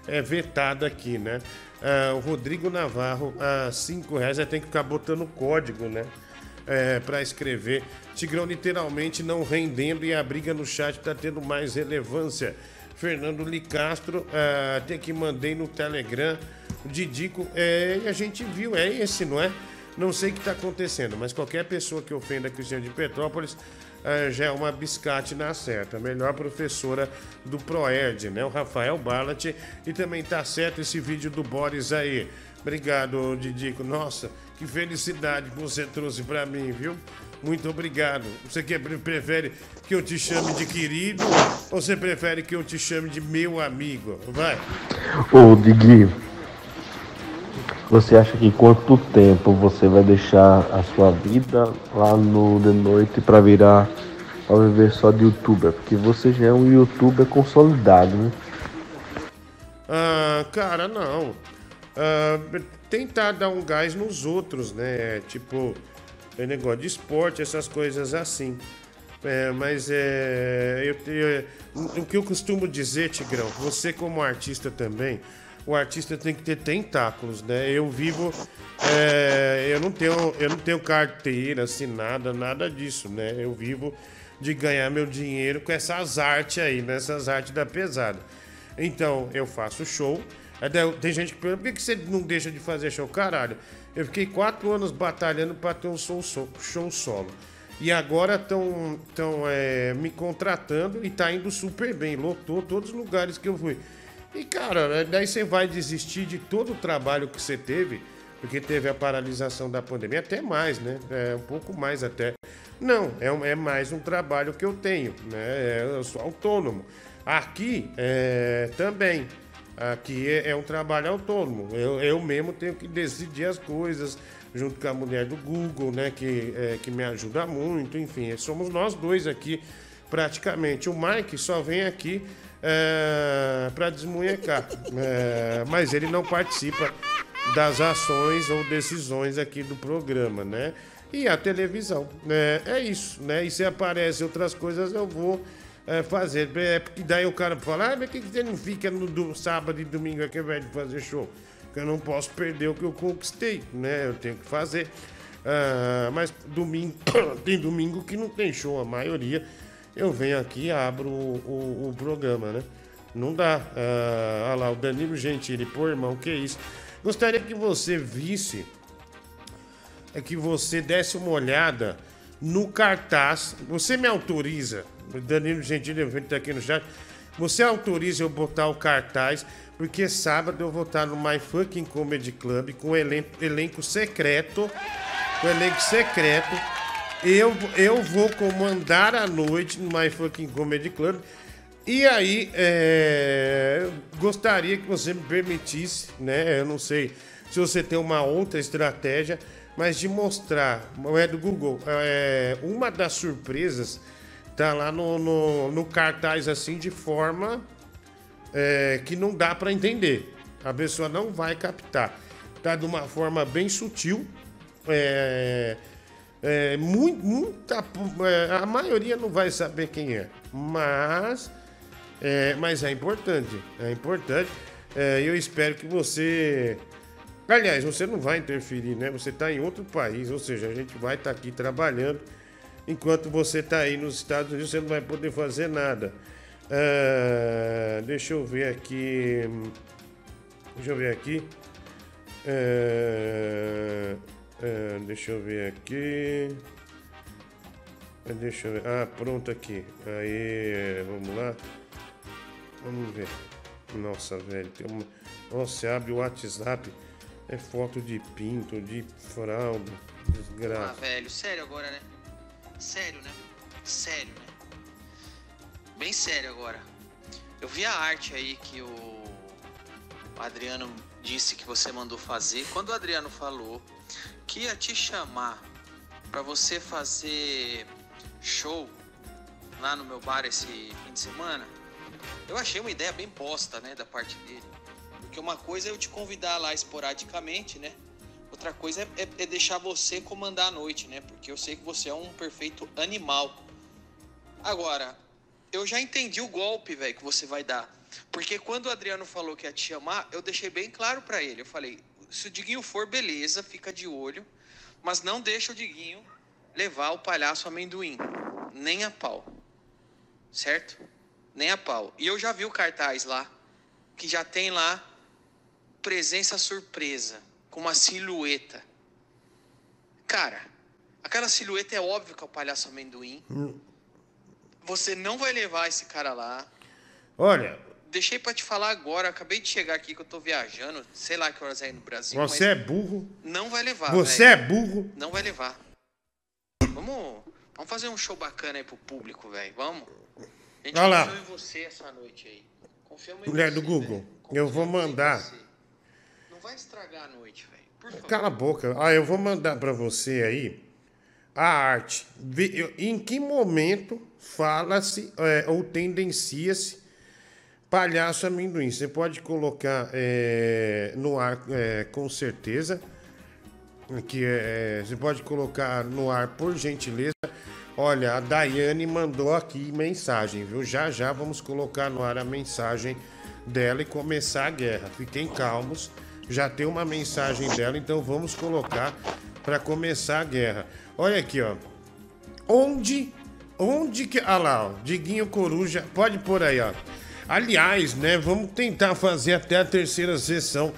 é, vetada aqui, né? Ah, o Rodrigo Navarro, a cinco reais, aí tem que ficar botando código, né? É, para escrever. Tigrão literalmente não rendendo e a briga no chat tá tendo mais relevância. Fernando Licastro, ah, tem que mandei no Telegram. Didico, é, e a gente viu, é esse, não é? Não sei o que está acontecendo, mas qualquer pessoa que ofenda Cristiano de Petrópolis eh, já é uma biscate na certa. Melhor professora do Proerd, né? O Rafael Ballat. E também tá certo esse vídeo do Boris aí. Obrigado, Didico. Nossa, que felicidade que você trouxe para mim, viu? Muito obrigado. Você que prefere que eu te chame de querido ou você prefere que eu te chame de meu amigo? Vai. Ô, Diguinho, você acha que quanto tempo você vai deixar a sua vida lá no The Noite pra virar, pra viver só de youtuber? Porque você já é um youtuber consolidado, né? Ah, cara, não. Ah, tentar dar um gás nos outros, né? Tipo, é negócio de esporte, essas coisas assim. É, mas é. Eu, te- o que eu costumo dizer, Tigrão, você como artista também, o artista tem que ter tentáculos, né? Eu vivo. é, eu, não tenho, eu não tenho carteira assinada, nada disso, né? Eu vivo de ganhar meu dinheiro com essas artes aí, nessas artes da pesada. Então, eu faço show. Até Tem gente que pergunta, por que você não deixa de fazer show? Caralho, eu fiquei quatro anos batalhando para ter um show, show solo. E agora estão tão, é, me contratando e tá indo super bem. Lotou todos os lugares que eu fui. E, cara, né, daí você vai desistir de todo o trabalho que você teve, porque teve a paralisação da pandemia, até mais, né? É, um pouco mais até. Não, é, é mais um trabalho que eu tenho, né? É, eu sou autônomo. Aqui é, também. Aqui é, é um trabalho autônomo. Eu, eu mesmo tenho que decidir as coisas, junto com a mulher do Google, né? Que, é, que me ajuda muito, enfim. Somos nós dois aqui, praticamente. O Mike só vem aqui para desmunhecar. É, mas ele não participa das ações ou decisões aqui do programa, né? E a televisão, né? É isso, né? E se aparecem outras coisas, eu vou é, fazer. É, porque daí o cara fala, ah, mas que você não fica no do- sábado e domingo aqui invés de fazer show? Porque eu não posso perder o que eu conquistei, né? Eu tenho que fazer. Ah, mas domingo, <coughs> tem domingo que não tem show, a maioria. Eu venho aqui e abro o, o- o programa, né? Não dá. Ah, olha lá, o Danilo Gentili, pô, irmão, que isso? Gostaria que você visse é que você desse uma olhada no cartaz. Você me autoriza, Danilo Gentili está aqui no chat. Você autoriza eu botar o cartaz, porque sábado eu vou estar no My Fucking Comedy Club com o elen- elenco secreto. Com elenco secreto. Eu, eu vou comandar a noite no My Fucking Comedy Club. E aí, é, gostaria que você me permitisse, né? Eu não sei se você tem uma outra estratégia, mas de mostrar, é do Google, é, uma das surpresas tá lá no, no, no cartaz assim de forma é, que não dá para entender. A pessoa não vai captar. Tá de uma forma bem sutil. É, é, mu- muita, é, a maioria não vai saber quem é, mas é, mas é importante, é importante. É, eu espero que você Aliás, você não vai interferir, né? Você está em outro país, ou seja, a gente vai estar aqui trabalhando. Enquanto você está aí nos Estados Unidos, você não vai poder fazer nada. Ah, deixa eu ver aqui. Deixa eu ver aqui. Ah, ah, deixa eu ver aqui. Ah, Deixa eu ver. Ah, pronto aqui. Aí, vamos lá. Vamos ver. Nossa, velho. Tem uma... Nossa, abre o WhatsApp. É foto de pinto, de fralda. Ah, Desgraça. velho, sério agora, né? Sério, né? Sério, né? Bem sério agora. Eu vi a arte aí que o Adriano disse que você mandou fazer. Quando o Adriano falou que ia te chamar pra você fazer show lá no meu bar esse fim de semana, eu achei uma ideia bem bosta, né, da parte dele. Porque uma coisa é eu te convidar lá esporadicamente, né? Outra coisa é, é- é deixar você comandar a noite, né? Porque eu sei que você é um perfeito animal. Agora, eu já entendi o golpe, velho, que você vai dar. Porque quando o Adriano falou que ia te chamar, eu deixei bem claro pra ele. Eu falei, se o Diguinho for, beleza, fica de olho. Mas não deixa o Diguinho levar o palhaço amendoim. Nem a pau. Certo? Nem a pau. E eu já vi o cartaz lá, que já tem lá presença surpresa, com uma silhueta. Cara, aquela silhueta é óbvio que é o palhaço amendoim. Você não vai levar esse cara lá. Olha, Deixei pra te falar agora, acabei de chegar aqui que eu tô viajando, sei lá que horas é aí no Brasil. você é burro. Não vai levar. Você velho. é burro. Não vai levar. Vamos, vamos fazer um show bacana aí pro público, velho. Vamos. A gente Olha lá. em você essa noite aí. Confiamos em Mulher você, do Google, eu vou mandar. Vai estragar a noite, velho. Cala a boca. Ah, eu vou mandar pra você aí a arte. Em que momento fala-se é, ou tendencia-se palhaço amendoim? Você pode colocar é, no ar é, com certeza. Que é, você pode colocar no ar por gentileza. Olha, a Daiane mandou aqui mensagem, viu? Já já vamos colocar no ar a mensagem dela e começar a guerra. Fiquem calmos, já tem uma mensagem dela, então vamos colocar para começar a guerra. Olha aqui, ó. Onde, onde que. Ah lá, ó, Diguinho Coruja, pode pôr aí, ó. Aliás, né, vamos tentar fazer até a terceira sessão.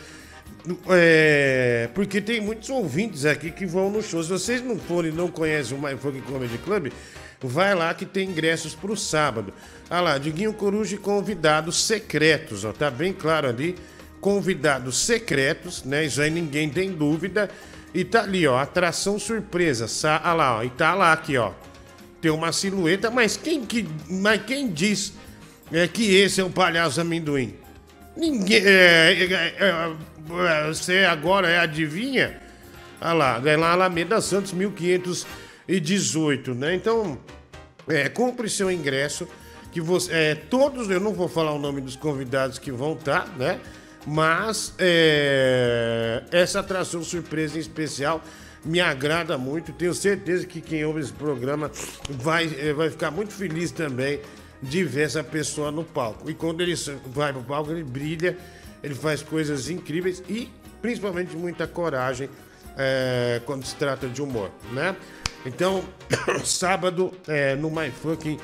É, porque tem muitos ouvintes aqui que vão no show. Se vocês não forem não conhecem o My Funk Comedy Club, vai lá que tem ingressos pro sábado. Ah lá, Diguinho Coruja e convidados secretos, ó. Tá bem claro ali. Convidados secretos, né? Isso aí ninguém tem dúvida. E tá ali, ó, atração surpresa. Sa ah lá, ó, e tá lá aqui, ó. Tem uma silhueta, mas quem que, mas quem diz é que esse é o palhaço amendoim? Ninguém. É, é, é, é, você agora é adivinha? Olha lá, é lá Alameda Santos 1518, né? Então, é, compre seu ingresso. Que você, é, todos, eu não vou falar o nome dos convidados que vão estar, né? Mas é, essa atração surpresa em especial me agrada muito. Tenho certeza que quem ouve esse programa vai, é, vai ficar muito feliz também de ver essa pessoa no palco. E quando ele vai pro palco, ele brilha, ele faz coisas incríveis e principalmente muita coragem é, quando se trata de humor, né? Então, <coughs> sábado é, no My Fucking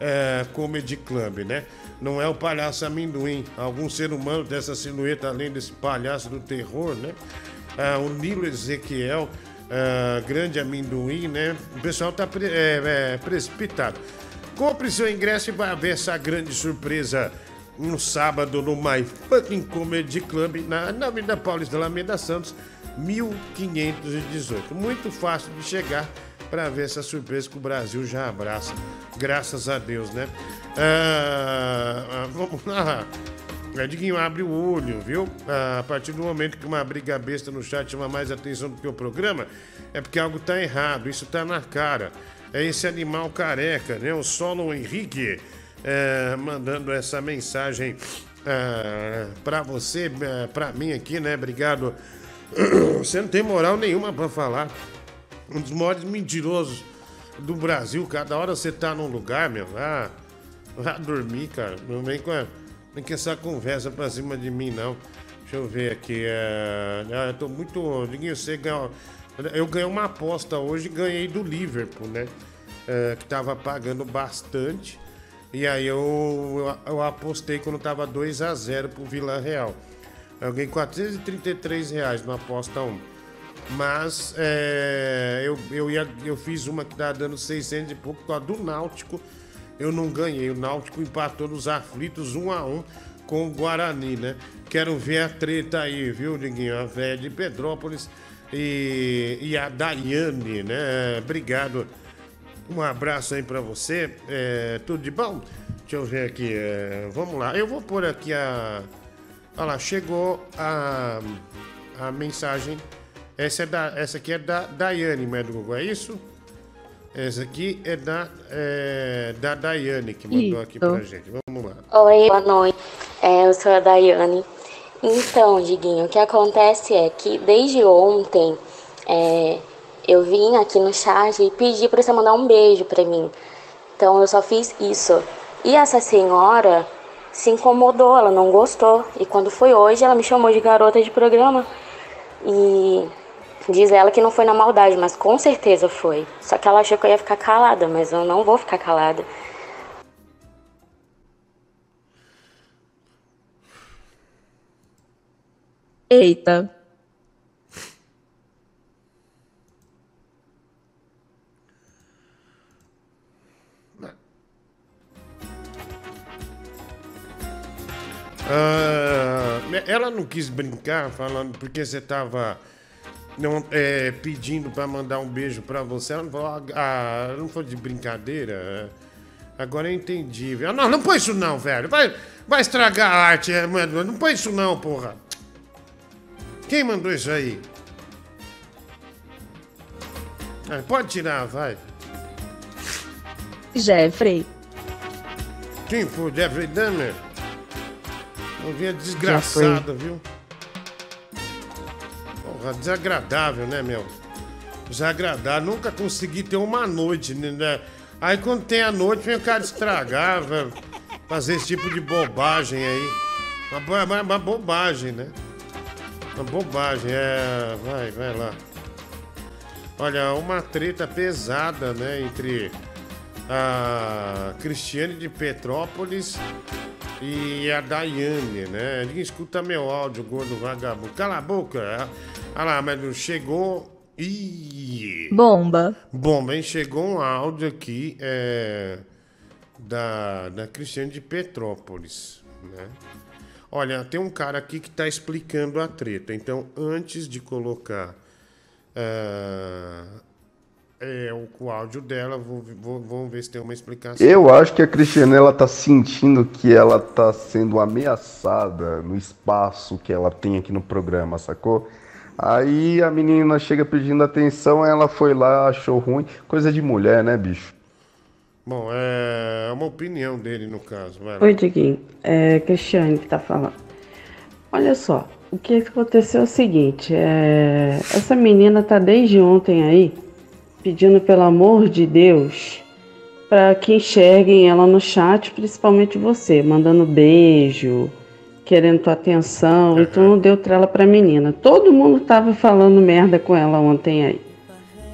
é, Comedy Club, né? Não é o palhaço amendoim, algum ser humano dessa silhueta além desse palhaço do terror, né? Ah, o Nilo Ezequiel, ah, grande amendoim, né? O pessoal tá pre- é, é, precipitado. Compre seu ingresso e vai ver essa grande surpresa no sábado no My Fucking Comedy Club, na, Avenida Paulista Alameda Santos, 1518. Muito fácil de chegar para ver essa surpresa que o Brasil já abraça. Graças a Deus, né? Ah, ah, vamos lá. É, Diguinho, abre o olho, viu? Ah, a partir do momento que uma briga besta no chat chama mais atenção do que o programa, é porque algo tá errado, isso tá na cara. É esse animal careca, né? O Solo Henrique é, mandando essa mensagem ah, pra você, eh, pra mim aqui, né? Obrigado. <clears throat> Você não tem moral nenhuma pra falar. Um dos maiores mentirosos do Brasil. Cada hora você tá num lugar, meu. Ah, vá dormir, cara. Não vem com, a- vem com essa conversa pra cima de mim, não. Deixa eu ver aqui. É... ah, Eu tô muito. Diguinho, você ganhou. Eu ganhei uma aposta hoje ganhei do Liverpool, né? É, que tava pagando bastante. E aí eu, eu, eu apostei quando tava 2 a 0 pro Vila Real. Eu ganhei 433 reais na aposta 1. Mas é, eu, eu, ia, eu fiz uma que tá dando 600 e pouco por do Náutico. Eu não ganhei. O Náutico empatou nos aflitos 1 a 1 com o Guarani, né? Quero ver a treta aí, viu, Diguinho? A velha de Petrópolis e, e a Daiane, né? Obrigado. Um abraço aí pra você. É, tudo de bom? Deixa eu ver aqui. é, vamos lá. Eu vou pôr aqui a. Olha lá, chegou a, a mensagem. Essa, é da, essa aqui é da Daiane, é do Google, é isso? Essa aqui é da, é, da Daiane que mandou aqui pra Isso. gente. Vamos lá. Oi, boa noite. É, eu sou a Daiane. Então, Diguinho, o que acontece é que desde ontem é, eu vim aqui no chat e pedi pra você mandar um beijo pra mim. Então eu só fiz isso. E essa senhora se incomodou, ela não gostou. E quando foi hoje, ela me chamou de garota de programa. E diz ela que não foi na maldade, mas com certeza foi. Só que ela achou que eu ia ficar calada, mas eu não vou ficar calada. Eita. Ah, ela não quis brincar falando porque você tava não, é, pedindo pra mandar um beijo pra você. Ela não falou, ah, não foi de brincadeira. Agora eu entendi. velho. Não, não põe isso não, velho. Vai, vai estragar a arte. é, mano. Não põe isso não, porra. Quem mandou isso aí? Ah, pode tirar, vai. Jeffrey. Quem foi? Jeffrey Dahmer? Novinha desgraçada, viu? Porra, desagradável, né, meu? Desagradável. Nunca consegui ter uma noite, né? Aí quando tem a noite, vem o cara estragar. Fazer esse tipo de bobagem aí. Uma, uma- uma bobagem, né? Uma bobagem, é. Vai, vai lá. Olha, uma treta pesada, né, entre a Cristiane de Petrópolis e a Daiane, né? Ninguém escuta meu áudio, gordo vagabundo. Cala a boca. Olha lá, mas chegou. Ih! Bomba. Bom, bem, chegou um áudio aqui é, da, da Cristiane de Petrópolis, né? Olha, tem um cara aqui que tá explicando a treta. Então, antes de colocar ah, é, o, o áudio dela, vou, vou- vamos ver se tem uma explicação. Eu acho que a Cristiane ela tá sentindo que ela tá sendo ameaçada no espaço que ela tem aqui no programa, sacou? Aí a menina chega pedindo atenção, ela foi lá, achou ruim. Coisa de mulher, né, bicho? Bom, é uma opinião dele no caso. Vai lá. Oi, Diguinho. É Cristiane que tá falando. Olha só, o que aconteceu é o seguinte, é... essa menina tá desde ontem aí pedindo pelo amor de Deus para que enxerguem ela no chat, principalmente você, mandando beijo, querendo tua atenção, e tu não deu trela pra menina. Todo mundo tava falando merda com ela ontem aí.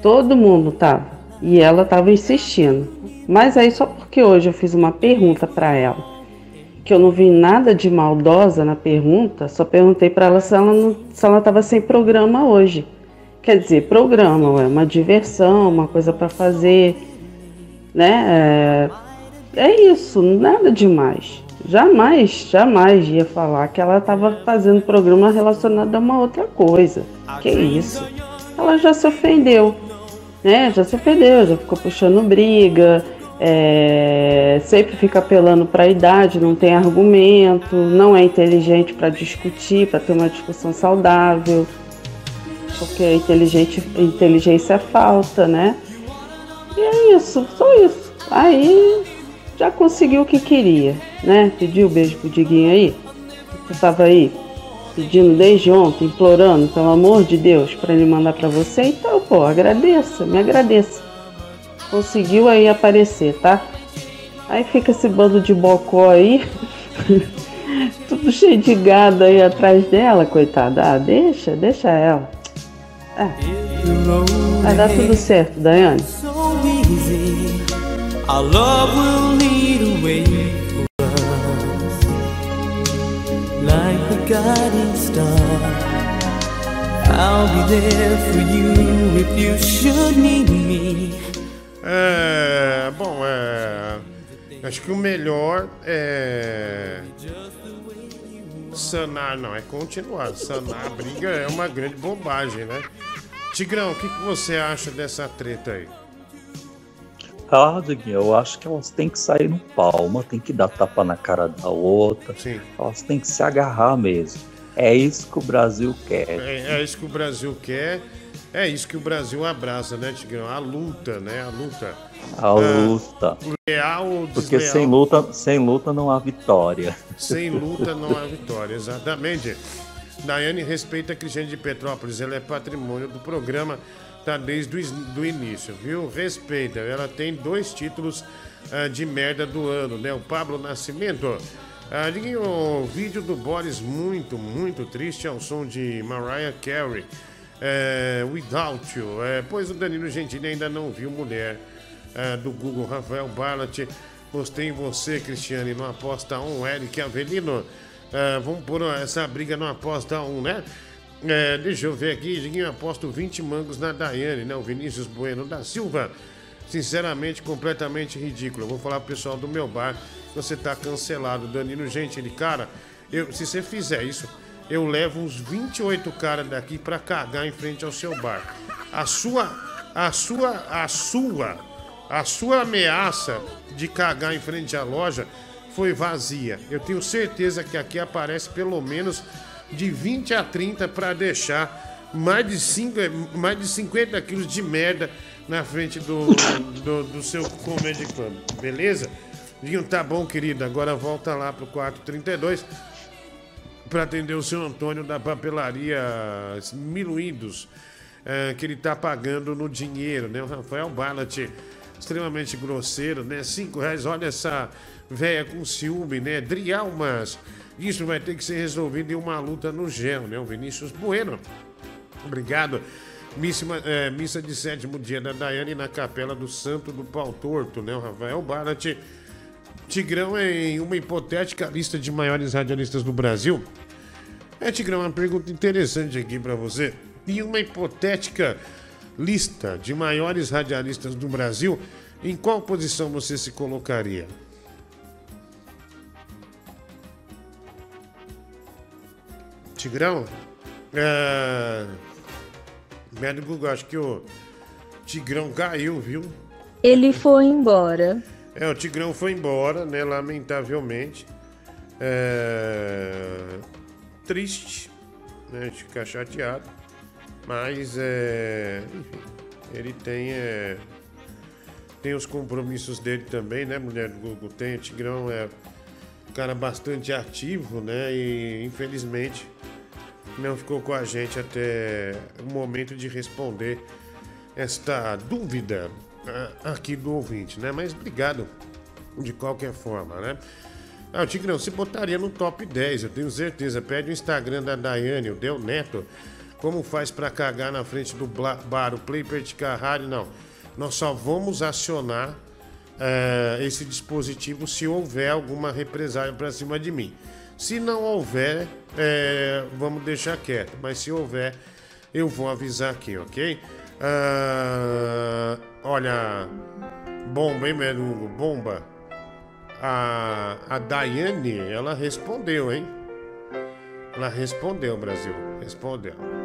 Todo mundo tava. E ela tava insistindo. Mas aí só porque hoje eu fiz uma pergunta pra ela, que eu não vi nada de maldosa na pergunta, só perguntei pra ela se ela não, se ela tava sem programa hoje. Quer dizer, programa, é uma diversão, uma coisa pra fazer, né? É, é isso, nada demais. Jamais, jamais ia falar que ela estava fazendo programa relacionado a uma outra coisa. Que isso? Ela já se ofendeu, né? Já se ofendeu, já ficou puxando briga, é, sempre fica apelando para a idade, não tem argumento, não é inteligente para discutir, para ter uma discussão saudável, porque inteligente, inteligência falta, né? E é isso, só isso. Aí já conseguiu o que queria, né? Pediu o beijo pro Diguinho aí. Você tava aí pedindo desde ontem, implorando, pelo amor de Deus, para ele mandar para você. Então, pô, agradeça, me agradeça. Conseguiu aí aparecer, tá? Aí fica esse bando de bocó aí, <laughs> tudo cheio de gado aí atrás dela, coitada. Ah, deixa, deixa ela. É. Vai dar tudo certo, Daiane. guiding star. I'll be there for you if you should need me. É. Bom, é. Acho que o melhor é. Sanar, não, é continuar. Sanar a briga é uma grande bobagem, né? Tigrão, o que, que você acha dessa treta aí? Ah, Diguinho, eu acho que elas têm que sair no pau, uma tem que dar tapa na cara da outra. Sim. Elas têm que se agarrar mesmo. É isso que o Brasil quer. É, é isso que o Brasil quer. É isso que o Brasil abraça, né, Tigrão? A luta, né? A luta. A luta. Leal ou Porque sem luta, sem luta não há vitória. Sem luta não há vitória, exatamente. Daiane respeita a Cristiane de Petrópolis, ela é patrimônio do programa, tá desde o início, viu? Respeita, ela tem dois títulos ah, de merda do ano, né? O Pablo Nascimento. Ah, o vídeo do Boris muito, muito triste ao som de Mariah Carey. É, Without You. É, pois o Danilo Gentili ainda não viu mulher é, do Google Rafael Barlat. Gostei em você, Cristiane, no Aposta 1, Eric Avelino. É, vamos pôr essa briga no Aposta 1, né? É, deixa eu ver aqui, Diguinho, aposto 20 mangos na Daiane, né? O Vinícius Bueno da Silva. Sinceramente, completamente ridículo. Eu vou falar pro pessoal do meu bar, você tá cancelado, Danilo. Gente, ele, cara, eu, se você fizer isso, eu levo uns 28 caras daqui pra cagar em frente ao seu bar. A sua, a sua, a sua, a sua ameaça de cagar em frente à loja foi vazia. Eu tenho certeza que aqui aparece pelo menos de 20 a 30 para deixar mais de, cinco, mais de 50 quilos de merda na frente do, do, do seu Comedy Club. Beleza? Dinho, tá bom, querido. Agora volta lá pro 432 para atender o seu Antônio da papelaria Miluídos, eh, que ele tá pagando no dinheiro, né? O Rafael Ballat, extremamente grosseiro, né? Cinco reais, olha essa véia com ciúme, né? Drialmas, isso vai ter que ser resolvido em uma luta no gel, né? O Vinícius Bueno, obrigado. Missa, eh, missa de sétimo dia da Daiane na capela do Santo do Pau Torto, né? O Rafael Ballat. Tigrão é em uma hipotética lista de maiores radialistas do Brasil. É, Tigrão, uma pergunta interessante aqui pra você. Em uma hipotética lista de maiores radialistas do Brasil, em qual posição você se colocaria? Tigrão? É... Médio Google, acho que o Tigrão caiu, viu? Ele foi embora. É, o Tigrão foi embora, né? Lamentavelmente. É... Triste, né? De ficar chateado. Mas, é... enfim, ele tem, é... tem os compromissos dele também, né? Mulher do Google tem. O Tigrão é um cara bastante ativo, né? E, infelizmente, não ficou com a gente até o momento de responder esta dúvida ah, aqui do ouvinte, né? Mas obrigado de qualquer forma, né? Ah, o Tigrão, você botaria no top 10, eu tenho certeza. Pede o Instagram da Daiane, o Del Neto. Como faz pra cagar na frente do bar, o Play Rádio? Não. Nós só vamos acionar eh, esse dispositivo se houver alguma represália pra cima de mim. Se não houver, eh, vamos deixar quieto. Mas se houver, eu vou avisar aqui, ok? Ah, olha, bomba, hein, meu Hugo? Bomba. A, a Daiane, ela respondeu, hein? Ela respondeu, Brasil. Respondeu.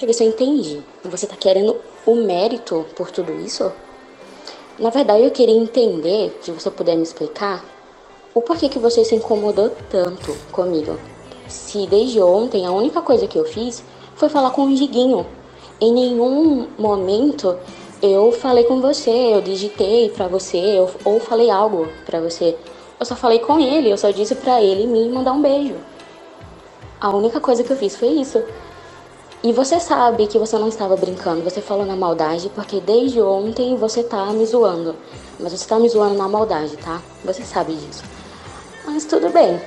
deixa eu ver se eu entendi. Você tá querendo o mérito por tudo isso? Na verdade, eu queria entender, se você puder me explicar, o porquê que você se incomodou tanto comigo. Se desde ontem a única coisa que eu fiz foi falar com o Diguinho. Em nenhum momento eu falei com você, eu digitei pra você, eu, ou falei algo pra você. Eu só falei com ele, eu só disse pra ele me mandar um beijo. A única coisa que eu fiz foi isso. E você sabe que você não estava brincando, você falou na maldade, porque desde ontem você tá me zoando. Mas você tá me zoando na maldade, tá? Você sabe disso. Mas tudo bem.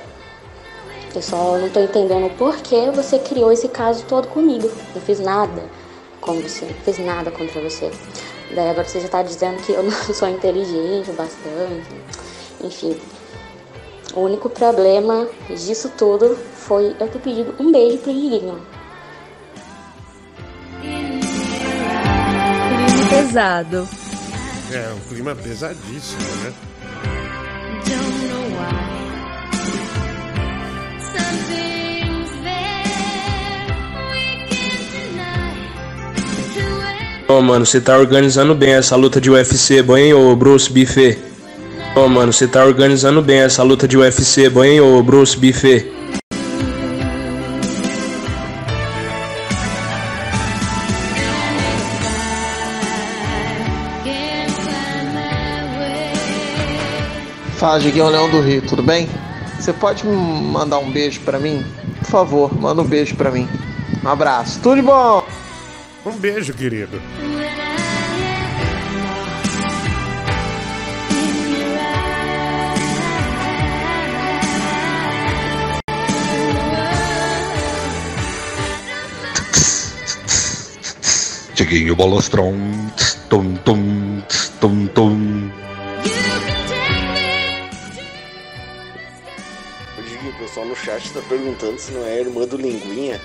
Eu só não tô entendendo por que você criou esse caso todo comigo. Não fiz nada com você, não fiz nada contra você. Daí agora você já tá dizendo que eu não <laughs> sou inteligente o bastante. Enfim. O único problema disso tudo foi eu ter pedido um beijo pro Diguinho. Pesado. É, um clima pesadíssimo, né? Ô mano, você tá organizando bem essa luta de UFC, bom hein, ô Bruce Buffet? Ô mano, você tá organizando bem essa luta de UFC, bom hein, ô Bruce Buffet? Fala, Diguinho Leão do Rio, tudo bem? Você pode me mandar um beijo pra mim? Por favor, manda um beijo pra mim. Um abraço, tudo de bom! Um beijo, querido. Tiguinho Bolostrão. Tum, tum, tum, tum. Pessoal no chat tá perguntando se não é a irmã do Linguinha.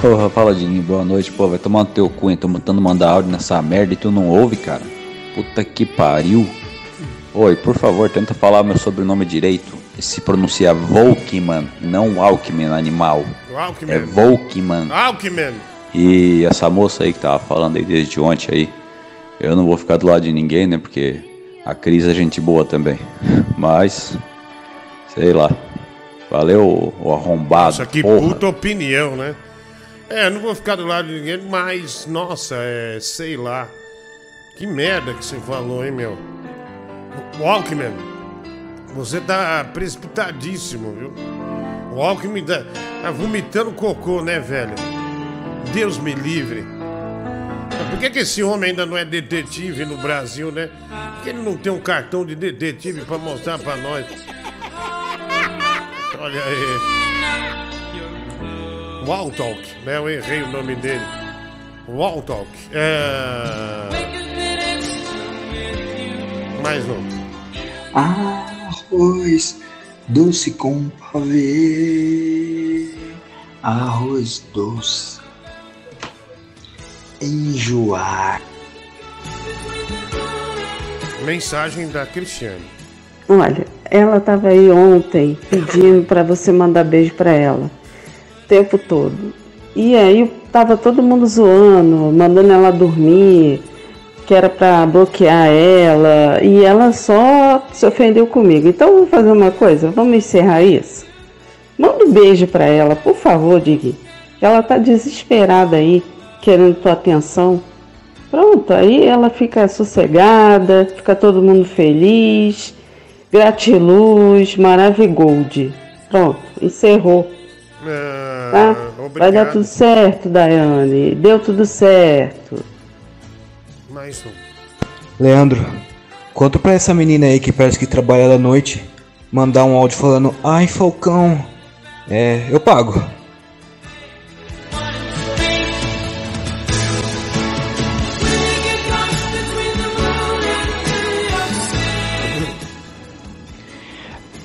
Porra, Diguinho, boa noite, pô, vai tomar no teu cu, hein? Tô tentando mandar áudio nessa merda e tu não ouve, cara? Puta que pariu. Oi, por favor, tenta falar meu sobrenome direito. Se pronuncia Volkman, não Alckmin, animal. É Volkman. Alckmin. E essa moça aí que tava falando aí desde ontem aí, eu não vou ficar do lado de ninguém, né? Porque a Cris é gente boa também. <laughs> Mas, sei lá. Valeu, o arrombado. Nossa, que porra. puta opinião, né? É, não vou ficar do lado de ninguém, mas, nossa, é, sei lá. Que merda que você falou, hein, meu? Walkman, você tá precipitadíssimo, viu? O Alckmin tá, tá vomitando cocô, né, velho? Deus me livre. Por que, que esse homem ainda não é detetive no Brasil, né? Por que ele não tem um cartão de detetive pra mostrar pra nós? Olha aí. Waltalk, né? Eu errei o nome dele. Waltalk. É... Mais um. Arroz doce com pavê. Arroz doce. Enjoar. Mensagem da Cristiane. Olha, ela tava aí ontem pedindo pra você mandar beijo pra ela. O tempo todo. E aí tava todo mundo zoando, mandando ela dormir, que era pra bloquear ela, e ela só se ofendeu comigo. Então vamos fazer uma coisa, vamos encerrar isso. Manda um beijo pra ela, por favor, Digui. Ela tá desesperada aí, querendo tua atenção. Pronto, aí ela fica sossegada, fica todo mundo feliz. Gratiluz, Maravigold. Pronto, encerrou. Tá? Vai dar tudo certo, Daiane. Deu tudo certo. Mais um. Leandro, conta pra essa menina aí que parece que trabalha da noite mandar um áudio falando: Ai, Falcão, é, eu pago.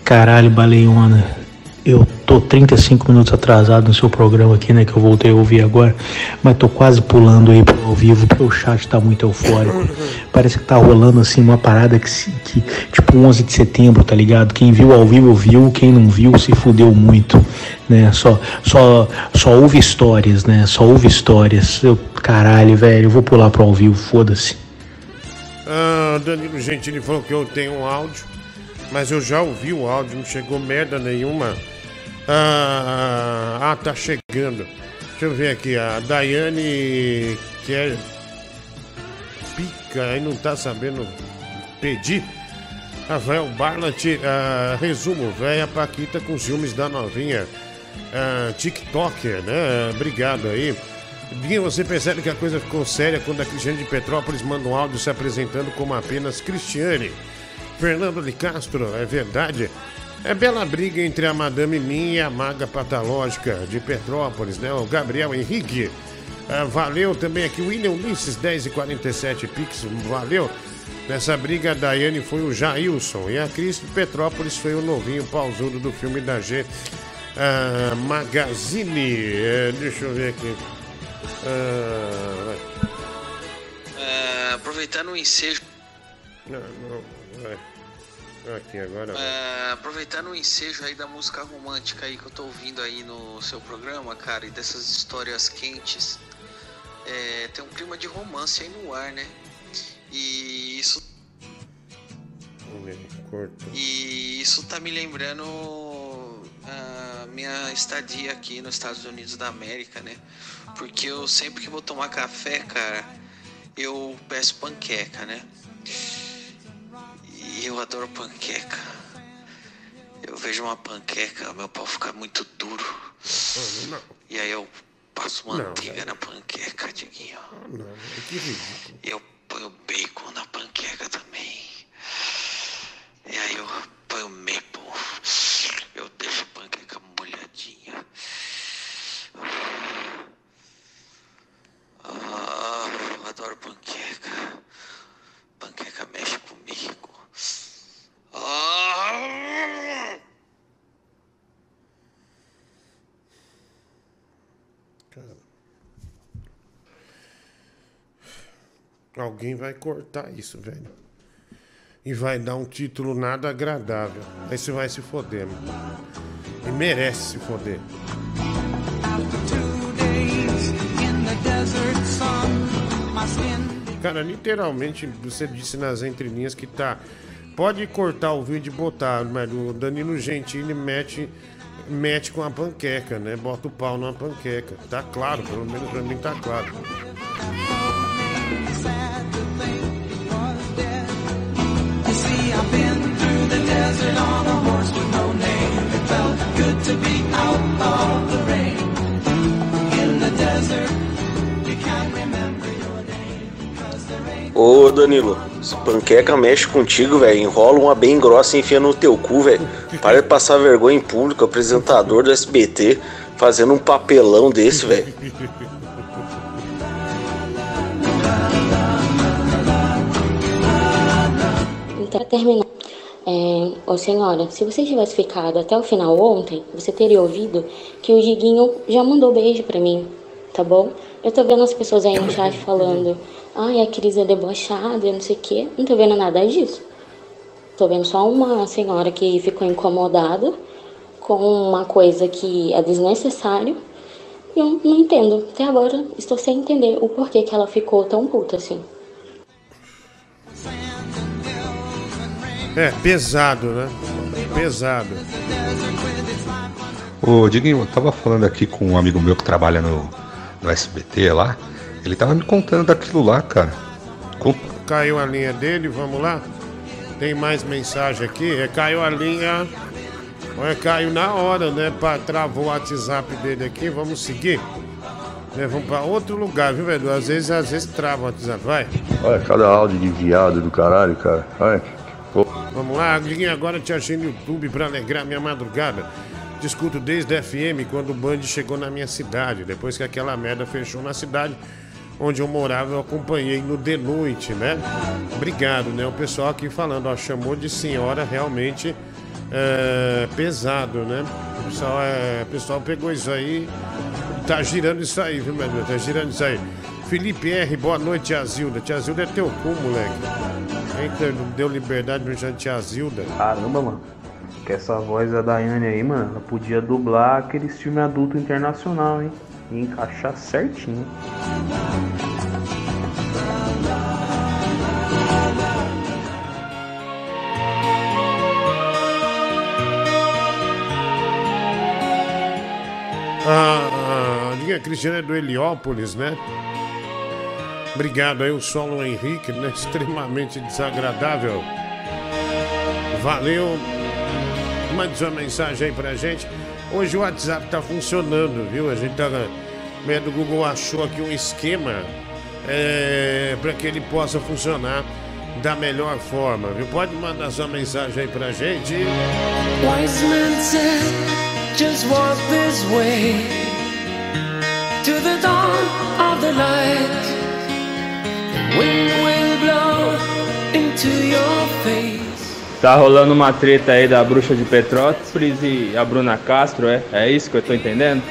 Caralho, baleiona, eu tô tô 35 minutos atrasado no seu programa aqui, né? Que eu voltei a ouvir agora. Mas tô quase pulando aí pro ao vivo, porque o chat tá muito eufórico. Parece que tá rolando assim uma parada que, que tipo 11 de setembro, tá ligado? Quem viu ao vivo viu, quem não viu se fudeu muito, né? Só, só, só ouve histórias, né? Só ouve histórias. Eu, caralho, velho, eu vou pular pro ao vivo, foda-se. Ah, Danilo Gentili falou que eu tenho um áudio, mas eu já ouvi o áudio, não chegou merda nenhuma. Ah, ah, tá chegando. Deixa eu ver aqui, a Daiane quer pica aí não tá sabendo pedir. Rafael Barlat, ah, resumo, véia Paquita com ciúmes da novinha ah, TikToker, né? Obrigado aí. Guinho, você percebe que a coisa ficou séria quando a Cristiane de Petrópolis manda um áudio se apresentando como apenas Cristiane. Fernando de Castro, é verdade? É bela briga entre a Madame Min e a maga patológica de Petrópolis, né? O Gabriel Henrique. Ah, valeu também aqui o William Ulisses, 10 e 47 Pix, valeu. Nessa briga, a Daiane foi o Jailson e a Cris de Petrópolis foi o novinho pausudo do filme da G ah, Magazine. É, deixa eu ver aqui. Ah, É, aproveitando o ensejo. não, não. Aqui agora. É, aproveitando o ensejo aí da música romântica aí que eu tô ouvindo aí no seu programa, cara, e dessas histórias quentes, é, tem um clima de romance aí no ar, né? E isso, Vamos ver, cortou. e isso tá me lembrando a minha estadia aqui nos Estados Unidos da América, né? Porque eu sempre que vou tomar café, cara, eu peço panqueca, né? Eu adoro panqueca. Eu vejo uma panqueca, meu pau fica muito duro. Não, E aí eu passo Não, manteiga na panqueca, Diguinho. não, que ridículo. E eu ponho bacon na panqueca também. E aí eu ponho maple. Eu deixo a panqueca molhadinha. Ah, eu adoro panqueca. Panqueca mexe comigo. Ah! Alguém vai cortar isso, velho. E vai dar um título nada agradável. Aí você vai se foder, mano. E merece se foder. Cara, literalmente você disse nas entrelinhas que tá. Pode cortar o vídeo e botar, mas o Danilo Gentili mete, mete com a panqueca, né? Bota o pau na panqueca. Tá claro, pelo menos pra mim tá claro. Desert on a horse with no name. It felt good to be out of the rain. In the desert, you can't remember your name. Ô Danilo, panqueca mexe contigo, velho. Enrola uma bem grossa e enfia no teu cu, velho. Para de passar vergonha em público, apresentador do SBT, fazendo um papelão desse, velho. Então, terminar, é, ô senhora, se você tivesse ficado até o final ontem, você teria ouvido que o Diguinho já mandou beijo pra mim, tá bom? Eu tô vendo as pessoas aí no chat falando, ai, a Cris é debochada, não sei o quê. Não tô vendo nada disso. Tô vendo só uma senhora que ficou incomodada com uma coisa que é desnecessário. E eu não entendo. Até agora estou sem entender o porquê que ela ficou tão puta assim. É, pesado, né? Pesado. Ô, Diguinho, eu tava falando aqui com um amigo meu que trabalha no, no SBT lá. Ele tava me contando daquilo lá, cara. Com- Caiu a linha dele, vamos lá. Tem mais mensagem aqui. É, caiu a linha. Olha, caiu na hora, né? Pra, travou o WhatsApp dele aqui. Vamos seguir. Né, vamos pra outro lugar, viu, velho? Às vezes, às vezes trava o WhatsApp. Vai. Olha, cada áudio de viado do caralho, cara. Olha. Vamos lá, Diguinho, agora te achei no YouTube pra alegrar minha madrugada. Te escuto desde a FM quando o Band chegou na minha cidade. Depois que aquela merda fechou na cidade onde eu morava, eu acompanhei no de noite, né? Obrigado, né? O pessoal aqui falando, ó, chamou de senhora realmente é, pesado, né? O pessoal, é, o pessoal pegou isso aí. Tá girando isso aí, viu, meu Deus? Tá girando isso aí. Felipe R, boa noite, Tia Zilda. Tia Zilda é teu cu, moleque. Eita, não deu liberdade pra chamar de Tia Zilda. Caramba, mano. Que essa voz da Daiane aí, mano, ela podia dublar aqueles filmes adulto internacional, hein? E encaixar certinho. Ah, a linha Cristiana é do Heliópolis, né? Obrigado aí, o Solo Henrique, né? Extremamente desagradável. Valeu. Mande sua mensagem aí pra gente. Hoje o WhatsApp tá funcionando, viu? A gente tá. A do Google achou aqui um esquema é, para que ele possa funcionar da melhor forma, viu? Pode mandar sua mensagem aí pra gente. Wise men said, just walk this way to the dawn of the. Tá rolando uma treta aí da bruxa de Petrópolis e a Bruna Castro, é? É isso que eu tô entendendo?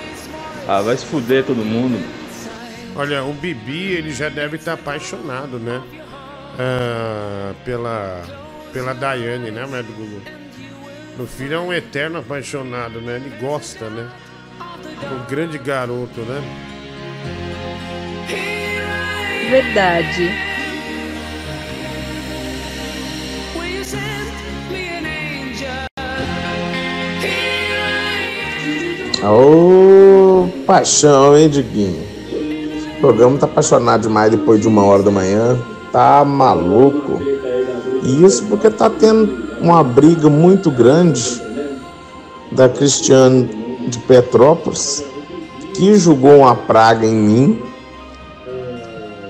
Ah, vai se fuder todo mundo. Olha, o Bibi, ele já deve estar apaixonado, né? Ah, pela, pela Daiane, né, Médio Google? O filho é um eterno apaixonado, né? Ele gosta, né? Um grande garoto, né? Verdade. Ô, paixão, hein, Diguinho? O programa tá apaixonado demais depois de uma hora da manhã. Tá maluco. E isso porque tá tendo uma briga muito grande da Cristiane de Petrópolis, que julgou uma praga em mim.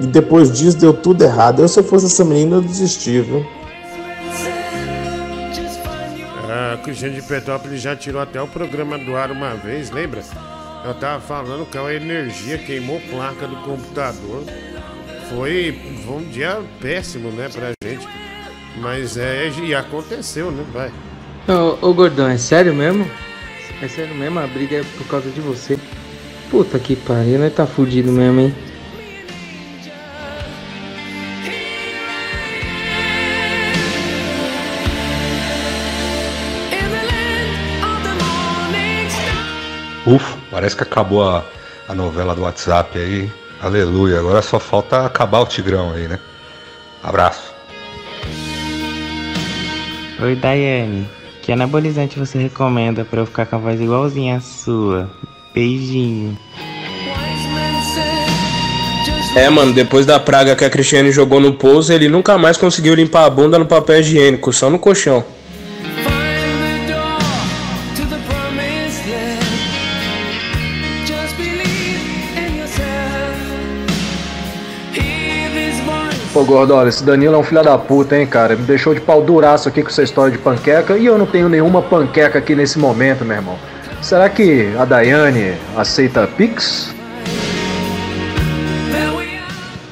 E depois disso deu tudo errado. Eu, se eu fosse essa menina, eu desistia, viu? A Cristiane de Petrópolis já tirou até o programa do ar uma vez, lembra? Eu tava falando que a energia queimou placa do computador. Foi, foi um dia péssimo, né, pra gente. Mas é, e aconteceu, né? Vai. Ô, ô gordão, é sério mesmo? É sério mesmo? A briga é por causa de você. Puta que pariu, nós tá fudido mesmo, hein? Ufa, parece que acabou a, a novela do WhatsApp aí. Aleluia. Agora só falta acabar o Tigrão aí, né? Abraço. Oi, Daiane. Que anabolizante você recomenda pra eu ficar com a voz igualzinha à sua? Beijinho. É, mano, depois da praga que a Cristiane jogou no pouso, ele nunca mais conseguiu limpar a bunda no papel higiênico, só no colchão. Pô, Gordola, esse Danilo é um filho da puta, hein, cara? Me deixou de pau duraço aqui com essa história de panqueca e eu não tenho nenhuma panqueca aqui nesse momento, meu irmão. Será que a Daiane aceita Pix?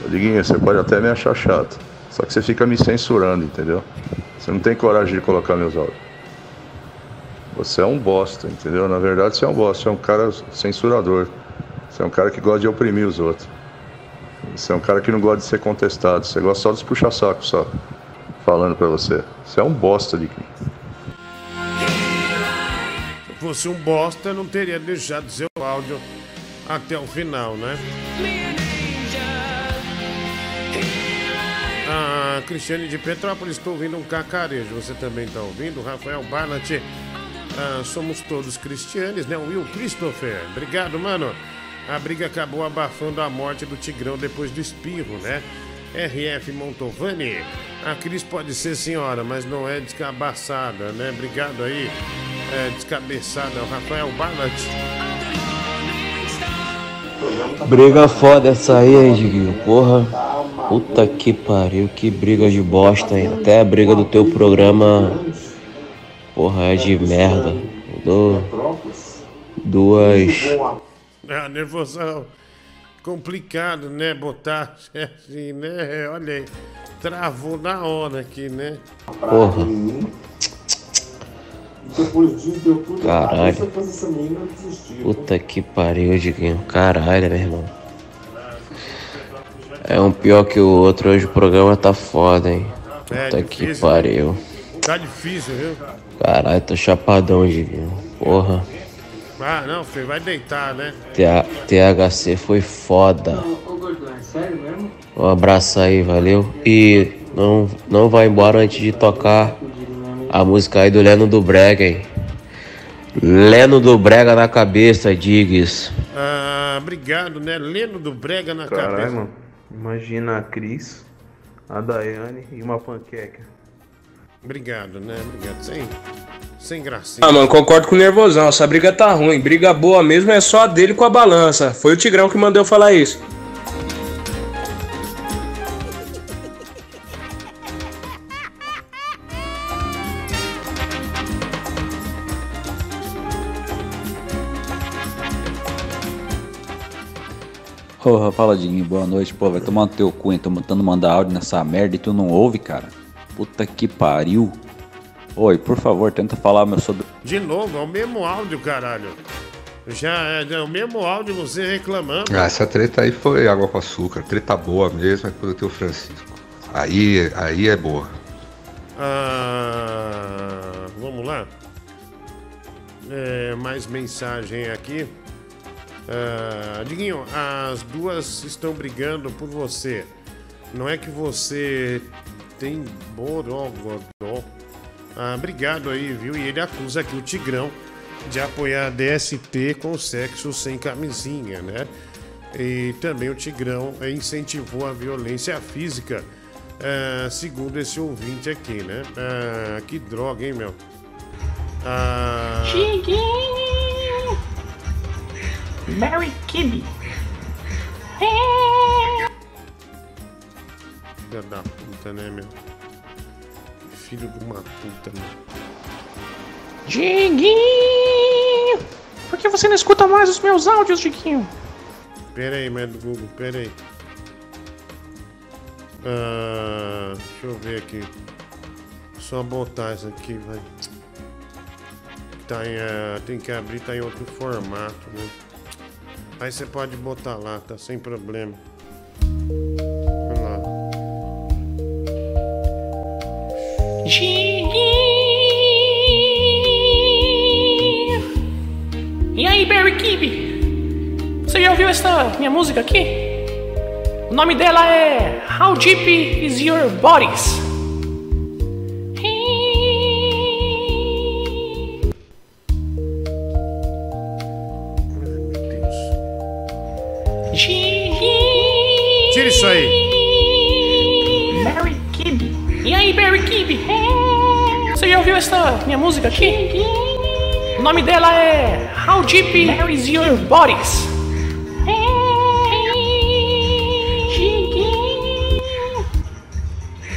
Diguinho, você pode até me achar chato. Só que você fica me censurando, entendeu? Você não tem coragem de colocar meus áudios. Você é um bosta, entendeu? Na verdade, você é um bosta. Você é um cara censurador. Você é um cara que gosta de oprimir os outros. Você é um cara que não gosta de ser contestado. Você gosta só dos puxa-saco, só. Falando pra você. Você é um bosta, Diguinho. Se fosse um bosta, não teria deixado seu áudio até o final, né? A Cristiane de Petrópolis, estou ouvindo um cacarejo. Você também está ouvindo? Rafael Barnett. Ah, somos todos cristianos, né? Will Christopher. Obrigado, mano. A briga acabou abafando a morte do Tigrão depois do espirro, né? RF Montovani. A Cris pode ser senhora, mas não é descabaçada, né? Obrigado aí. É descabeçada. O Rafael Barnett. Briga foda essa aí, hein, Diguinho? Porra. Puta que pariu, que briga de bosta, hein? Até a briga do teu programa. Porra, é de merda. Do... Duas. Ah, nervosão. Complicado, né? Botar <laughs> assim, né? Olha aí. Travou na hora aqui, né? Porra. Caralho. Puta que pariu, Diguinho. Caralho, meu irmão. É um pior que o outro. Hoje o programa tá foda, hein. É, Puta que difícil, pariu. Tá difícil, viu? Caralho, tô chapadão, Diguinho. Porra. Ah, não, você vai deitar, né? TH THC foi foda. Ô, Gordão, é sério mesmo? Um abraço aí, valeu. E não, não vai embora antes de tocar a música aí do Leno do Brega, hein? Leno do Brega na cabeça, Diggs. Ah, obrigado, né? Leno do Brega na Caralho, cabeça. mano. Imagina a Cris, a Daiane e uma panqueca. Obrigado, né? Obrigado. Sem, sem gracinha. Ah, mano, concordo com o nervosão. Essa briga tá ruim. Briga boa mesmo é só a dele com a balança. Foi o Tigrão que mandou eu falar isso. Porra, fala Diguinho, boa noite. Pô, vai tomar no teu cu, hein? Tô tentando mandar áudio nessa merda e tu não ouve, cara. Puta que pariu. Oi, por favor, tenta falar meu sobre. De novo, é o mesmo áudio, caralho. Já é, é o mesmo áudio você reclamando. Ah, essa treta aí foi água com açúcar. Treta boa mesmo é quando tem o Francisco. Aí, aí é boa. Ah, vamos lá. É, mais mensagem aqui. Ah, Diguinho, as duas estão brigando por você. Não é que você tem borogodó. Ah, obrigado aí, viu? E ele acusa aqui o Tigrão de apoiar a DST com sexo sem camisinha, né? E também o Tigrão incentivou a violência física, ah, segundo esse ouvinte aqui, né? Ah, que droga, hein, meu? Ah, Mary Kibbe. Filha da puta, né, meu? Filho de uma puta, meu. Diguinho! Por que você não escuta mais os meus áudios, Diguinho? Pera aí, mas do Google, pera aí. Ah, deixa eu ver aqui. Só botar isso aqui, vai. Tá em, ah, tem que abrir, tá em outro formato, né? Aí você pode botar lá, tá sem problema. E aí, Barry Kibbe? Você já ouviu essa minha música aqui? O nome dela é How Deep Is Your Bodies? Música aqui? O nome dela é How Deep Is Your Bodies?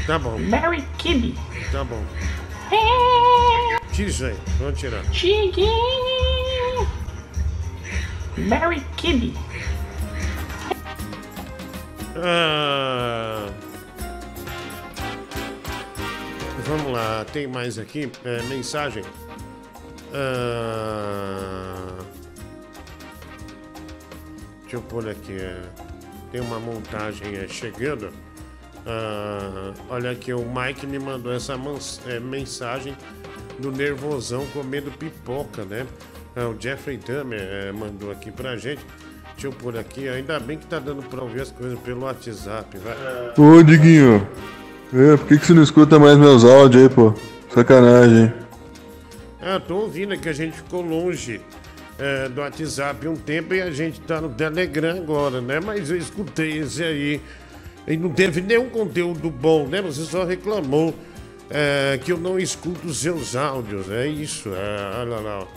Tá bom, Barry Kibbe. tá bom. Tira isso aí, vamos tirar. Barry Kibbe. Ah, vamos lá, tem mais aqui, é, mensagem. Ah, deixa eu pôr aqui, é, tem uma montagem é, chegando. Ah, olha aqui, o Mike me mandou essa é, mensagem do nervosão comendo pipoca, né? Ah, o Jeffrey Dahmer é, mandou aqui pra gente. Deixa eu pôr aqui, ainda bem que tá dando pra ouvir as coisas pelo WhatsApp, vai. Ô, Diguinho. É, por que, que você não escuta mais meus áudios aí, pô? Sacanagem. Ah, tô ouvindo é que a gente ficou longe é, do WhatsApp um tempo e a gente tá no Telegram agora, né? Mas eu escutei esse aí e não teve nenhum conteúdo bom, né? Você só reclamou é, que eu não escuto os seus áudios, é isso. É, olha lá, ó.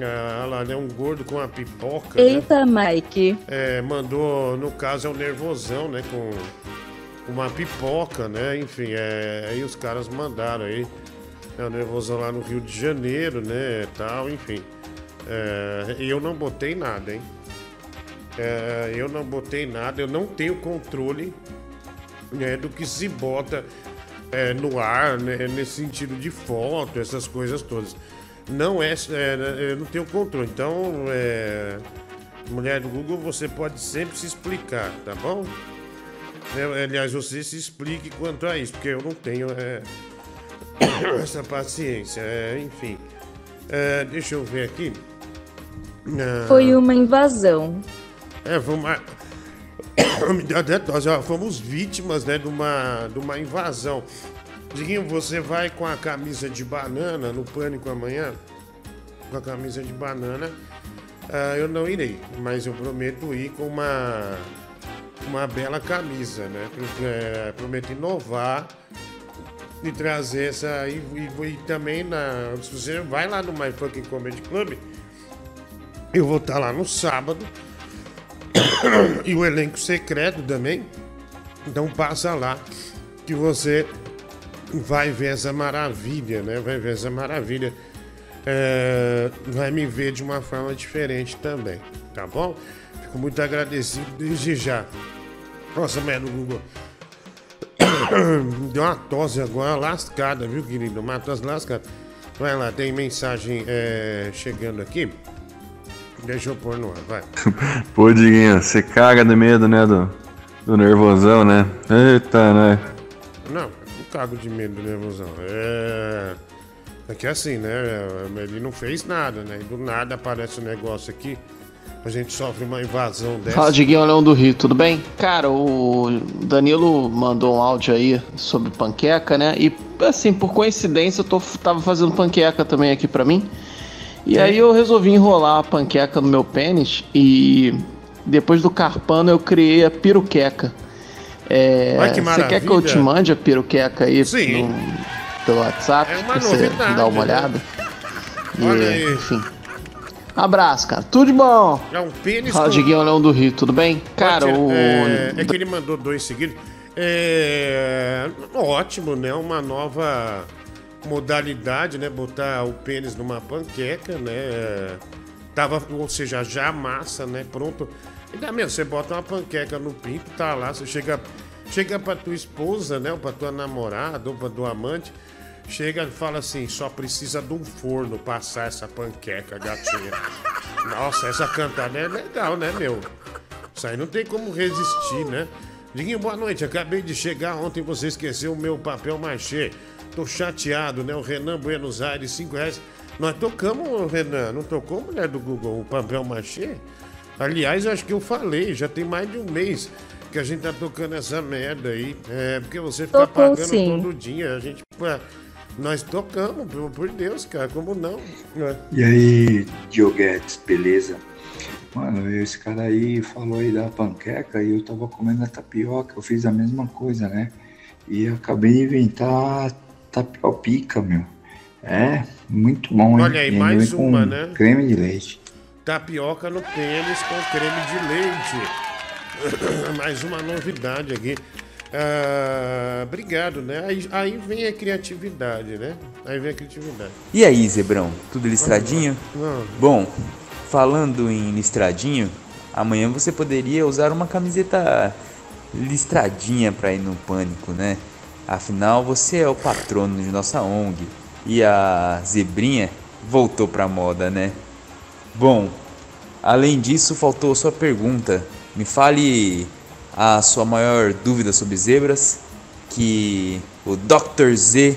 Ah, olha lá, né? Um gordo com a pipoca, né? Eita, Mike. É, mandou, no caso é o Nervosão, né? Com uma pipoca, né? Enfim, é, aí os caras mandaram aí. É o lá no Rio de Janeiro, né? Tal, enfim. É, eu não botei nada, hein? É, eu não botei nada, eu não tenho controle né, do que se bota é, no ar, né, nesse sentido de foto, essas coisas todas. Não é, é eu não tenho controle. Então, é, mulher do Google, você pode sempre se explicar, tá bom? É, aliás, você se explique quanto a isso, porque eu não tenho é, <coughs> essa paciência. é, enfim, É, deixa eu ver aqui. Ah, Foi uma invasão. É, foi uma. <coughs> Ó, Fomos vítimas né, de, uma, de uma invasão. Diguinho, você vai com a camisa de banana no pânico amanhã? Com a camisa de banana. Ah, eu não irei, mas eu prometo ir com uma, uma bela camisa, né? É, prometo inovar e trazer essa. E, e- e também na. Se você vai lá no My Fucking Comedy Club, eu vou estar lá no sábado. e o elenco secreto também. Então passa lá que você vai ver essa maravilha, né? Vai ver essa maravilha. É, vai me ver de uma forma diferente também, tá bom? Fico muito agradecido desde já. Nossa, mulher do Google. <coughs> Deu uma tosse agora lascada, viu, querido? Uma tosse lascada. Vai lá, tem mensagem é, chegando aqui. Deixa eu pôr no ar, vai. <laughs> Pô, Diguinho, você caga de medo, né, do, do nervosão, né? Eita, né? Não, não cago de medo do nervosão. É. É que assim, né? Ele não fez nada, né? Do nada aparece um negócio aqui. A gente sofre uma invasão dessa. Fala, Diguinho Leão do Rio, tudo bem? Cara, o Danilo mandou um áudio aí sobre panqueca, né? E, assim, por coincidência, eu tô, tava fazendo panqueca também aqui pra mim. E aí eu resolvi enrolar a panqueca no meu pênis e depois do carpano eu criei a piruqueca. É, Olha que você quer que eu te mande a piruqueca aí Sim. no- pelo WhatsApp É uma pra você novidade, dar uma né? olhada? E, Olha aí. enfim. Abraço, cara. Tudo de bom. É um pênis Fala, com- Diguinho Leão do Rio, tudo bem? Cara, o. é, é que ele mandou dois seguidos. É, ótimo, né? Uma nova modalidade, né? Botar o pênis numa panqueca, né? Tava, ou seja, já a massa, né? Pronto. Ainda mesmo, você bota uma panqueca no pinto, tá lá, você chega, chega pra tua esposa, né? Ou pra tua namorada, ou pra tua amante. Chega e fala assim, só precisa de um forno passar essa panqueca, gatinha. <laughs> Nossa, essa cantada é legal, né, meu? Isso aí não tem como resistir, né? Diguinho, boa noite. Acabei de chegar ontem, você esqueceu o meu papel machê. Tô chateado, né? O Renan Buenos Aires, 5 reais. Nós tocamos, Renan, não tocou, mulher do Google, o papel machê? Aliás, eu acho que eu falei, já tem mais de um mês que a gente tá tocando essa merda aí. É, porque você fica Tocou pagando sim. todo dia. A gente, nós tocamos, pelo por Deus, cara, como não? né? E aí, Dioguetes, beleza? Mano, esse cara aí falou aí da panqueca e eu tava comendo a tapioca, eu fiz a mesma coisa, né? E acabei de inventar tapiopica, meu. É, muito bom, hein? Olha aí, mais uma, né? Creme de leite. Tapioca no pênis com creme de leite. <coughs> Mais uma novidade aqui. Ah, obrigado, né? Aí, aí vem a criatividade, né? Aí vem a criatividade. E aí, Zebrão, tudo listradinho? Não. Bom, falando em listradinho, amanhã você poderia usar uma camiseta listradinha pra ir no pânico, né? Afinal, você é o patrono de nossa ONG e a zebrinha voltou pra moda, né? Bom, além disso, faltou sua pergunta. Me fale a sua maior dúvida sobre zebras, que o Dr. Z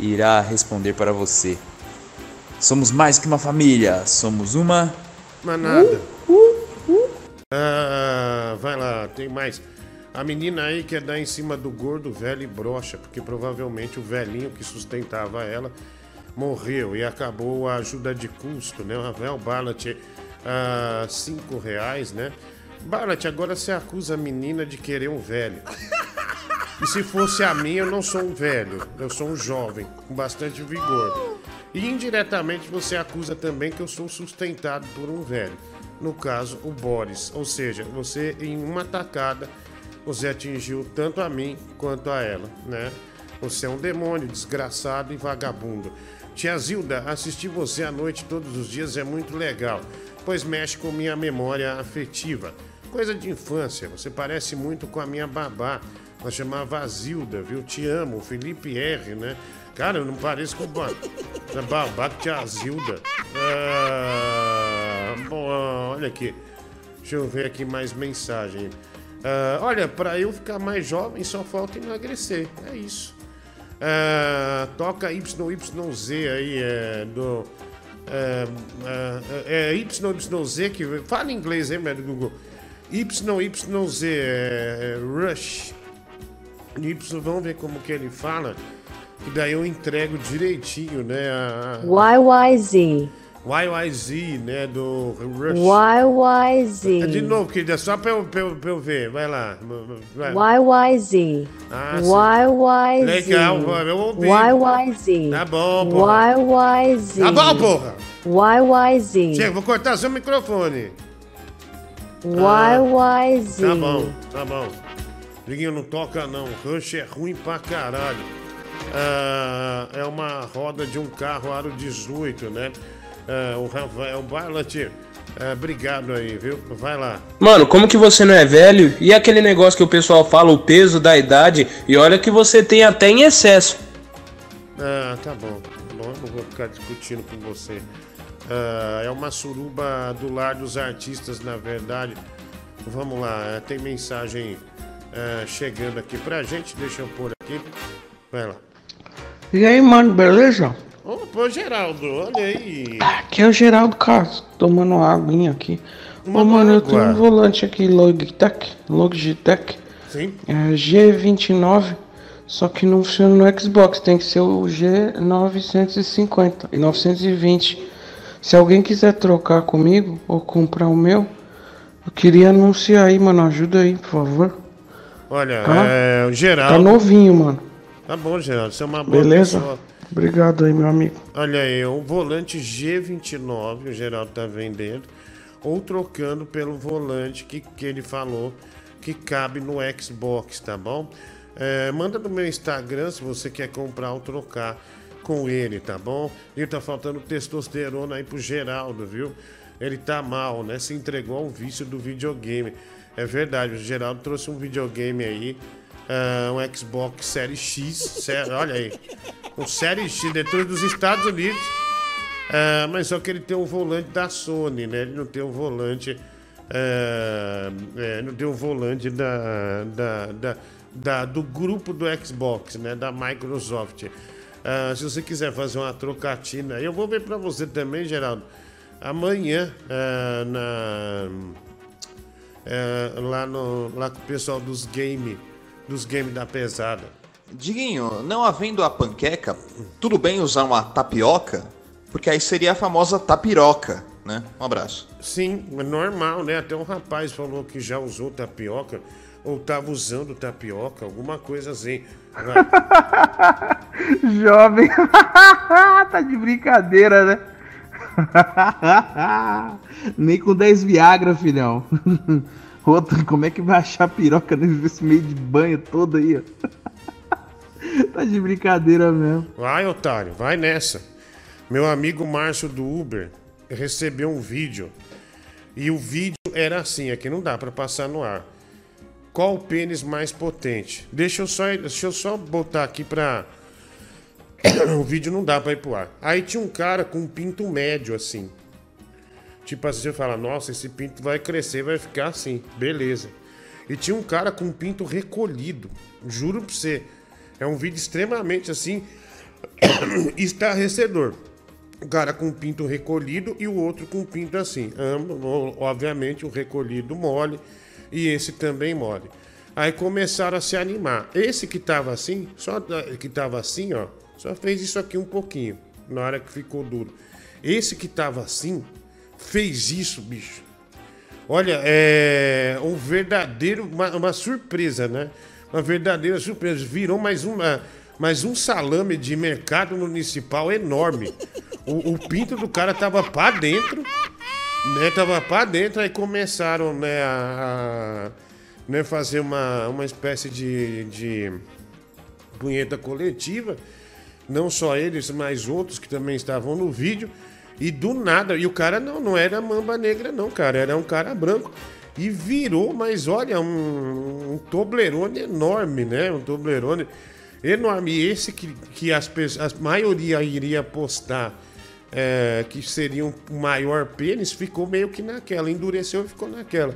irá responder para você. Somos mais que uma família, somos uma. Mas nada. Ah, vai lá, tem mais. A menina aí quer dar em cima do gordo velho e brocha, porque provavelmente o velhinho que sustentava ela morreu e acabou a ajuda de custo, né? O Rafael Barlat, ah, cinco reais, né? Barlat, agora você acusa a menina de querer um velho. E se fosse a mim, eu não sou um velho, eu sou um jovem, com bastante vigor. E indiretamente você acusa também que eu sou sustentado por um velho. No caso, o Boris. Ou seja, você em uma tacada, você atingiu tanto a mim quanto a ela, né? Você é um demônio, desgraçado e vagabundo. Tia Zilda, assistir você à noite todos os dias é muito legal, pois mexe com minha memória afetiva. Coisa de infância, você parece muito com a minha babá, Ela chamava Zilda, viu? Te amo, Felipe R, né? Cara, eu não pareço com o ba... <laughs> é babaca tia Zilda. Ah, bom, olha aqui. Deixa eu ver aqui mais mensagem. Ah, olha, pra eu ficar mais jovem só falta emagrecer. É isso. Ah, toca YYZ aí, é, do. É, é, é YYZ que. Fala inglês aí, médio Google. YYZ, é, Rush. Y, vamos ver como que ele fala. Que daí eu entrego direitinho, né? A, YYZ. YYZ, né? Do Rush. YYZ. É De novo, querida, só pra eu, pra eu, pra eu ver. Vai lá. Vai. YYZ. Ah. YYZ. Legal, eu ouvi. YYZ. Tá bom, porra. YYZ. Tá bom, porra. YYZ. Chega, vou cortar seu microfone. YYZ. Tá bom, tá bom. Liguinho, não toca não. Rush é ruim pra caralho. Ah, é uma roda de um carro aro 18, né? Ah, o Rafael Barlat, ah, obrigado aí, viu? Vai lá. Mano, como que você não é velho? E aquele negócio que o pessoal fala, o peso da idade, e olha que você tem até em excesso. Ah, tá bom. Tá bom, eu não vou ficar discutindo com você. Ah, é uma suruba do lar dos artistas, na verdade. Vamos lá, eh, tem mensagem eh, chegando aqui pra gente. Deixa eu pôr aqui. Vai lá. E aí, mano, beleza? Opa, Geraldo, olha aí. Aqui é o Geraldo Castro, tomando uma aguinha aqui. Uma Ô, mano, eu tenho água. um volante aqui, Logitech, Logitech. Sim. É G29, só que não funciona no Xbox, tem que ser o G950 e 920. Se alguém quiser trocar comigo ou comprar o meu, eu queria anunciar aí, mano, ajuda aí, por favor. Olha, Tá? é, o Geraldo. Tá novinho, mano. Tá bom, Geraldo, você é uma boa Beleza? pessoa. Obrigado aí, meu amigo. Olha aí, o volante G29, o Geraldo tá vendendo, ou trocando pelo volante que, que ele falou que cabe no Xbox, tá bom? É, manda no meu Instagram se você quer comprar ou trocar com ele, tá bom? E tá faltando testosterona aí pro Geraldo, viu? Ele tá mal, né? Se entregou ao vício do videogame. É verdade, o Geraldo trouxe um videogame aí, ah, um Xbox Série X, <laughs> olha aí, um Série X dentro dos Estados Unidos. Ah, mas só que ele tem um volante da Sony, né? Ele não tem um volante. ah, é, não tem um volante da, da, da, da- do grupo do Xbox, né? Da Microsoft. Ah, se você quiser fazer uma trocatina, eu vou ver pra você também, Geraldo. Amanhã, ah, na, ah, lá, no, lá com o pessoal dos game, dos game da pesada. Diguinho, não havendo a panqueca, tudo bem usar uma tapioca? Porque aí seria a famosa tapiroca, né? Um abraço. Sim, é normal, né? Até um rapaz falou que já usou tapioca, ou tava usando tapioca, alguma coisa assim. <laughs> Jovem. <laughs> tá de brincadeira, né? <laughs> Nem com 10 Viagra, filhão. Outro, como é que vai achar piroca nesse meio de banho todo aí, tá de brincadeira mesmo. Vai, otário, vai nessa. Meu amigo Márcio do Uber recebeu um vídeo. E o vídeo era assim, aqui não dá pra passar no ar. Qual o pênis mais potente? Deixa eu só, deixa eu só botar aqui pra. <coughs> o vídeo não dá pra ir pro ar. Aí tinha um cara com um pinto médio assim. Tipo assim, você fala, nossa, esse pinto vai crescer, vai ficar assim, beleza. E tinha um cara com um pinto recolhido, juro pra você. É um vídeo extremamente assim, <coughs> estarrecedor. O cara com o pinto recolhido e o outro com o pinto assim. Obviamente, o recolhido mole e esse também mole. Aí começaram a se animar. Esse que tava assim, só que tava assim, ó, só fez isso aqui um pouquinho, na hora que ficou duro. Esse que tava assim, fez isso, bicho. Olha, é um verdadeiro, uma, uma surpresa, né? Uma verdadeira surpresa. Virou mais uma, mais um salame de mercado municipal enorme. O, o pinto do cara tava pra dentro, né? Tava pra dentro, aí começaram, né, a, a, né, fazer uma, uma espécie de, de punheta coletiva. Não só eles, mas outros que também estavam no vídeo. E do nada, e o cara não, não era mamba negra, não, cara, era um cara branco. E virou, mas olha, um, um Toblerone enorme, né? Um Toblerone enorme. E esse que, que as a maioria iria apostar é, que seria um maior pênis, ficou meio que naquela. Endureceu e ficou naquela.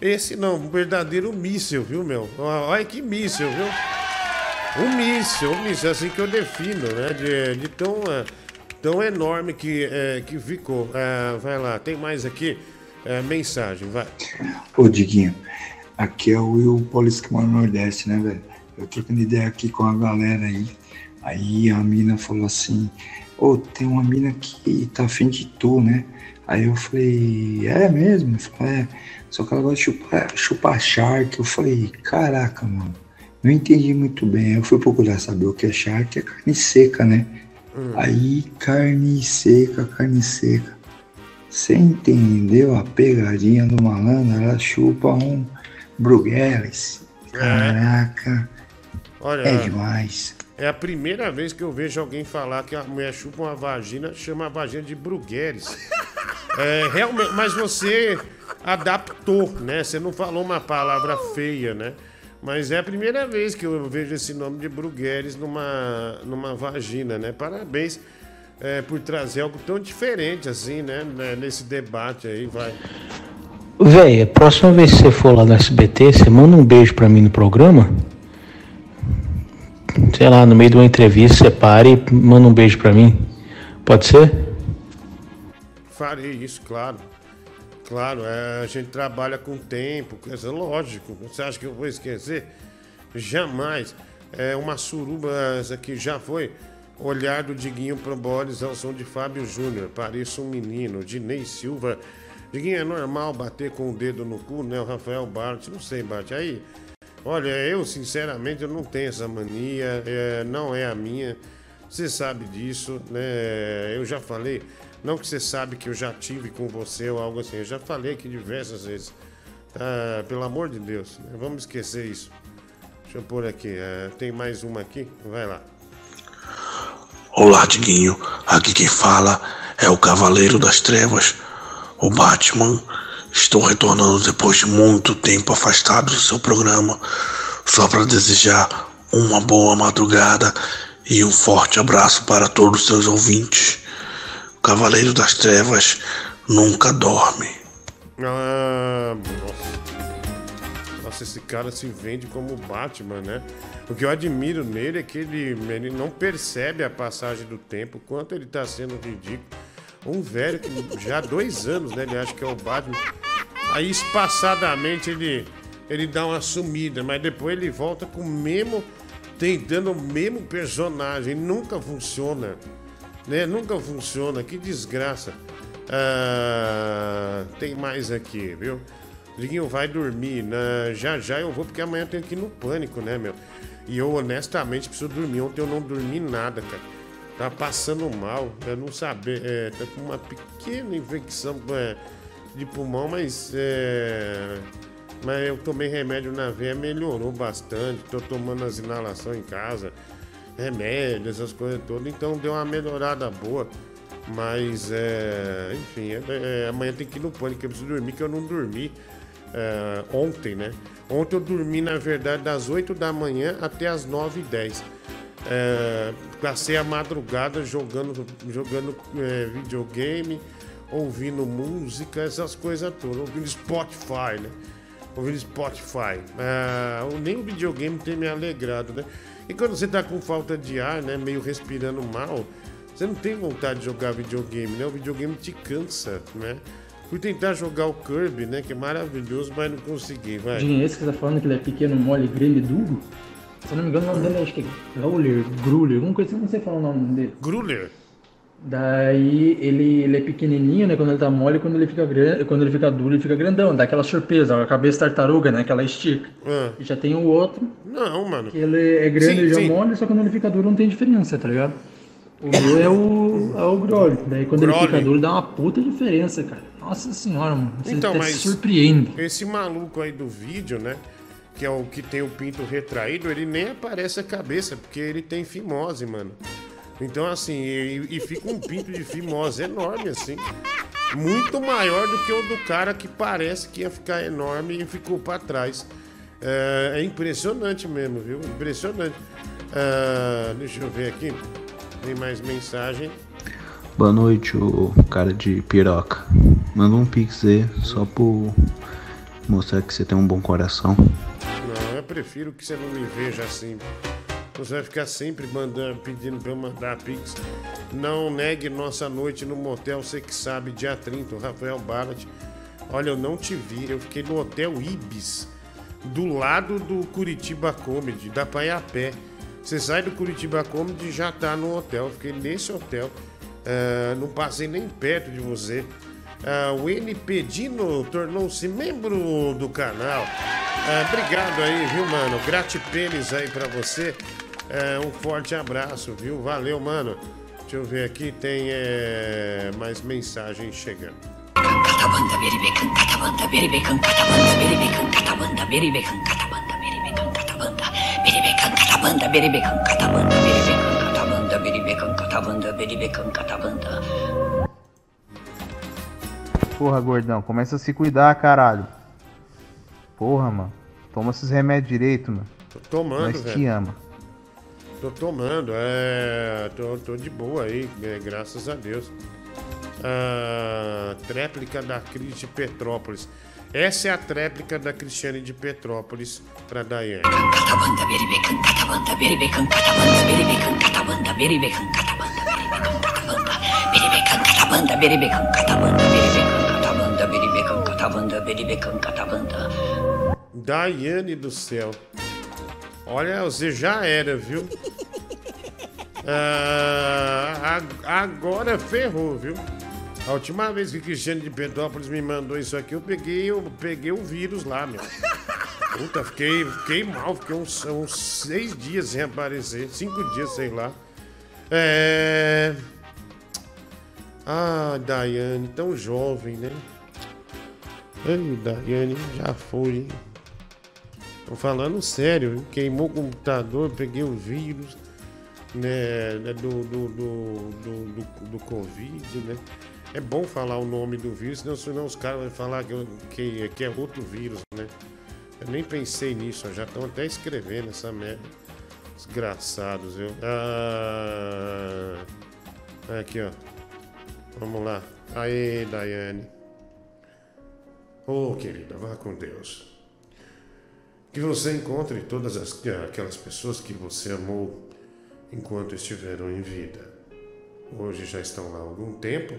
Esse não, um verdadeiro míssil, viu, meu? Olha que míssil, viu? Um míssil, um míssil, assim que eu defino, né? De, de tão, é, tão enorme que, é, que ficou. É, vai lá, tem mais aqui é, mensagem, vai. Ô, Diguinho, aqui é o Will Paulista que mora no Nordeste, né, velho? Eu trocando ideia aqui com a galera aí. Aí a mina falou assim: Ô, tem uma mina que tá afim de tu, né? Aí eu falei: É mesmo? Falei, é. Só que ela gosta de chupar, chupar shark. Eu falei: Caraca, mano. Não entendi muito bem. Eu fui procurar saber o que é shark, é carne seca, né? Aí, carne seca, carne seca. Você entendeu a pegadinha do malandro? Ela chupa um Brugueles. Caraca. Olha, É demais. É a primeira vez que eu vejo alguém falar que a mulher chupa uma vagina, chama a vagina de Brugueres. <laughs> É, realmente, mas você adaptou, né? Você não falou uma palavra feia, né? Mas é a primeira vez que eu vejo esse nome de Brugueres numa, numa vagina, né? Parabéns é, por trazer algo tão diferente assim, né? né, Nesse debate aí, vai. Véi, a próxima vez que você for lá no SBT, você manda um beijo pra mim no programa. Sei lá, no meio de uma entrevista, para e manda um beijo pra mim. Pode ser? Farei isso, claro. Claro, é, a gente trabalha com tempo, coisa lógico. Você acha que eu vou esquecer? Jamais. É uma suruba, essa aqui já foi. Olhar do Diguinho pro Boris ao som de Fábio Júnior. Pareço um menino. Dinei Silva. Diguinho, é normal bater com o dedo no cu, né? O Rafael Bart, não sei, Bart. Aí, olha, eu sinceramente eu não tenho essa mania, é, não é a minha. Você sabe disso, né? Eu já falei, não que você sabe que eu já tive com você ou algo assim, eu já falei aqui diversas vezes. Tá? Pelo amor de Deus, né? vamos esquecer isso. Deixa eu pôr aqui, é, tem mais uma aqui? Vai lá. Olá, Diguinho. Aqui quem fala é o Cavaleiro das Trevas, o Batman. Estou retornando depois de muito tempo afastado do seu programa, só para desejar uma boa madrugada e um forte abraço para todos os seus ouvintes. O Cavaleiro das Trevas nunca dorme. Ah, nossa. Nossa, esse cara se vende como Batman, né? O que eu admiro nele é que ele, ele não percebe a passagem do tempo, quanto ele tá sendo ridículo. Um velho que já há dois anos, né? Ele acha que é o Batman. Aí espaçadamente ele, ele dá uma sumida, mas depois ele volta com o mesmo. Tentando o mesmo personagem. Nunca funciona. Né? Nunca funciona. Que desgraça. Ah, tem mais aqui, viu? Diguinho, vai dormir. né? Já já eu vou, porque amanhã eu tenho que ir no pânico, né, meu? E eu honestamente preciso dormir. Ontem eu não dormi nada, cara. Tá passando mal. Eu não sabia. É, tá com uma pequena infecção é, de pulmão, mas. É, mas eu tomei remédio na veia, melhorou bastante. Tô tomando as inalações em casa. Remédio, essas coisas todas. Então deu uma melhorada boa. Mas, é, enfim, é- é, amanhã tem que ir no pânico. Eu preciso dormir, que eu não dormi é, ontem, né? Ontem eu dormi, na verdade, das 8 da manhã até as 9 e 10. É, passei a madrugada jogando, jogando é, videogame, ouvindo música, essas coisas todas, ouvindo Spotify, né? Ouvindo Spotify. É, nem o videogame tem me alegrado, né? E quando você tá com falta de ar, né? Meio respirando mal, você não tem vontade de jogar videogame, né? O videogame te cansa, né? Fui tentar jogar o Kirby, né? Que é maravilhoso, mas não consegui, vai. Dinho, esse que tá falando que ele é pequeno, mole, grande e duro? Se eu não me engano, o nome dele acho que é Growler, Gruler, alguma coisa assim, não sei falar o nome dele. Gruler? Daí ele, ele é pequenininho, né? Quando ele tá mole, quando ele fica grande, quando ele fica duro, ele fica grandão. Dá aquela surpresa, a cabeça tartaruga, né? Aquela estica. Ah. E já tem o outro, Não, mano. que ele é grande Sim, e já sim. mole, só que quando ele fica duro não tem diferença, tá ligado? O meu é o, é o Growler. Daí quando ele fica duro dá uma puta diferença, cara. Nossa senhora, mano. Você Então, até mas se surpreende. esse maluco aí do vídeo, né? Que é o que tem o pinto retraído, ele nem aparece a cabeça, porque ele tem fimose, mano. Então, assim, e, e fica um pinto de fimose enorme, assim. muito maior do que o do cara que parece que ia ficar enorme e ficou pra trás. É, é impressionante mesmo, viu? Impressionante. Ah, deixa eu ver aqui. Tem mais mensagem. Boa noite, o cara de piroca. Manda um pix aí, só por mostrar que você tem um bom coração. Não, eu prefiro que você não me veja assim. Você vai ficar sempre mandando, pedindo pra eu mandar pix. Não negue nossa noite no motel, você que sabe, dia 30, o Rafael Barnett. Olha, eu não te vi, eu fiquei no Hotel Ibis, do lado do Curitiba Comedy, dá pra ir a pé. Você sai do Curitiba Comedy e já tá no hotel. Eu Fiquei nesse hotel. Ah, não passei nem perto de você. Ah, o NP Dino tornou-se membro do canal. Ah, obrigado aí, viu, mano? Gratipênis aí pra você. Ah, um forte abraço, viu? Valeu, mano. Deixa eu ver aqui, tem eh, mais mensagens chegando. Katabanda beri bekan katabanda beri bekan Porra, gordão, começa a se cuidar, caralho. Porra, mano. Toma esses remédios direito, mano. Tô tomando, Nós te velho. ama. Tô tomando, é. Tô, tô de boa aí, é, graças a Deus. Ah, tréplica da Cris de Petrópolis. Essa é a tréplica da Cristiane de Petrópolis pra Daiane. katabanda beri bekan katabanda beri bekan bekan katabanda beri bekan katabanda Daiane do céu. Olha, você já era, viu? <laughs> Ah, agora ferrou, viu? A última vez que Cristiane de Petrópolis me mandou isso aqui, eu peguei, eu peguei o vírus lá, meu. <laughs> Puta, fiquei, fiquei mal, fiquei uns, uns seis dias sem aparecer, cinco dias, sei lá. É. Ah, Daiane, tão jovem, né? Ai, Daiane, já foi? Tô falando sério, queimou o computador, peguei o vírus, né, né, do, do, do, do, Covid, né? É bom falar o nome do vírus, senão, os caras vão falar que, que, é outro vírus, né? Eu nem pensei nisso, já estão até escrevendo essa merda. Desgraçados, viu? Ah, aqui, ó. Vamos lá. Aê, Daiane. Ô, querida, vá com Deus. Que você encontre todas as, aquelas pessoas que você amou enquanto estiveram em vida. Hoje já estão lá há algum tempo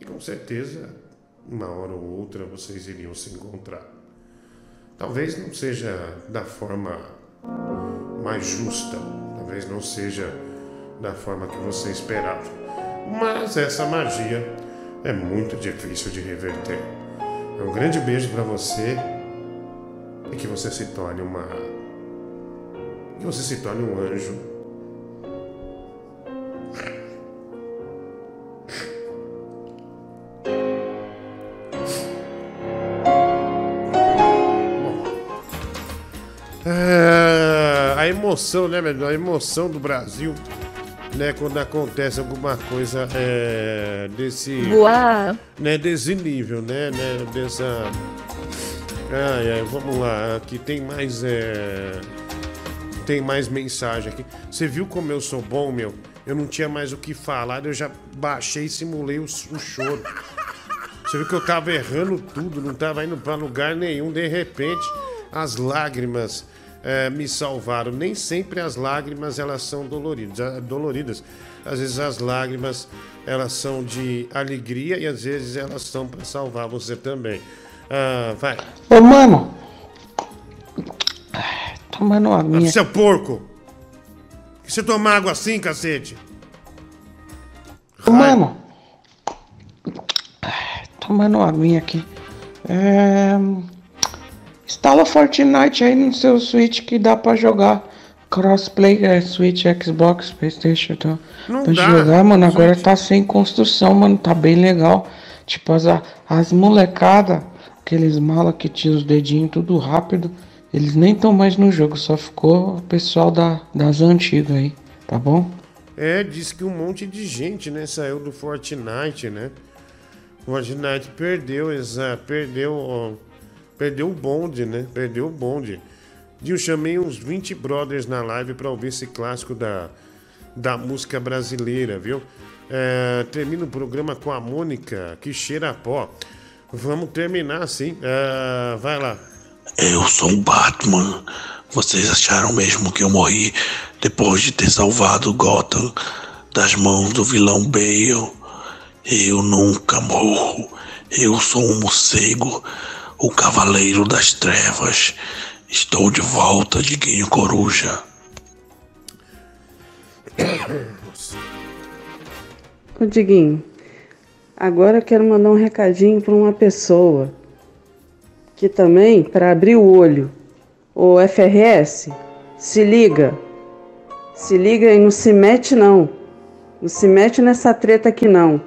e com certeza, uma hora ou outra, vocês iriam se encontrar. Talvez não seja da forma mais justa, talvez não seja da forma que você esperava, mas essa magia é muito difícil de reverter. Um grande beijo para você e que você se torne uma. que você se torne um anjo. É, a emoção, né, velho? A emoção do Brasil, né? Quando acontece alguma coisa é, desse. Voar. Né, desse nível, né? né dessa. Ai, ai, vamos lá. Aqui tem mais. É... Tem mais mensagem aqui. Você viu como eu sou bom, meu? Eu não tinha mais o que falar, eu já baixei e simulei o, o choro. Você viu que eu tava errando tudo, não tava indo pra lugar nenhum. De repente, as lágrimas eh, me salvaram. Nem sempre as lágrimas elas são doloridas, ah, doloridas. Às vezes as lágrimas elas são de alegria e às vezes elas são para salvar você também. Ah, vai. Ô, mano. Tomando uma minha. Seu porco! Que você toma água assim, cacete? Ô, mano. Tomando uma minha aqui. É... Instala Fortnite aí no seu Switch que dá pra jogar crossplay, é, Switch, Xbox, Playstation, tá? Não pra dá. jogar, mano, agora tá sem construção, mano, tá bem legal. Tipo, as, as molecada, aqueles mala que tinha os dedinhos tudo rápido, eles nem estão mais no jogo, só ficou o pessoal da, das antigas aí, tá bom? É, diz que um monte de gente, né, saiu do Fortnite, né? O Aginete perdeu, exa, perdeu, ó, perdeu o bonde, né? Perdeu o bonde. E eu chamei uns 20 brothers na live pra ouvir esse clássico da, da música brasileira, viu? É, termina o programa com a Mônica, que cheira a pó. Vamos terminar assim. É, vai lá. Eu sou o Batman. Vocês acharam mesmo que eu morri depois de ter salvado Gotham das mãos do vilão Bale? Eu nunca morro. Eu sou um morcego, o Cavaleiro das Trevas. Estou de volta, Diguinho Coruja. <coughs> Ô Diguinho, agora eu quero mandar um recadinho para uma pessoa que também, para abrir o olho, o FRS, se liga, se liga e não se mete não, não se mete nessa treta aqui não.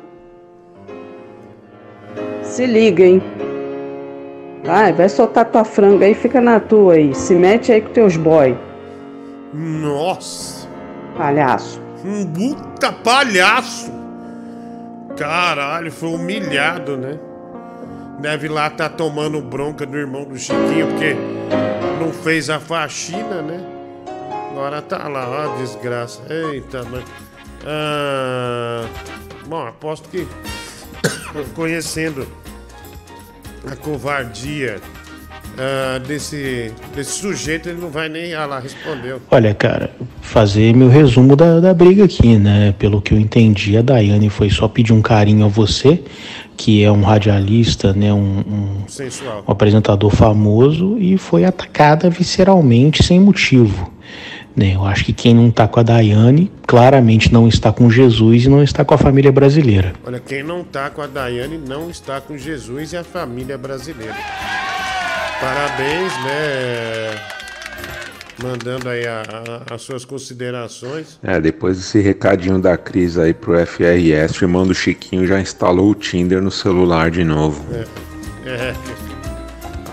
Se liga, hein? Vai, vai soltar tua franga aí, fica na tua aí, se mete aí com teus boy, Nossa! palhaço. Um puta palhaço! Caralho, foi humilhado, né? Deve lá tá tomando bronca do irmão do Chiquinho, porque não fez a faxina, né? Agora tá lá, ó, desgraça. Eita, mas. Ah, bom, aposto que <coughs> conhecendo a covardia ah, desse, desse sujeito, ele não vai nem. Ah lá, respondeu. Olha, cara, fazer meu resumo da, da briga aqui, né? Pelo que eu entendi, a Daiane foi só pedir um carinho a você, que é um radialista, né? Um, um, um apresentador famoso, e foi atacada visceralmente, sem motivo. Né? Eu acho que quem não tá com a Daiane, claramente não está com Jesus e não está com a família brasileira. Olha, quem não tá com a Daiane não está com Jesus e a família brasileira. Parabéns, né? Mandando aí a- a- as suas considerações. É, depois desse recadinho da Cris aí pro FRS, o irmão do Chiquinho já instalou o Tinder no celular de novo. É, é.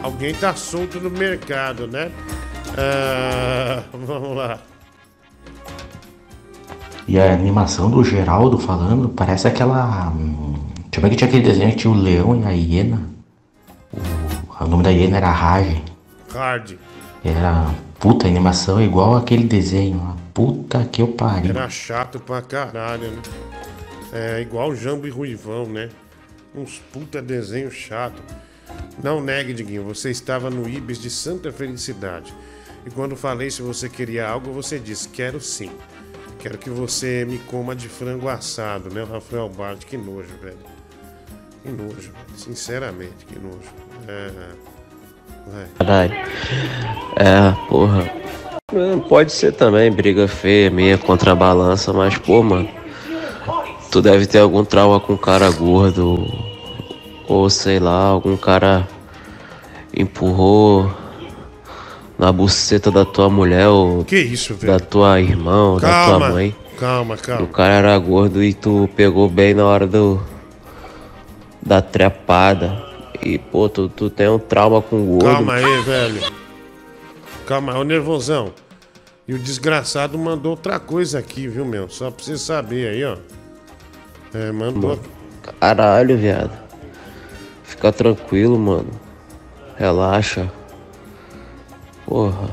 Alguém tá solto no mercado, né? Ah, <laughs> vamos lá. E a animação do Geraldo falando parece aquela. hum, Deixa eu ver que tinha aquele desenho que tinha o leão e a hiena. O, o nome da hiena era Rage. Hard. Era. Puta, a animação é igual aquele desenho. ó. Puta que eu pariu. Era chato pra caralho, né? É igual Jambo e Ruivão, né? Uns puta desenho chato. Não negue, Diguinho, você estava no Ibis de Santa Felicidade. E quando falei se você queria algo, você disse: Quero sim. Quero que você me coma de frango assado, né? Rafael Bart, que nojo, velho. Que nojo. Sinceramente, que nojo. É. Caralho. É, porra. É, Pode ser também briga feia minha contra a balança, mas, pô, mano. Tu deve ter algum trauma com cara gordo. Ou sei lá, algum cara empurrou na buceta da tua mulher ou Que isso, velho? da tua irmã ou da tua Calma, mãe. calma, O calma. cara era gordo e tu pegou bem na hora do. da trepada. E, pô, tu, tu tem um trauma com gordo. Calma aí, velho. Calma, ô nervosão. E o desgraçado mandou outra coisa aqui, viu, meu? Só pra você saber aí, ó. É, mandou. Caralho, viado. Fica tranquilo, mano. Relaxa. Porra.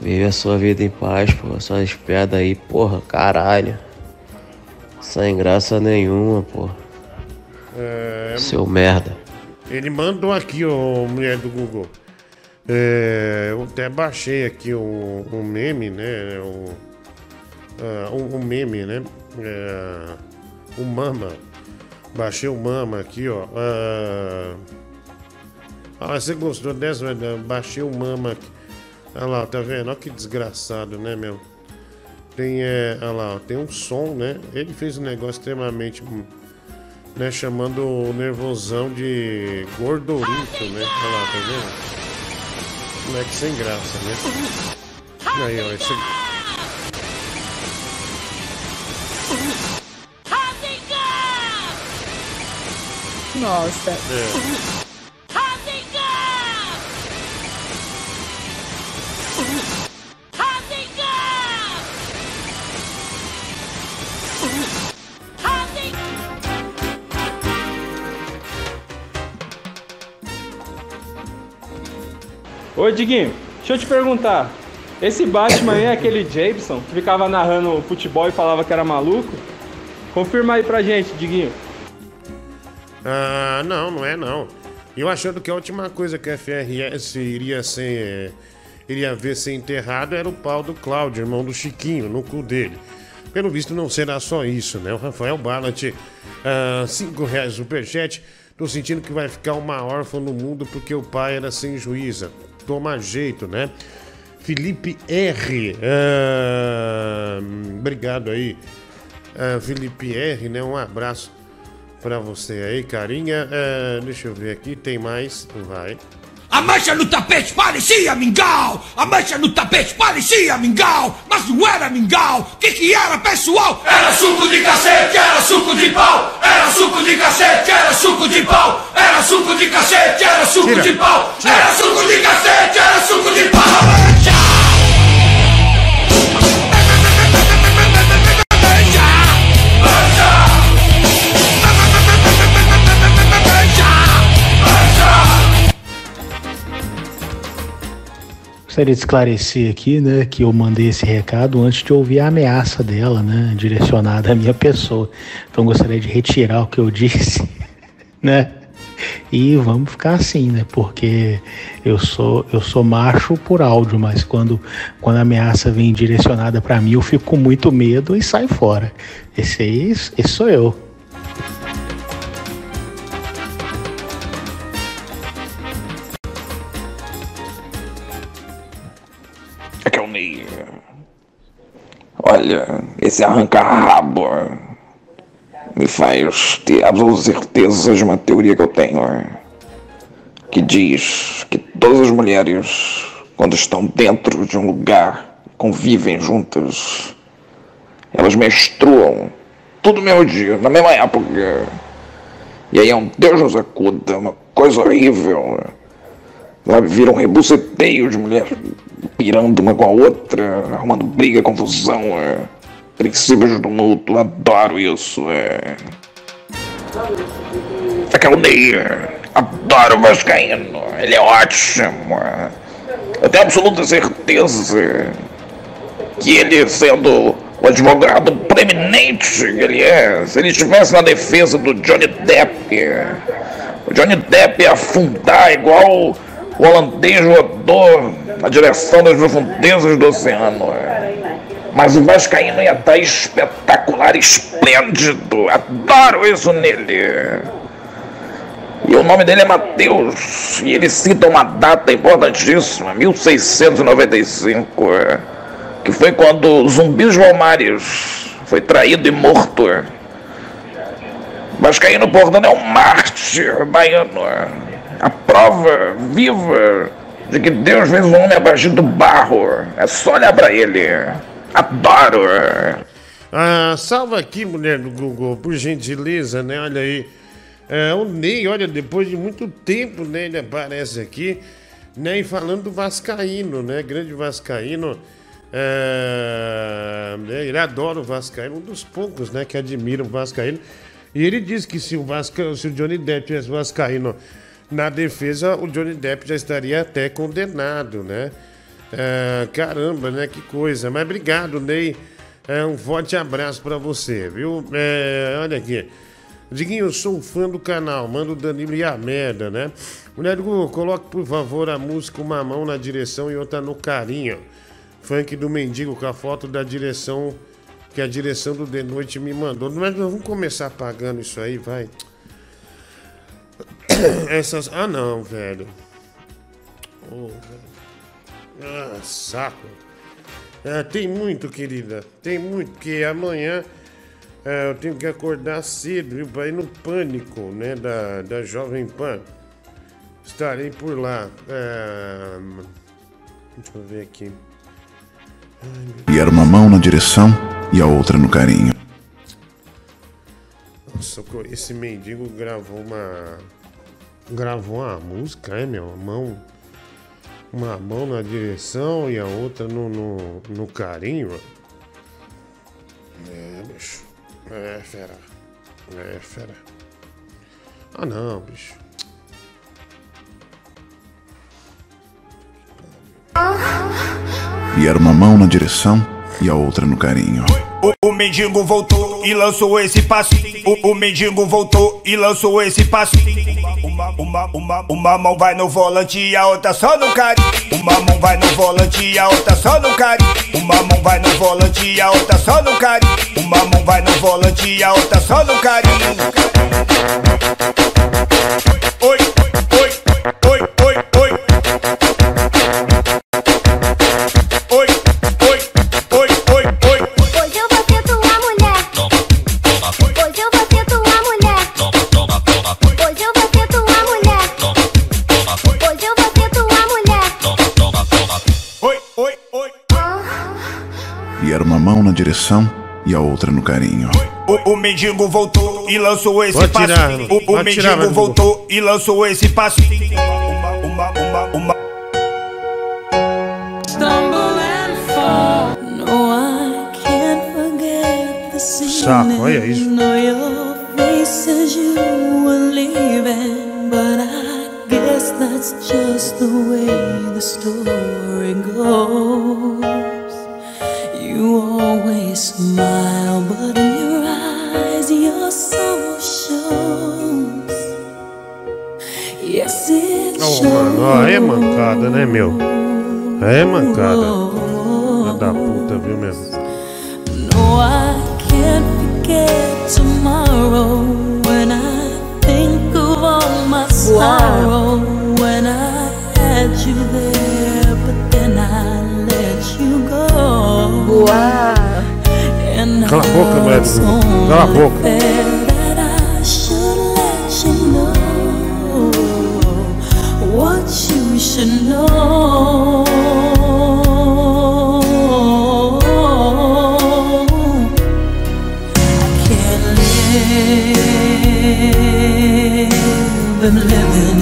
Vive a sua vida em paz, pô. Essas pedras aí, porra, caralho. Sem graça nenhuma, porra. É, Seu merda. Ele mandou aqui, ô mulher do Google. É, eu até baixei aqui um, um meme, né? O, ah, um, um meme, né? É, o Mama. Baixei o Mama aqui, ó. Ah, ah, você gostou dessa? velho? Baixei o Mama aqui. Olha lá, tá vendo? Olha que desgraçado, né, meu? Tem, é, olha lá, tem um som, né? Ele fez um negócio extremamente né, chamando o nervosão de gordorito, né? Olha lá, tá vendo? Moleque sem graça, né? Aí, ó, esse... Nossa. É. Ô Diguinho, deixa eu te perguntar. Esse Batman aí é aquele Jameson que ficava narrando futebol e falava que era maluco? Confirma aí pra gente, Diguinho. Ah, não, não é não. Eu achando que a última coisa que a FRS iria ser. iria ver ser enterrado era o pau do Cláudio, irmão do Chiquinho, no cu dele. Pelo visto não será só isso, né? O Rafael Ballat, 5 reais superchat. Tô sentindo que vai ficar uma órfã no mundo porque o pai era sem juíza. Toma jeito, né? Felipe R. ah, obrigado aí. Ah, Felipe R, né? Um abraço pra você aí, carinha. Ah, deixa eu ver aqui, tem mais. Vai. A mancha no tapete parecia mingau! A mancha no tapete parecia mingau! Mas não era mingau! O que, que era, pessoal? Era suco de cacete, era suco de pau! Era suco de cacete, era suco de pau! Era suco de cacete, era suco Tira. de pau! Tira. Era suco de cacete, era suco de pau! Gostaria de esclarecer aqui, né, que eu mandei esse recado antes de ouvir a ameaça dela, né, direcionada à minha pessoa. Então gostaria de retirar o que eu disse, <laughs> né? E vamos ficar assim, né? Porque eu sou eu sou macho por áudio, mas quando quando a ameaça vem direcionada para mim, eu fico com muito medo e saio fora. Esse aí, esse sou eu. Olha, esse arranca-rabo me faz ter absoluta certeza de uma teoria que eu tenho. Que diz que todas as mulheres, quando estão dentro de um lugar, convivem juntas, elas menstruam tudo mesmo dia, na mesma época. E aí é um Deus nos acuda, uma coisa horrível. Sabe, vira um rebuceteio de mulheres pirando uma com a outra, arrumando briga, confusão, é. princípios do tumulto, adoro isso, é. É que é adoro o Vascaíno, ele é ótimo. é. Eu tenho absoluta certeza que ele, sendo o advogado preeminente que ele é, se ele estivesse na defesa do Johnny Depp, o Johnny Depp ia afundar igual o holandês rodou na direção das profundezas do oceano. Mas o Vascaíno ia estar espetacular, esplêndido. Adoro isso nele. E o nome dele é Mateus. E ele cita uma data importantíssima, 1695, é, que foi quando Zumbis Valmares foi traído e morto. Vascaíno, portanto, é um mártir baiano. É. A prova viva de que Deus fez um homem a partir do barro. É só olhar pra ele. Adoro. Ah, salva aqui, mulher do Google, por gentileza, né? Olha aí. É, o Ney, olha, depois de muito tempo, né? Ele aparece aqui, né? E falando do Vascaíno, né? Grande Vascaíno. É, né, ele adora o Vascaíno, um dos poucos, né? Que admiram o Vascaíno. E ele diz que se o, Vasca, se o Johnny Depp tivesse Vascaíno na defesa, o Johnny Depp já estaria até condenado, né? É, caramba, né? Que coisa. Mas obrigado, Ney. É, um forte abraço pra você, viu? É, olha aqui. Diguinho, eu sou um fã do canal. Manda o Danilo e a merda, né? Mulher do coloque por favor a música Uma Mão na direção e outra no carinho. Funk do Mendigo com a foto da direção que a direção do The Noite me mandou. Mas vamos começar pagando isso aí, vai. Essas. Ah, não, velho. Ô, velho. Ah, saco. Ah, tem muito, querida. Tem muito, porque amanhã ah, eu tenho que acordar cedo, viu? Pra ir no pânico, né? Da, da Jovem Pan. Estarei por lá. Ah, deixa eu ver aqui. E era uma mão na direção e a outra no carinho. Nossa, esse mendigo gravou uma. Gravou uma música, é, meu? Mão. Uma mão na direção e a outra no, no, no carinho. É, bicho. É, fera. É, fera. Ah, não, bicho. E era uma mão na direção e a outra no carinho. O, o mendigo voltou e lançou esse passo. O, o mendigo voltou e lançou esse passo. Uma, uma, uma, uma mão vai no volante e a outra só no carinho. Uma mão vai no volante e a outra só no carinho. Uma mão vai no volante e a outra só no carinho. Uma mão vai no volante e a outra só no carinho. E era uma mão na direção e a outra no carinho. O, o mendigo voltou e lançou esse Pode passo. tirar, o o tirar, mendigo Manu. voltou e lançou esse passo. Uma, uma, uma, uma. Stumble and fall. No, I can't forget the Saco, olha isso. Know your face as you were leaving, but I guess that's just the way the story goes. You always smile, but in your eyes your soul shows. Yes, it Ô, mano, ó, é mancada, né, meu? É mancada. Filha da puta, viu mesmo? No, I can't forget tomorrow when I think of all my sorrow. When I had you there, Cala a boca, now Beto. it's Cala a only boca. fair that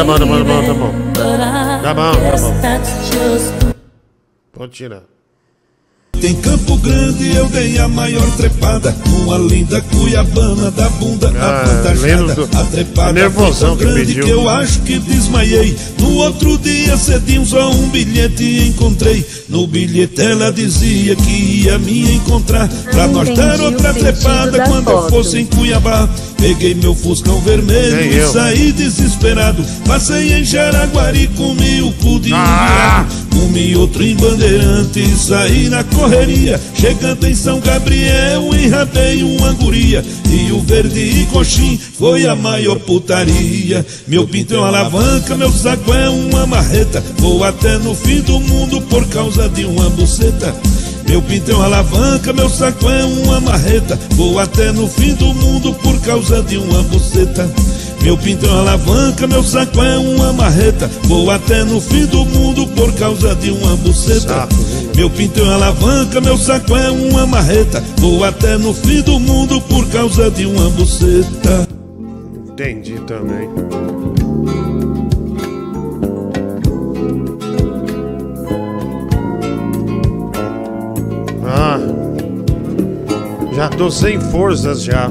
Tá bom, tá bom, tá bom, tá bom, tá bom. But I Tá bom, guess bom. that's just Pode tirar. Em Campo Grande eu dei a maior trepada. Uma linda cuiabana da bunda Ah, avantajada do- A trepada nervosão foi que tão grande pediu. que eu acho que desmaiei. No outro dia cedinho só um bilhete encontrei. No bilhete ela dizia que ia me encontrar. Pra nós entendi dar outra trepada da quando eu foto. fosse em Cuiabá. Peguei meu fuscão vermelho Nem e eu. saí desesperado. Passei em Jaraguari, comi o cu de Ah! Comi outro em Bandeirante e saí na correria Chegando em São Gabriel, enrabei uma guria. E o verde e coxim foi a maior putaria. Meu pinto é uma alavanca, meu saco é uma marreta. Vou até no fim do mundo por causa de uma buceta. Meu pinto é uma alavanca, meu saco é uma marreta. Vou até no fim do mundo por causa de uma buceta Meu pinto é uma alavanca, meu saco é uma marreta. Vou até no fim do mundo por causa de uma buceta. Meu pinto é uma alavanca, meu saco é uma marreta. Vou até no fim do mundo por causa de uma buceta. Entendi também. Ah, já tô sem forças já.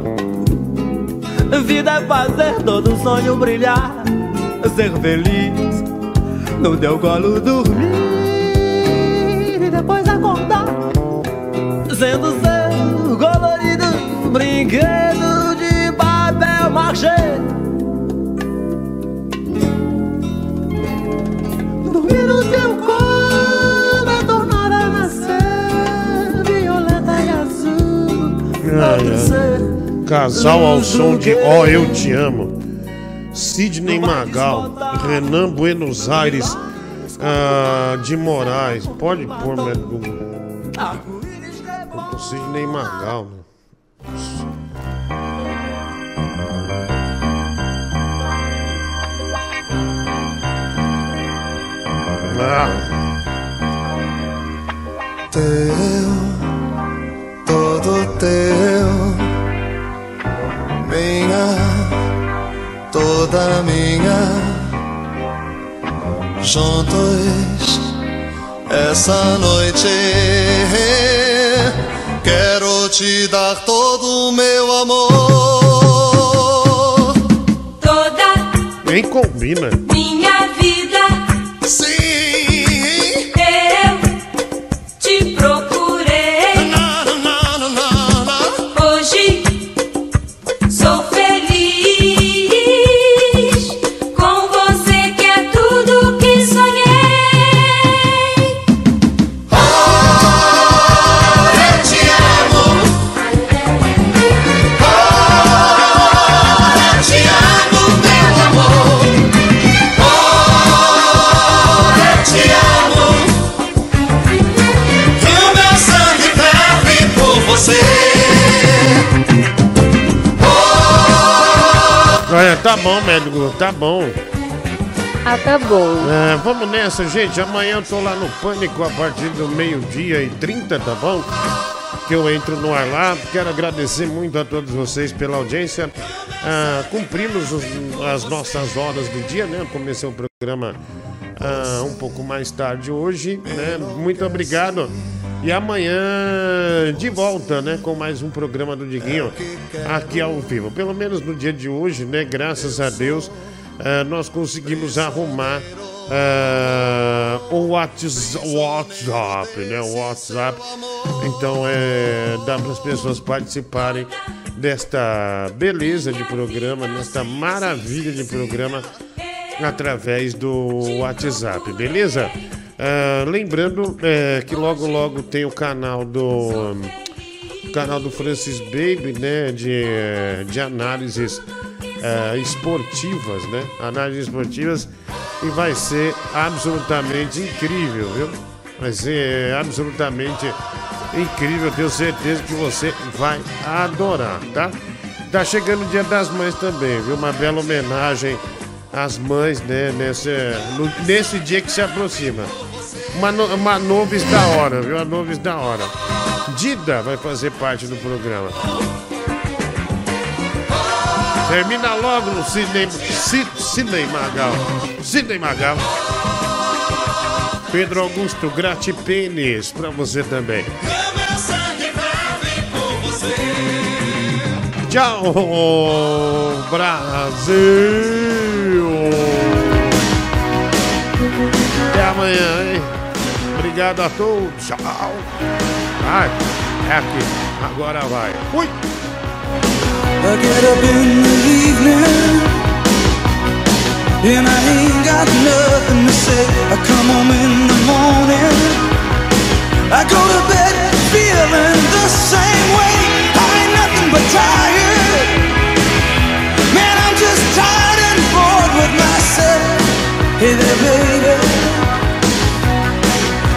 Vida é fazer todo sonho brilhar, ser feliz, no teu colo dormir e depois acordar, dizendo seu colorido brinquedo de papel machê. Dormir no teu colo, a tornada nascer, violeta e azul. Ai, ai. Casal ao som de Ó Eu Te Amo. Sidney Magal, Renan Buenos Aires ah, de Moraes. Pode pôr, né? Google. O Sidney Magal, né? Ah. teu, toda minha. Juntos essa noite quero te dar todo o meu amor. Toda Nem combina. minha tá bom, médico, tá bom. Ah, tá bom. É, vamos nessa, gente. Amanhã eu tô lá no Pânico a partir do meio-dia e 30, tá bom? Que eu entro no ar lá. Quero agradecer muito a todos vocês pela audiência. Ah, cumprimos os- as nossas horas do dia, né? Eu comecei o programa ah, um pouco mais tarde hoje, né? Muito obrigado. E amanhã de volta, né? Com mais um programa do Diguinho aqui ao vivo. Pelo menos no dia de hoje, né? Graças a Deus, ah, nós conseguimos arrumar ah, o Whats- WhatsApp, né? O WhatsApp. Então é, dá para as pessoas participarem desta beleza de programa, nesta maravilha de programa através do WhatsApp, beleza? Ah, lembrando eh, que logo logo tem o canal do canal do Francis Baby, né? De, de análises eh, esportivas, né? Análises esportivas e vai ser absolutamente incrível, viu? Vai ser absolutamente incrível, tenho certeza que você vai adorar, tá? Tá chegando o Dia das Mães também, viu? Uma bela homenagem às mães, né? Nesse, no- nesse dia que se aproxima. Uma, no- uma da hora, viu? Uma noves da hora. Dida vai fazer parte do programa. Termina logo no Sidney, Sidney Magal. Sidney Magal. Pedro Augusto Gratipênis pra você também. Tchau, Brasil! Até amanhã? Obrigado a todos. Tchau. Vai, é aqui. Agora vai. Fui! I get up in the evening and I ain't got nothing to say. I come home in the morning. I go to bed feeling the same way. I ain't nothing but tired.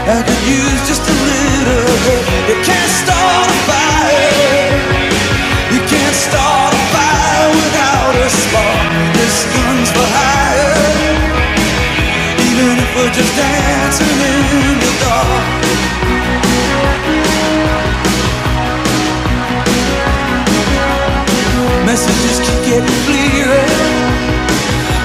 I could use just a little help. You can't start a fire. You can't start a fire without a spark. This for hire. Even if we're just dancing in the dark. Messages keep getting clearer.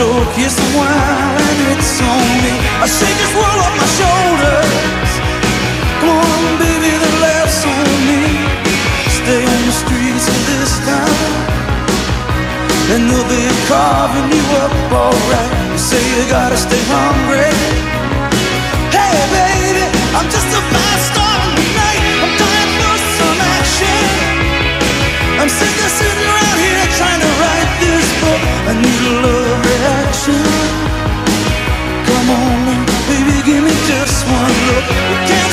The wine and it's on me. I shake this world off my shoulders. Come on, baby, the laughs on me. Stay on the streets of this town. And they'll be carving you up alright. You say you gotta stay hungry. Hey, baby, I'm just a fast star. I'm dying for some action. I'm sick of sitting around here trying to write this. I need a love reaction. Come on, baby, give me just one look.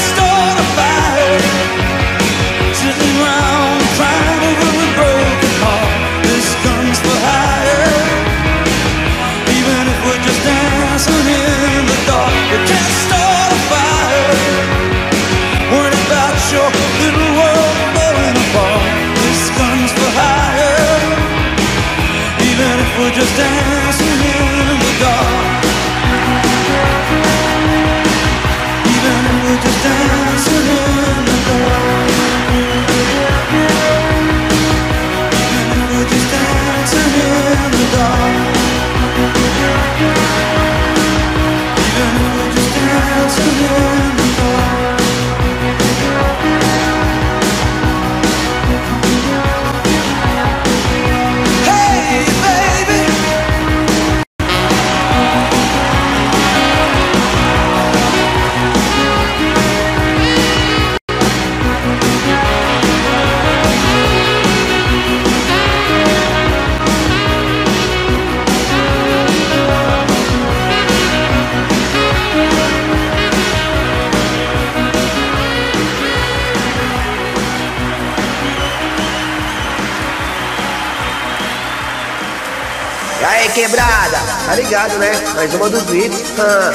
Quebrada? Tá ligado, né? Mais uma dos beats. Ah.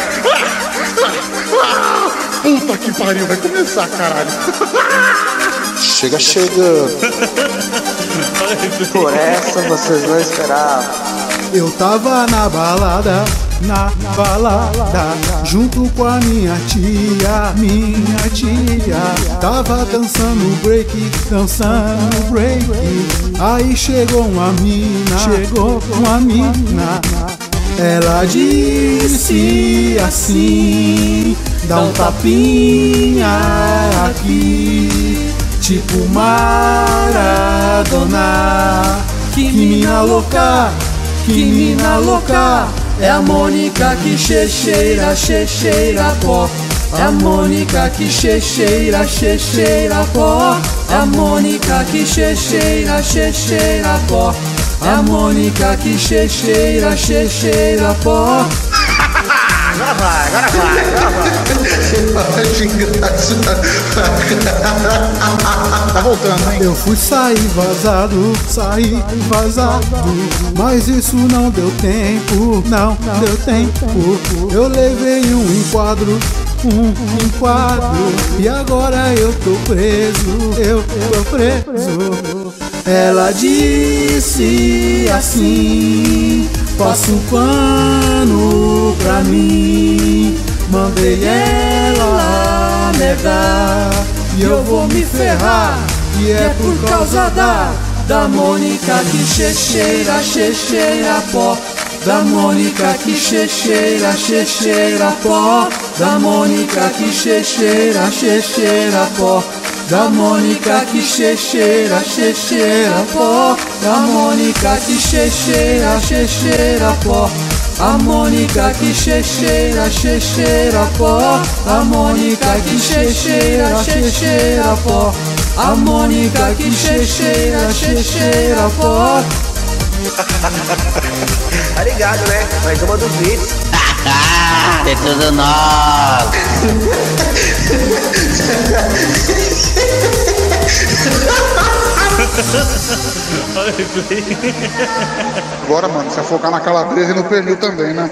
Puta que pariu, vai começar, caralho. Chega chegando. Por essa vocês não esperavam. Eu tava na balada, na balada, junto com a minha tia, minha tia. Tava dançando break, dançando break. Aí chegou uma mina, chegou uma mina. Ela disse assim: dá um tapinha aqui, tipo Maradona. Que mina louca, que mina louca. É a Mônica que checheira, checheira pó. É a Mônica que checheira, checheira pó. É a Mônica que checheira, checheira pó. É a Mônica que checheira, checheira pó. <laughs> Agora vai, agora vai, agora vai. Tá voltando, hein? Eu fui sair vazado, sair vazado. Mas isso não deu tempo, não deu tempo. Eu levei um enquadro, um enquadro. E agora eu tô preso, eu tô preso. Ela disse assim: Passa um pano pra mim. Mandei ela negar e eu vou me ferrar. E é por causa da da Mônica que checheira, checheira pó. Da Mônica que checheira, checheira pó. Da Mônica que checheira, checheira pó. Da Mônica que checheira, checheira pó. Da Mônica que checheira, checheira pó. A Mônica que checheira, checheira pó. A Mônica que checheira, checheira pó. A Mônica que checheira, checheira pó. <laughs> Tá ligado, né? Mais uma dos beats. É tudo nosso. <laughs> <laughs> Agora, mano, se focar na calabresa e no pernil também, né?